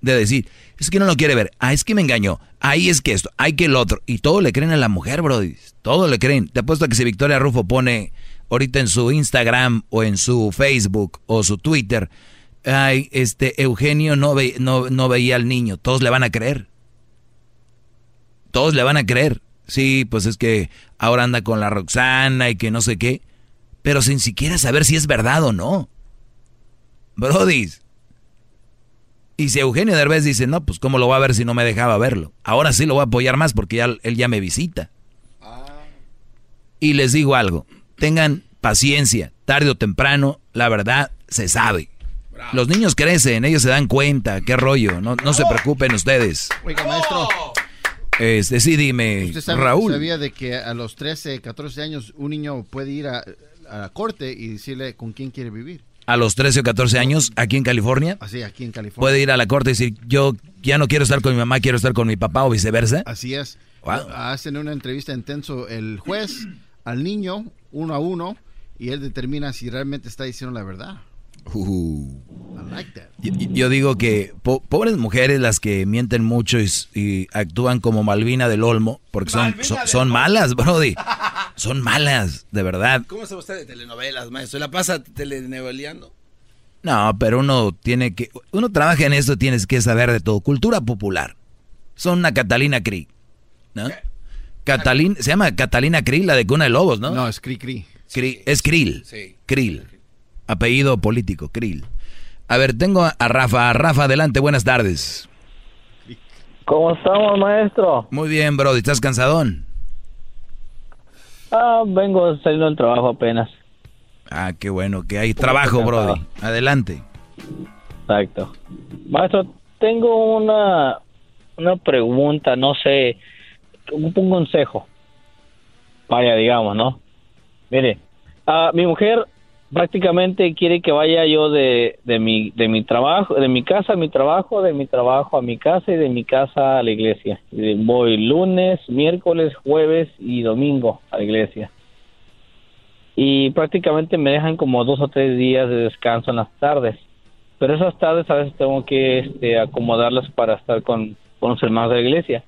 de decir, es que no lo quiere ver, ah, es que me engañó, ahí es que esto, hay que el otro, y todo le creen a la mujer, brody, todo le creen. Te apuesto a que si Victoria Rufo pone ahorita en su Instagram o en su Facebook o su Twitter, ay, este, Eugenio no, no, no veía al niño, todos le van a creer. Todos le van a creer. Sí, pues es que ahora anda con la Roxana y que no sé qué. Pero sin siquiera saber si es verdad o no. Brodis. Y si Eugenio Derbez dice, no, pues cómo lo va a ver si no me dejaba verlo. Ahora sí lo voy a apoyar más porque ya, él ya me visita. Y les digo algo. tengan paciencia, tarde o temprano, la verdad se sabe. Los niños crecen, ellos se dan cuenta, qué rollo, no, no se preocupen ustedes. Oiga, maestro. Este, sí, dime, ¿Usted sabe- Raúl. sabía de que a los 13, 14 años un niño puede ir a, a la corte y decirle con quién quiere vivir? A los 13 o 14 años, aquí en California, Así, aquí en California. puede ir a la corte y decir, yo ya no quiero estar con mi mamá, quiero estar con mi papá o viceversa. Así es. Wow. Hacen una entrevista intenso el juez al niño, uno a uno, y él determina si realmente está diciendo la verdad. Uh. I like that. Yo, yo digo que po- pobres mujeres las que mienten mucho y, actúan como Malvina del Olmo, porque son, son, son malas, Brody. Son malas, de verdad. ¿Cómo sabe usted de telenovelas, maestro? ¿La pasa telenoveleando? No, pero uno tiene que, uno trabaja en esto, tienes que saber de todo. Cultura popular. Son una Catalina Krieg, ¿no? Catalina, se llama Catalina Krieg, la de Cuna de Lobos, ¿no? No, es Cri Cri. Krill, es Krill. Sí. Krill. Apellido político, Krill. A ver, tengo a Rafa. Rafa, adelante, buenas tardes. ¿Cómo estamos, maestro? Muy bien, Brody, ¿estás cansadón? Ah, vengo saliendo del trabajo apenas. Ah, qué bueno, que hay trabajo, Brody. Adelante. Exacto. Maestro, tengo una, una pregunta, no sé, un, un consejo. Vaya, digamos, ¿no? Mire, ah, mi mujer prácticamente quiere que vaya yo de, de mi de mi trabajo, de mi casa a mi trabajo, de mi trabajo a mi casa y de mi casa a la iglesia. Voy lunes, miércoles, jueves y domingo a la iglesia. Y prácticamente me dejan como dos o tres días de descanso en las tardes pero esas tardes a veces tengo que este, acomodarlas para estar con, con los hermanos de la iglesia.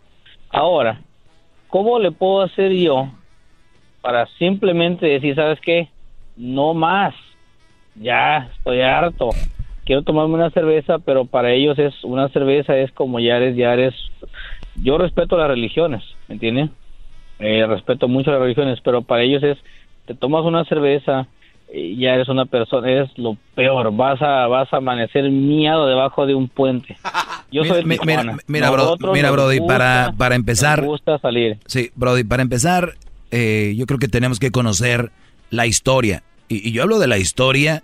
Ahora, ¿cómo le puedo hacer yo para simplemente decir, sabes qué? No más, ya estoy harto, quiero tomarme una cerveza, pero para ellos es una cerveza es como ya eres, ya eres, yo respeto las religiones, ¿me entiendes? Eh, respeto mucho las religiones, pero para ellos es, te tomas una cerveza, y ya eres una persona, eres lo peor, vas a vas a amanecer miado debajo de un puente. Yo soy mira, mira, bro- mira, nos Brody, gusta- para, para empezar. nos gusta salir. Sí, Brody, para empezar, eh, yo creo que tenemos que conocer la historia. Y, y yo hablo de la historia.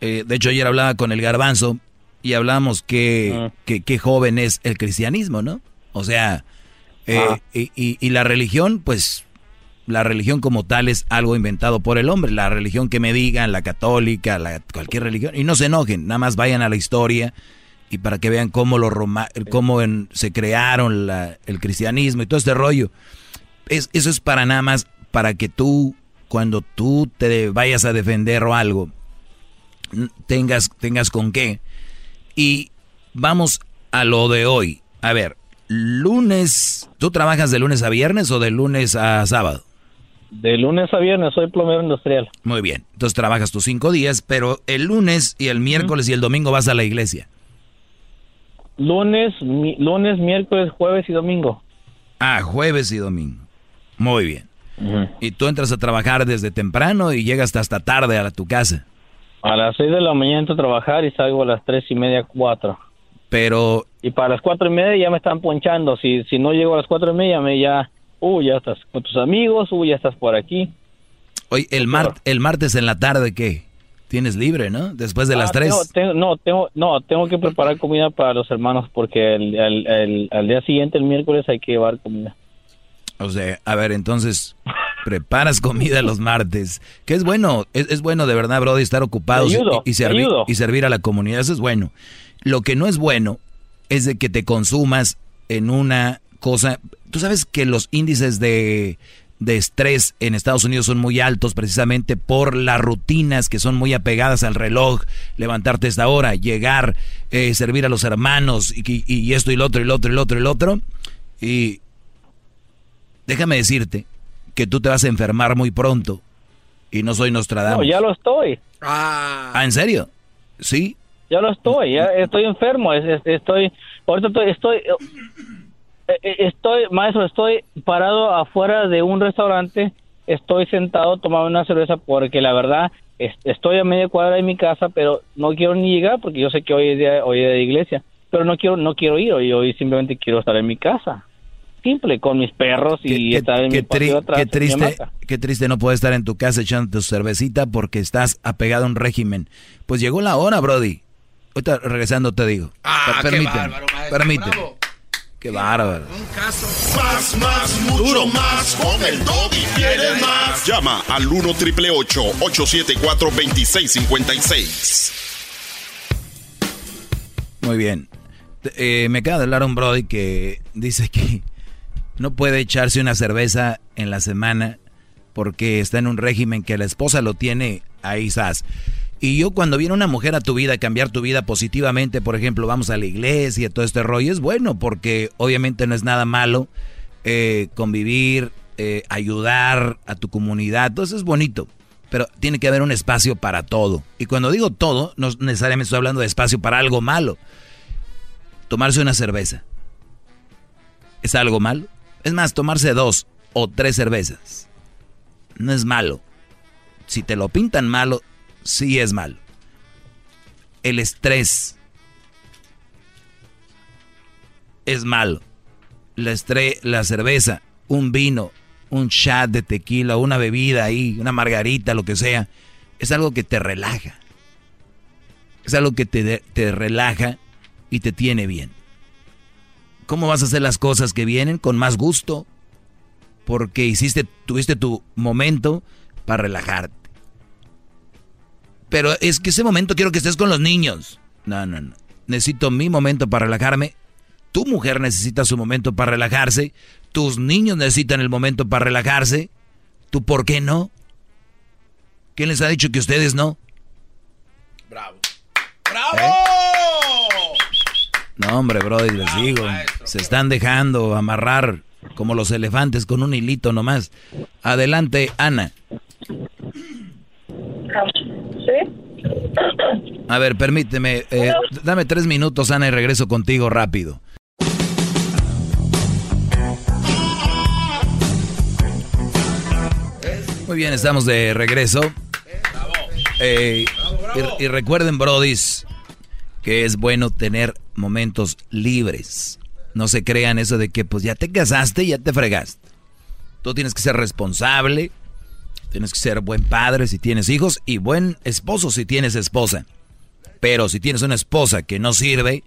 eh, de hecho, ayer hablaba con el Garbanzo y hablábamos que, que, qué joven es el cristianismo, ¿no? O sea, eh, Ah. y, y- y la religión, pues, la religión como tal es algo inventado por el hombre. La religión que me digan, la católica, la, cualquier religión. Y no se enojen, nada más vayan a la historia y para que vean cómo, lo Roma- cómo en- se crearon la- el cristianismo y todo este rollo. Es, eso es para nada más, para que tú, cuando tú te vayas a defender o algo, tengas, tengas con qué. Y vamos a lo de hoy. A ver, lunes, ¿tú trabajas de lunes a viernes o de lunes a sábado? De lunes a viernes soy plomero industrial. Muy bien, entonces trabajas tus cinco días, pero el lunes y el miércoles y el domingo vas a la iglesia. Lunes, mi- lunes, miércoles, jueves y domingo. Ah, jueves y domingo. Muy bien. Y tú entras a trabajar desde temprano y llegas hasta tarde a tu casa. A las seis de la mañana entro a trabajar y salgo a las tres y media, cuatro. Pero... Y para las cuatro y media ya me están ponchando. Si, si no llego a las cuatro y media, me ya... Uh, ya estás con tus amigos, uh, ya estás por aquí. Oye, el, mar- el martes en la tarde, ¿qué? Tienes libre, ¿no? Después de las Ah, tres. tengo- tengo- no, tengo, no, tengo que preparar comida para los hermanos porque el, el- el- al día siguiente, el miércoles, hay que llevar comida. O sea, a ver, entonces, preparas comida los martes. Que es bueno, es, es bueno de verdad, Brody, estar ocupados ayudo, y, y y servir a la comunidad. Eso es bueno. Lo que no es bueno es de que te consumas en una cosa. Tú sabes que los índices de, de estrés en Estados Unidos son muy altos precisamente por las rutinas que son muy apegadas al reloj, levantarte a esta hora, llegar, eh, servir a los hermanos y, y- y esto y lo otro y lo otro y lo otro y lo otro. Y déjame decirte que tú te vas a enfermar muy pronto y no soy Nostradamus. No, ya lo estoy. Ah, ¿en serio? ¿Sí? Ya lo estoy, ya estoy enfermo, es- es- estoy, ahorita estoy, estoy, eh, eh, estoy, maestro, estoy parado afuera de un restaurante, estoy sentado tomando una cerveza porque la verdad es- estoy a media cuadra de mi casa, pero no quiero ni llegar porque yo sé que hoy es día, hoy es día de iglesia, pero no quiero, no quiero ir, hoy, hoy simplemente quiero estar en mi casa. Simple, con mis perros y estar en mi Qué, tri- patio atrás, qué mi triste, qué triste no puedes estar en tu casa echando tu cervecita porque estás apegado a un régimen. Pues llegó la hora, Brody. Ahorita regresando te digo. Ah, Per- qué permíteme, bárbaro, permíteme. bravo. Qué bárbaro. Más, más, mucho más. Con el Doggy quieres más. Llama al 1 888 874 2656. Muy bien. Eh, me acaba de hablar un Brody que dice que no puede echarse una cerveza en la semana porque está en un régimen que la esposa lo tiene ahí, sas. Y yo cuando viene una mujer a tu vida, a cambiar tu vida positivamente, por ejemplo, vamos a la iglesia, todo este rollo, es bueno porque obviamente no es nada malo eh, convivir, eh, ayudar a tu comunidad, entonces es bonito. Pero tiene que haber un espacio para todo. Y cuando digo todo, no necesariamente estoy hablando de espacio para algo malo. Tomarse una cerveza. ¿Es algo malo? Es más, tomarse dos o tres cervezas. No es malo. Si te lo pintan malo, sí es malo. El estrés es malo. La, la cerveza, un vino, un shot de tequila, una bebida ahí, una margarita, lo que sea, es algo que te relaja. Es algo que te, te relaja y te tiene bien. ¿Cómo vas a hacer las cosas que vienen? Con más gusto. Porque hiciste, tuviste tu momento para relajarte. Pero es que ese momento quiero que estés con los niños. No, no, no. Necesito mi momento para relajarme. Tu mujer necesita su momento para relajarse. Tus niños necesitan el momento para relajarse. ¿Tú por qué no? ¿Quién les ha dicho que ustedes no? Bravo. No, hombre, brother, les digo. Se están dejando amarrar como los elefantes con un hilito nomás. Adelante, Ana. ¿Sí? A ver, permíteme. eh, dame tres minutos, Ana, y regreso contigo rápido. Muy bien, estamos de regreso. Eh, y, y recuerden, brodis, que es bueno tener momentos libres. No se crean eso de que pues ya te casaste y ya te fregaste. Tú tienes que ser responsable, tienes que ser buen padre si tienes hijos y buen esposo si tienes esposa. Pero si tienes una esposa que no sirve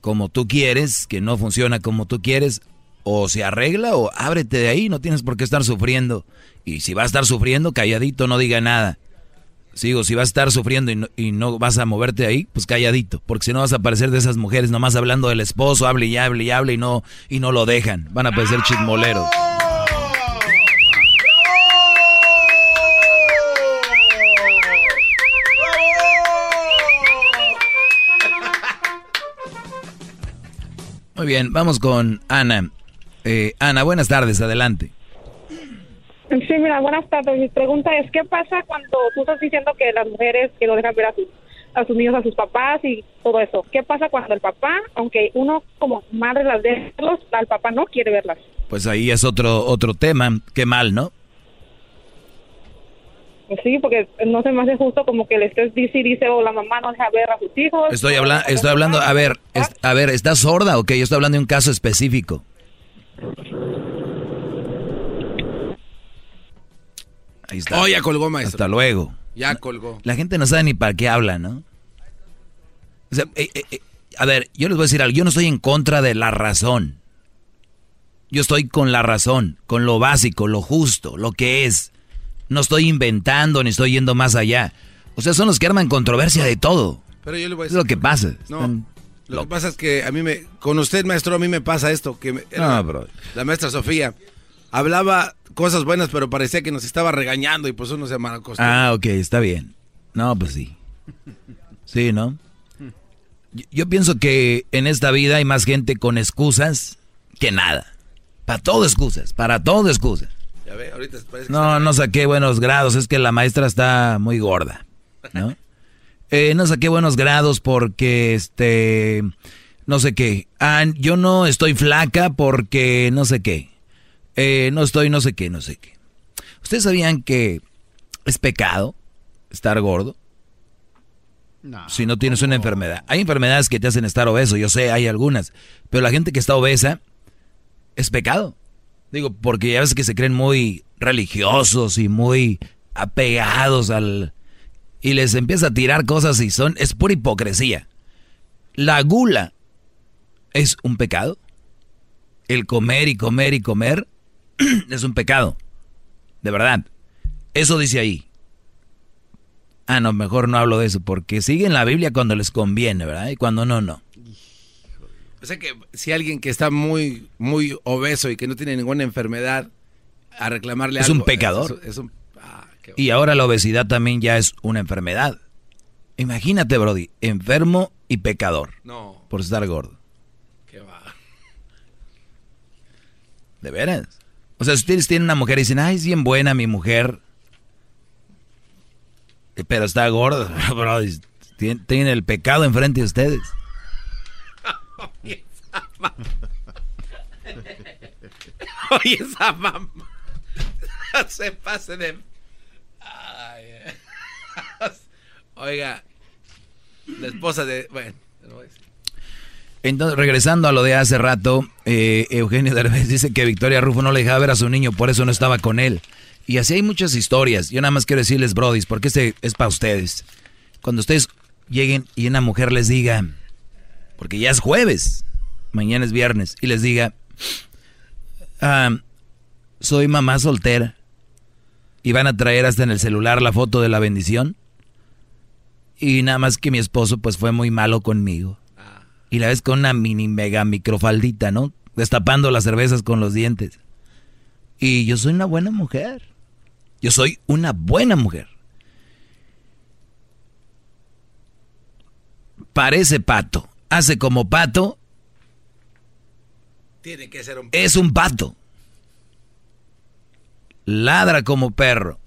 como tú quieres, que no funciona como tú quieres, o se arregla o ábrete de ahí, no tienes por qué estar sufriendo. Y si vas a estar sufriendo, calladito, no diga nada. Sigo, si vas a estar sufriendo y no, y no vas a moverte ahí, pues calladito, porque si no vas a parecer de esas mujeres nomás hablando del esposo, hable y hable y hable y no, y no lo dejan. Van a parecer chismoleros. Muy bien, vamos con Ana. Eh, Ana, buenas tardes, adelante. Sí, mira, buenas tardes. Mi pregunta es, ¿qué pasa cuando tú estás diciendo que las mujeres que no dejan ver a sus, a sus niños, a sus papás y todo eso? ¿Qué pasa cuando el papá, aunque uno como madre las deja verlos, al papá no quiere verlas? Pues ahí es otro otro tema. Qué mal, ¿no? Pues sí, porque no se me hace justo como que le estés dice y dice, o la mamá no deja ver a sus hijos. Estoy hablando, estoy hablando, a ver, es- a ver, ¿estás sorda o qué? Yo estoy hablando de un caso específico. Ahí está. Oh, ya colgó, maestro. Hasta luego. Ya colgó. La gente no sabe ni para qué habla, ¿no? O sea, eh, eh, eh, a ver, yo les voy a decir algo. Yo no estoy en contra de la razón. Yo estoy con la razón, con lo básico, lo justo, lo que es. No estoy inventando ni estoy yendo más allá. O sea, son los que arman controversia de todo. Pero yo le voy a Es lo que pasa. No, Están lo que pasa es que a mí me, con usted, maestro, a mí me pasa esto, que me- era No, bro. la maestra Sofía hablaba cosas buenas, pero parecía que nos estaba regañando y pues uno se malacostumbró. Ah, ok, está bien. No, pues sí. Sí, ¿no? Yo, yo pienso que en esta vida hay más gente con excusas que nada. Para todo excusas, para todo excusas. Ya ve, ahorita parece que No, no saqué buenos grados, es que la maestra está muy gorda, ¿no? Eh, no saqué buenos grados porque, este, no sé qué. Ah, yo no estoy flaca porque no sé qué. Eh, no estoy no sé qué, no sé qué. ¿Ustedes sabían que es pecado estar gordo? si no tienes una enfermedad. Hay enfermedades que te hacen estar obeso, yo sé, hay algunas. Pero la gente que está obesa es pecado. Digo, porque ya ves que se creen muy religiosos y muy apegados al... Y les empieza a tirar cosas y son... Es pura hipocresía. La gula es un pecado. El comer y comer y comer es un pecado. De verdad. Eso dice ahí. Ah, no, mejor no hablo de eso, porque siguen la Biblia cuando les conviene, ¿verdad? Y cuando no, no. O sea que si alguien que está muy, muy obeso y que no tiene ninguna enfermedad, a reclamarle es algo. Un pecador. Es, un ah, y ahora la obesidad también ya es una enfermedad. Imagínate, Brody, enfermo y pecador. No. Por estar gordo. Qué va. ¿De veras? O sea, si ustedes tienen una mujer y dicen, ay, es bien buena mi mujer, pero está gordo, Brody, tienen el pecado enfrente de ustedes. Oye, esa mamá. Oye, esa mamá. Se pase de. Ay, Oiga, la esposa de. Bueno, entonces, regresando a lo de hace rato, eh, Eugenio Derbez dice que Victoria Rufo no le dejaba ver a su niño, por eso no estaba con él. Y así hay muchas historias. Yo nada más quiero decirles, Brody, porque este es para ustedes. Cuando ustedes lleguen y una mujer les diga, porque ya es jueves, mañana es viernes, y les diga, ah, soy mamá soltera, y van a traer hasta en el celular la foto de la bendición, y nada más que mi esposo pues fue muy malo conmigo. Y la ves con una mini mega microfaldita, ¿no? Destapando las cervezas con los dientes. Y yo soy una buena mujer. Yo soy una buena mujer. Parece pato. Hace como pato. Tiene que ser un Es un pato. Ladra como perro.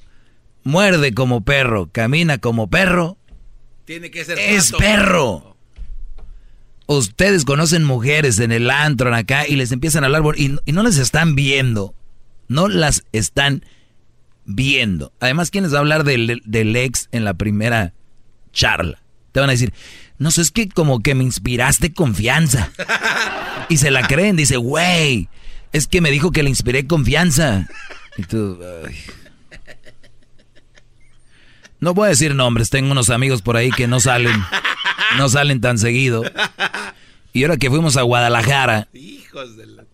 Muerde como perro. Camina como perro. Tiene que ser Es perro. Ustedes conocen mujeres en el antro acá y les empiezan a hablar y, y no las están viendo. No las están viendo. Además, ¿quién les va a hablar del, del, ex en la primera charla? Te van a decir, no sé, es que como que me inspiraste confianza. y se la creen, dice, güey, es que me dijo que le inspiré confianza. Y tú, ay. No voy a decir nombres, tengo unos amigos por ahí que no salen, no salen tan seguido. Y ahora que fuimos a Guadalajara, Hijos de la...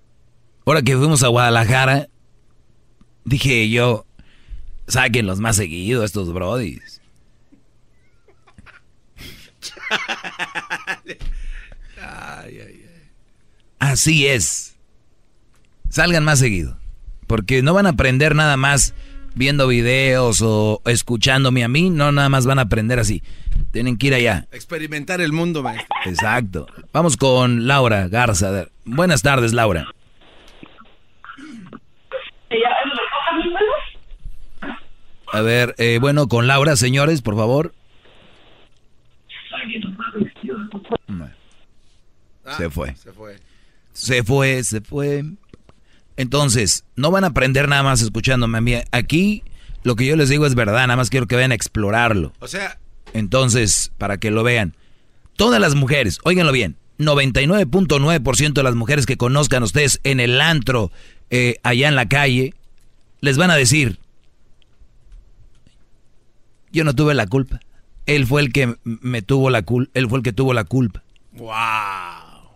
ahora que fuimos a Guadalajara, dije yo, saquen los más seguidos estos brodis. ay, ay, ay. Así es. Salgan más seguido. Porque no van a aprender nada más viendo videos o escuchándome a mí. No, nada más van a aprender así. Tienen que ir allá. Experimentar el mundo, maestro. Exacto. Vamos con Laura Garza. Buenas tardes, Laura. A ver, eh, bueno, con Laura, señores, por favor. Se fue. Se fue. Se fue, se fue. Entonces, no van a aprender nada más escuchándome a mí. Aquí lo que yo les digo es verdad, nada más quiero que vayan a explorarlo. O sea... Entonces, para que lo vean. Todas las mujeres, óiganlo bien, 99.9% de las mujeres que conozcan ustedes en el antro, eh, allá en la calle, les van a decir, yo no tuve la culpa. Él fue el que me tuvo la culpa. Él fue el que tuvo la culpa. Wow.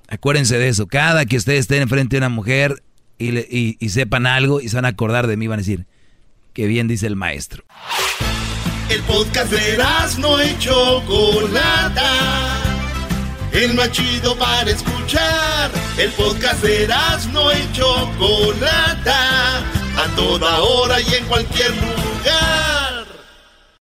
Acuérdense de eso. Cada que ustedes estén enfrente de una mujer y, le, y, y, sepan algo y se van a acordar de mí, van a decir, que bien dice el maestro. El podcast de no hecho Chocolata. El más chido para escuchar. El podcast de no hecho Chocolata. A toda hora y en cualquier lugar.